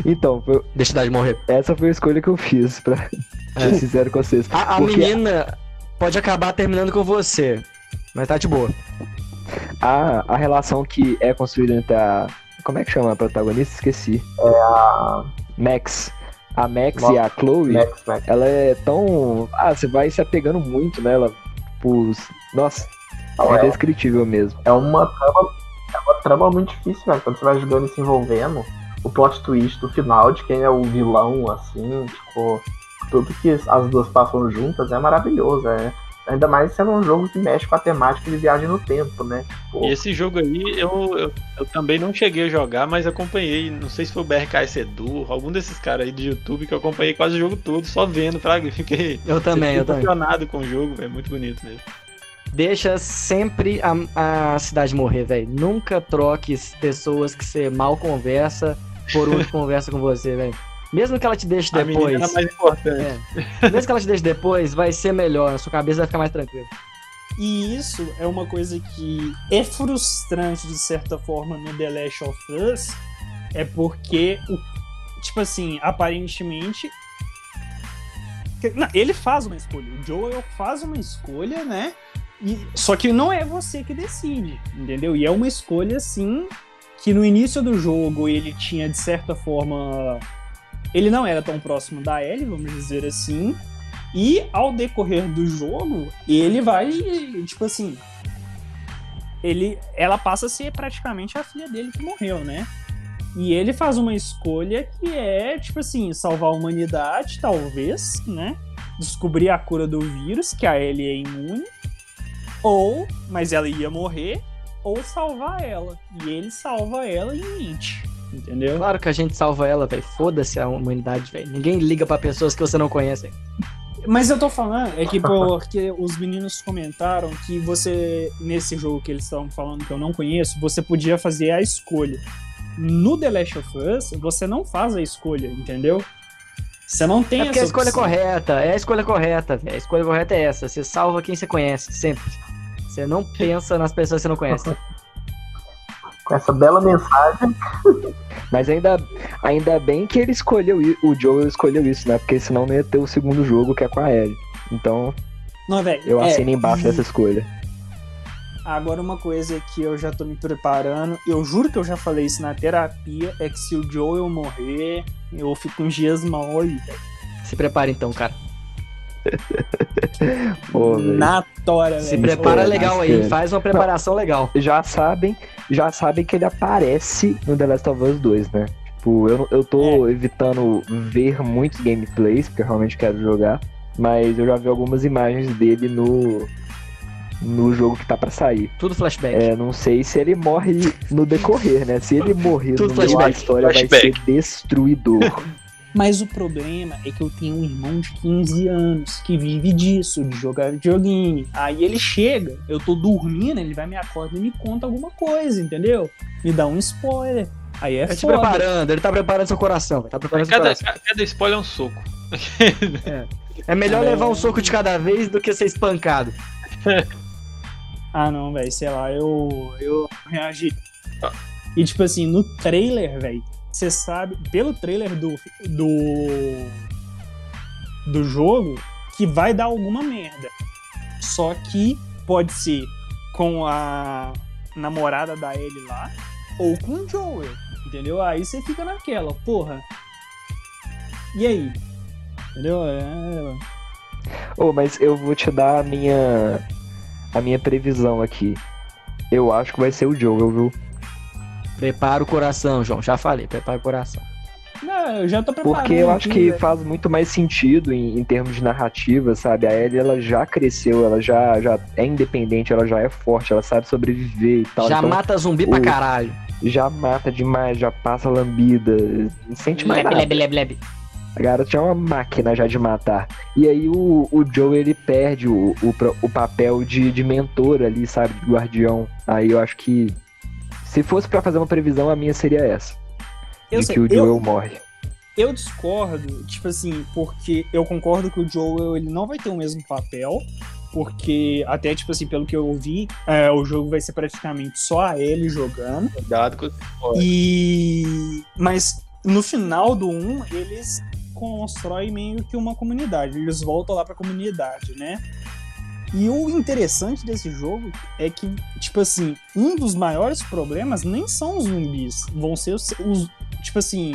então, foi- Deixa morrer. essa foi a escolha que eu fiz, pra ser sincero com vocês. A, a Porque menina pode acabar terminando com você. Mas tá de boa. a, a relação que é construída entre a. Como é que chama a protagonista? Esqueci. A Max. A Max Nossa, e a Chloe, Max Max. ela é tão. Ah, você vai se apegando muito nela. Por... Nossa, é é, indescritível mesmo. é uma trama, é uma trama muito difícil, velho. Quando você vai jogando e se envolvendo, o plot twist do final de quem é o vilão, assim, tipo, tudo que as duas passam juntas é maravilhoso. É, ainda mais sendo um jogo que mexe com a temática de viagem no tempo, né? Tipo, E esse jogo aí eu, eu, eu também não cheguei a jogar, mas acompanhei. Não sei se foi o BRK Edu, algum desses caras aí do YouTube que eu acompanhei quase o jogo todo, só vendo, e Fiquei Eu também, eu também. impressionado com o jogo, é muito bonito mesmo. Deixa sempre a, a cidade morrer, velho. Nunca troque pessoas que você mal conversa por que conversa com você, velho. Mesmo que ela te deixe A depois. era mais importante. Mesmo que ela te deixe depois, vai ser melhor. A sua cabeça vai ficar mais tranquila. E isso é uma coisa que é frustrante de certa forma no The Last of Us, é porque o tipo assim, aparentemente não, ele faz uma escolha, o Joel faz uma escolha, né? E, só que não é você que decide, entendeu? E é uma escolha assim que no início do jogo ele tinha de certa forma ele não era tão próximo da Ellie, vamos dizer assim, e ao decorrer do jogo, ele vai, tipo assim. ele, ela passa a ser praticamente a filha dele que morreu, né? E ele faz uma escolha que é, tipo assim, salvar a humanidade, talvez, né? Descobrir a cura do vírus, que a Ellie é imune. Ou, mas ela ia morrer, ou salvar ela. E ele salva ela e mente. Entendeu? Claro que a gente salva ela, velho. Foda-se a humanidade, velho. Ninguém liga pra pessoas que você não conhece. Mas eu tô falando, é que porque os meninos comentaram que você, nesse jogo que eles estavam falando que eu não conheço, você podia fazer a escolha. No The Last of Us, você não faz a escolha, entendeu? Você não tem É porque a escolha correta, é a escolha correta, velho. A escolha correta é essa. Você salva quem você conhece, sempre. Você não pensa nas pessoas que você não conhece. Com essa bela mensagem, Mas ainda, ainda bem que ele escolheu o Joe escolheu isso, né? Porque senão não ia ter o segundo jogo que é com a Ellie. Então Não, velho. eu é, assino embaixo e dessa escolha. Agora, uma coisa que eu já tô me preparando, eu juro que eu já falei isso na terapia, é que se o Joel morrer, eu fico uns dias mal aí, velho. Se prepara então, cara. Pô, velho. Na tora, Se velho. prepara Pô, legal aí, espera. faz uma preparação legal. Já sabem, já sabem que ele aparece no The Last of Us 2, né? Tipo, eu, eu tô É. evitando ver muitos gameplays, porque eu realmente quero jogar. Mas eu já vi algumas imagens dele no, no jogo que tá pra sair. Tudo flashback. É, não sei se ele morre no decorrer, né? Se ele morrer Tudo no meio da flashback, história, vai flashback. ser destruidor. Mas o problema é que eu tenho um irmão de 15 anos que vive disso, de jogar videogame. Aí ele chega, eu tô dormindo, ele vai me acordar e me conta alguma coisa, entendeu? Me dá um spoiler. Aí é Tá te foda. preparando, ele tá preparando seu coração. Tá preparando seu Cada, coração. ca- cada spoiler é um soco. É melhor É. levar um soco de cada vez do que ser espancado. Ah, não, velho, sei lá, eu, eu reagi. Ah. E tipo assim, no trailer, velho, você sabe, pelo trailer do, do. do jogo, que vai dar alguma merda. Só que pode ser com a namorada da Ellie lá, ou com o Joel, entendeu? Aí você fica naquela, porra. E aí? Entendeu? É, Ô, mas eu vou te dar a minha a minha previsão aqui. Eu acho que vai ser o Joel, viu? Prepara o coração, João. Já falei, prepara o coração. não, eu já tô preparado. Porque eu acho aqui, que velho. faz muito mais sentido em, em termos de narrativa, sabe? A Ellie, ela já cresceu, ela já, já é independente, ela já é forte, ela sabe sobreviver e tal. Já então, mata zumbi pra o- caralho. já mata demais, já passa lambida, não sente mais Lebe, nada. lebe, lebe, lebe. A garota é uma máquina já de matar. E aí o, o Joe, ele perde o, o, o papel de, de mentor ali, sabe? De guardião. Aí eu acho que se fosse pra fazer uma previsão, a minha seria essa. Eu de sei, que o eu- Joel morre. Eu discordo, tipo assim, porque eu concordo que o Joel ele não vai ter o mesmo papel, porque até, tipo assim, pelo que eu ouvi, é, o jogo vai ser praticamente só a ele jogando. Cuidado com E. Mas no final do 1, eles constroem meio que uma comunidade. Eles voltam lá pra comunidade, né? E o interessante desse jogo é que, tipo assim, um dos maiores problemas nem são os zumbis, vão ser os, os tipo assim,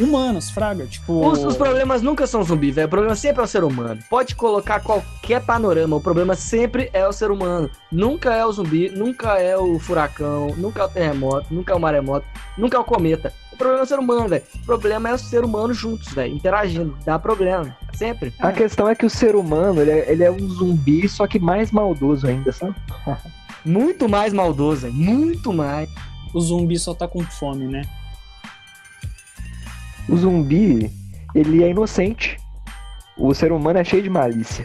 humanos, fraga, tipo... Os, os problemas nunca são zumbi, velho. O problema sempre é o ser humano. Pode colocar qualquer panorama, o problema sempre é o ser humano. Nunca é o zumbi, nunca é o furacão, nunca é o terremoto, nunca é o maremoto, nunca é o cometa. O problema é o ser humano, velho. O problema é o ser humano juntos, velho, interagindo. Dá problema, sempre. A questão é que o ser humano, ele é, ele é um zumbi, só que mais maldoso ainda, sabe? Muito mais maldoso, velho. Muito mais. O zumbi só tá com fome, né? O zumbi, ele é inocente. O ser humano é cheio de malícia.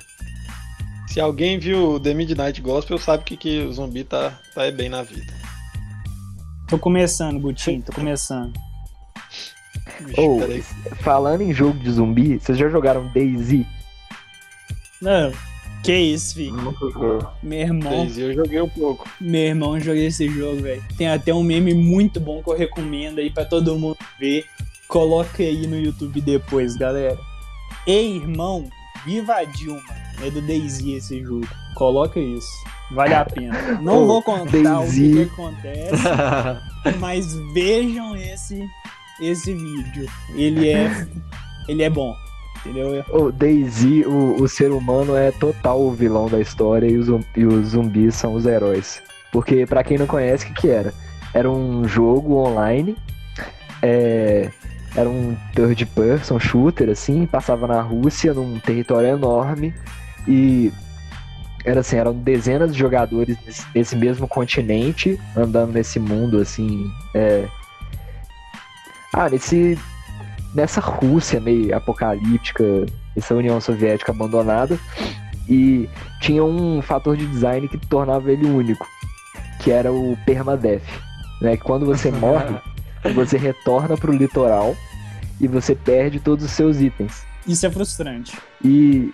Se alguém viu The Midnight Gospel, sabe que, que o zumbi tá, tá bem na vida. Tô começando, Gutinho, tô começando. Ou, peraí. falando em jogo de zumbi, vocês já jogaram DayZ? Não, que isso, filho. Meu irmão, Daisy eu joguei um pouco. meu irmão joguei esse jogo, velho. Tem até um meme muito bom que eu recomendo aí pra todo mundo ver. Coloca aí no YouTube depois, galera. Ei, irmão, viva a Dilma. É do Daisy esse jogo. Coloca isso. Vale a pena. Não Ô, vou contar o que, Daisy. que acontece, mas vejam esse esse vídeo. Ele é ele é bom, entendeu? O DayZ, o, o ser humano é total o vilão da história e os, e os zumbis são os heróis. Porque, pra quem não conhece, o que, que era? Era um jogo online, é, era um third person shooter, assim, passava na Rússia, num território enorme, e era assim, eram dezenas de jogadores desse mesmo continente, andando nesse mundo, assim, é... Ah, nesse... Nessa Rússia meio apocalíptica, essa União Soviética abandonada, e tinha um fator de design que tornava ele único, que era o permadeath, né? Que quando você morre, você retorna pro litoral e você perde todos os seus itens. Isso é frustrante. E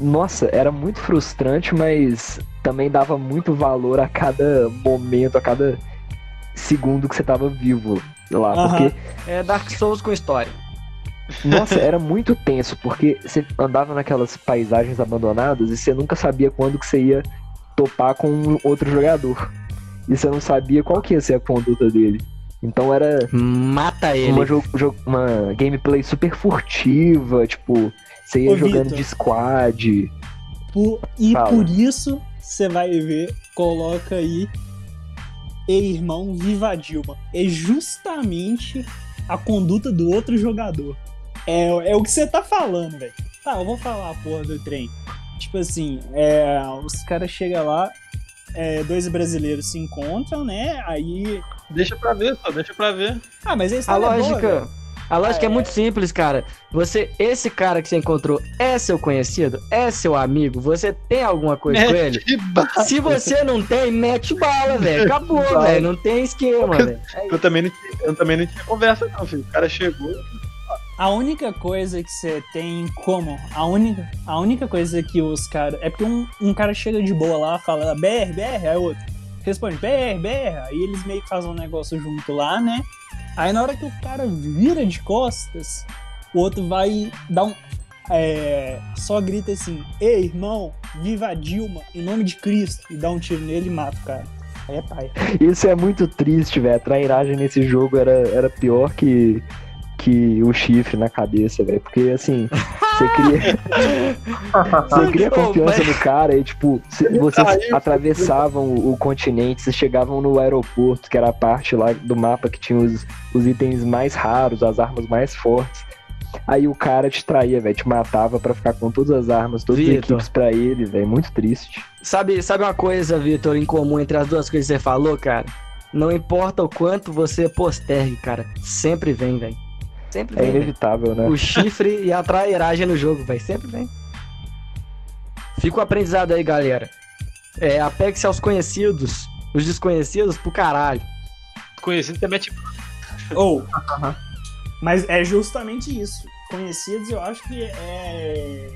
nossa, era muito frustrante, mas também dava muito valor a cada momento, a cada segundo que você tava vivo lá, Aham. porque É Dark Souls com história. Nossa, era muito tenso, porque você andava naquelas paisagens abandonadas e você nunca sabia quando que você ia topar com um outro jogador. E você não sabia qual que ia ser a conduta dele. Então era Mata ele. uma, uma gameplay super furtiva, tipo, você ia Ô, jogando Vitor. de squad. Por- e Fala. por isso você vai ver, coloca aí e irmão Viva Dilma. É justamente a conduta do outro jogador. É, é o que você tá falando, velho. Tá, eu vou falar a porra do trem. Tipo assim, é, os caras chegam lá, é, dois brasileiros se encontram, né? Aí. Deixa pra ver, só deixa pra ver. Ah, mas a A história é boa, lógica. A lógica é. É. muito simples, cara. Você, esse cara que você encontrou é seu conhecido, é seu amigo, você tem alguma coisa com ele? Que ba- Se você não tem, mete bala, velho. Acabou, velho. Não tem esquema, velho. Eu também, não tinha, eu também não tinha conversa, não, filho. O cara chegou. A única coisa que você tem em comum, a única, a única coisa que os caras. É porque um, um cara chega de boa lá, fala BR, BR, aí o outro responde BR, BR, aí eles meio que fazem um negócio junto lá, né? Aí na hora que o cara vira de costas, o outro vai dar um. É, só grita assim: Ei, irmão, viva a Dilma, em nome de Cristo, e dá um tiro nele e mata o cara. Aí é pai. Isso é muito triste, velho. A trairagem nesse jogo era, era pior que, que o chifre na cabeça, velho. Porque assim, você cria. Você cria confiança no cara e, tipo, cê- vocês Aí, atravessavam o, o continente, vocês chegavam no aeroporto, que era a parte lá do mapa que tinha os, os itens mais raros, as armas mais fortes. Aí o cara te traía, velho, te matava pra ficar com todas as armas, todas as Vitor. equipes pra ele, velho. Muito triste. Sabe, sabe uma coisa, Vitor, em comum entre as duas coisas que você falou, cara? Não importa o quanto você postergue, cara. Sempre vem, velho. Sempre É vem. velho. inevitável, né? O chifre e a trairagem no jogo, velho. Sempre vem. Fica o aprendizado aí, galera. É, apegue-se aos conhecidos. Os desconhecidos pro caralho. Conhecido também é tipo. Ou. Mas é justamente isso. Conhecidos, eu acho que é.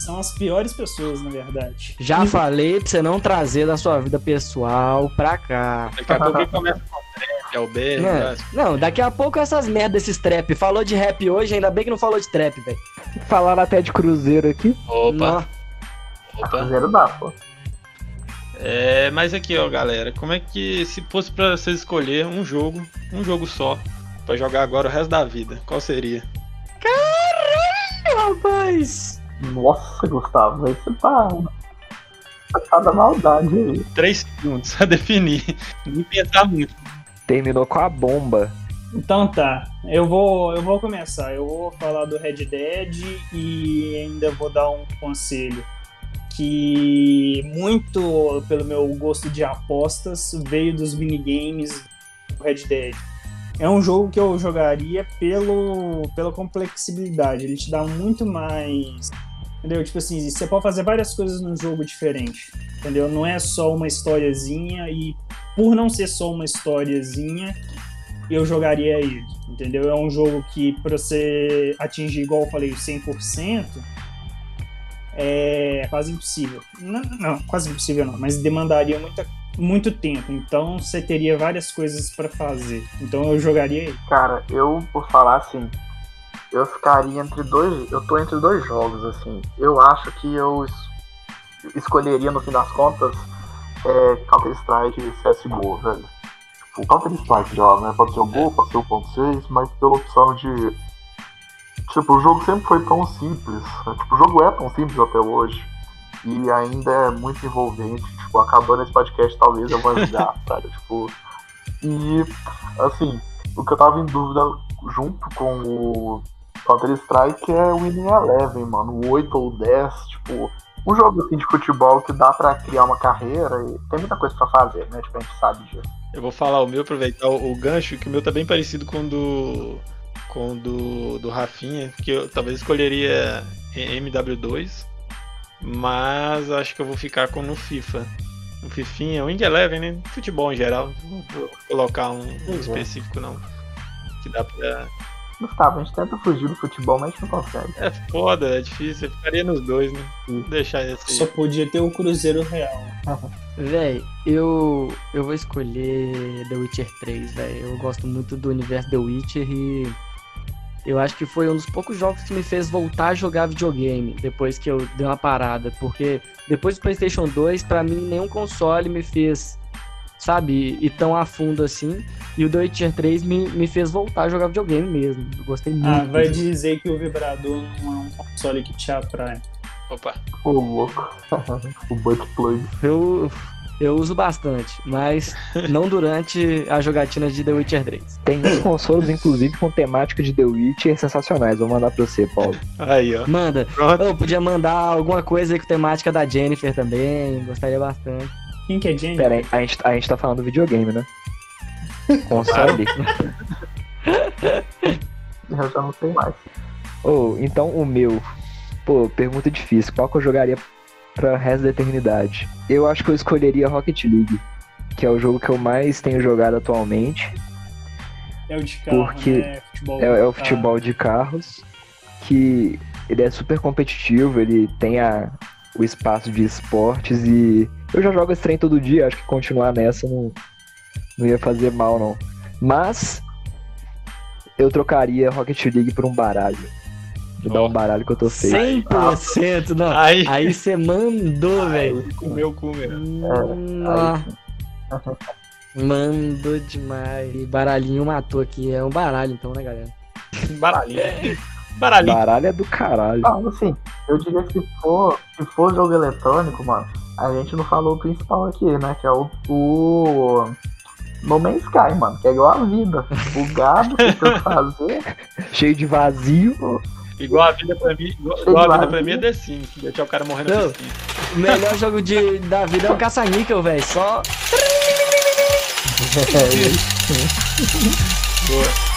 São as piores pessoas, na verdade. Já E- falei pra você não trazer da sua vida pessoal pra cá. Daqui a pouco começa com o trap, albergue. Não, né? não, daqui a pouco essas merdas, esses trap. Falou de rap hoje, ainda bem que não falou de trap, velho. Falaram até de Cruzeiro aqui. Opa, Nó. opa. Zero dá, pô. É, mas aqui, ó, galera, como é que se fosse pra vocês escolher um jogo, um jogo só, pra jogar agora o resto da vida, qual seria? Rapaz. Nossa, Gustavo, você tá. Você tá da maldade aí. Três segundos pra definir, nem pensar muito. Terminou com a bomba. Então tá, eu vou, eu vou começar. Eu vou falar do Red Dead e ainda vou dar um conselho que muito pelo meu gosto de apostas veio dos minigames do Red Dead. É um jogo que eu jogaria pelo, pela complexibilidade. Ele te dá muito mais. Entendeu? Tipo assim, você pode fazer várias coisas num jogo diferente. Entendeu? Não é só uma historiazinha e por não ser só uma historiazinha, eu jogaria ele, entendeu? É um jogo que para você atingir, igual eu falei, o 100%, é quase impossível. Não, não, quase impossível não, mas demandaria muita, muito tempo, então você teria várias coisas para fazer. Então eu jogaria ele. Cara, eu, por falar assim, eu ficaria entre dois. Eu tô entre dois jogos, assim. Eu acho que eu es- escolheria, no fim das contas, é, Counter-Strike e CSGO, velho. Tipo, Counter-Strike já, né? Pode ser o Gol, pode ser o ponto 6, mas pela opção de. Tipo, o jogo sempre foi tão simples. né? Tipo, o jogo é tão simples até hoje. e ainda é muito envolvente. Tipo, acabando esse podcast, talvez eu vou jogar, sabe? Tipo. E, assim, o que eu tava em dúvida junto com o Counter-Strike é o Winning Eleven, mano. O 8 ou 10, tipo, um jogo assim de futebol que dá pra criar uma carreira e tem muita coisa pra fazer, né? Tipo, a gente sabe disso. Eu vou falar o meu, aproveitar o, o gancho, que o meu tá bem parecido com o do. com o do, do Rafinha, que eu talvez escolheria MW2, mas acho que eu vou ficar com no FIFA. No Fifinha, o Indie Eleven, né? Futebol em geral. Não vou colocar um, um Uhum. específico não. Que dá pra. Gustavo, a gente tenta fugir do futebol, mas a gente não consegue. É foda, é difícil. Eu ficaria nos dois, né? Vou deixar esse aí. Só podia ter o Cruzeiro Real. Véi, eu, eu vou escolher The Witcher 3, véi. Eu gosto muito do universo The Witcher e eu acho que foi um dos poucos jogos que me fez voltar a jogar videogame depois que eu dei uma parada. Porque depois do PlayStation 2, pra mim, nenhum console me fez, sabe, ir tão a fundo assim. E o The Witcher 3 me, me fez voltar a jogar videogame mesmo. Eu gostei muito. Ah, vai disso. dizer que o vibrador não é um console que te atrai. Opa. Ô, louco. o butt plug. Eu, eu uso bastante, mas não durante a jogatina de The Witcher 3. Tem uns consoles, inclusive, com temática de The Witcher sensacionais. Vou mandar pra você, Paulo. Aí, ó. Manda. Pronto. Eu podia mandar alguma coisa aí com temática da Jennifer também. Gostaria bastante. Quem que é? Pera aí, a gente, a gente tá falando do videogame, né? Console. Eu já não sei mais. Ou, então o meu. Pô, pergunta difícil. Qual que eu jogaria pra resto da eternidade? Eu acho que eu escolheria Rocket League, que é o jogo que eu mais tenho jogado atualmente. É o de carro, Porque né? Futebol. É, é o futebol de carros, que ele é super competitivo, ele tem a, o espaço de esportes e eu já jogo esse trem todo dia, acho que continuar nessa não, não ia fazer mal não. Mas eu trocaria Rocket League por um baralho. Vou dar um baralho que eu tô feio. 100%, não. Aí, Aí você mandou, velho. comeu cu mesmo. Nó. Mandou demais. E baralhinho matou aqui. É um baralho então, né, galera? Baralhinho. Baralhinho. Baralho é do caralho. Ah, assim, eu diria que se for, se for jogo eletrônico, mano, a gente não falou o principal aqui, né? Que é o, o No Man's Sky, mano, que é igual a vida. Bugado, tem que fazer. Cheio de vazio. Igual a vida pra mim, igual, igual a vida pra mim é The Sims. Deixar o cara morrendo Não. O melhor jogo de, da vida é o caça-níquel, velho. Só Boa.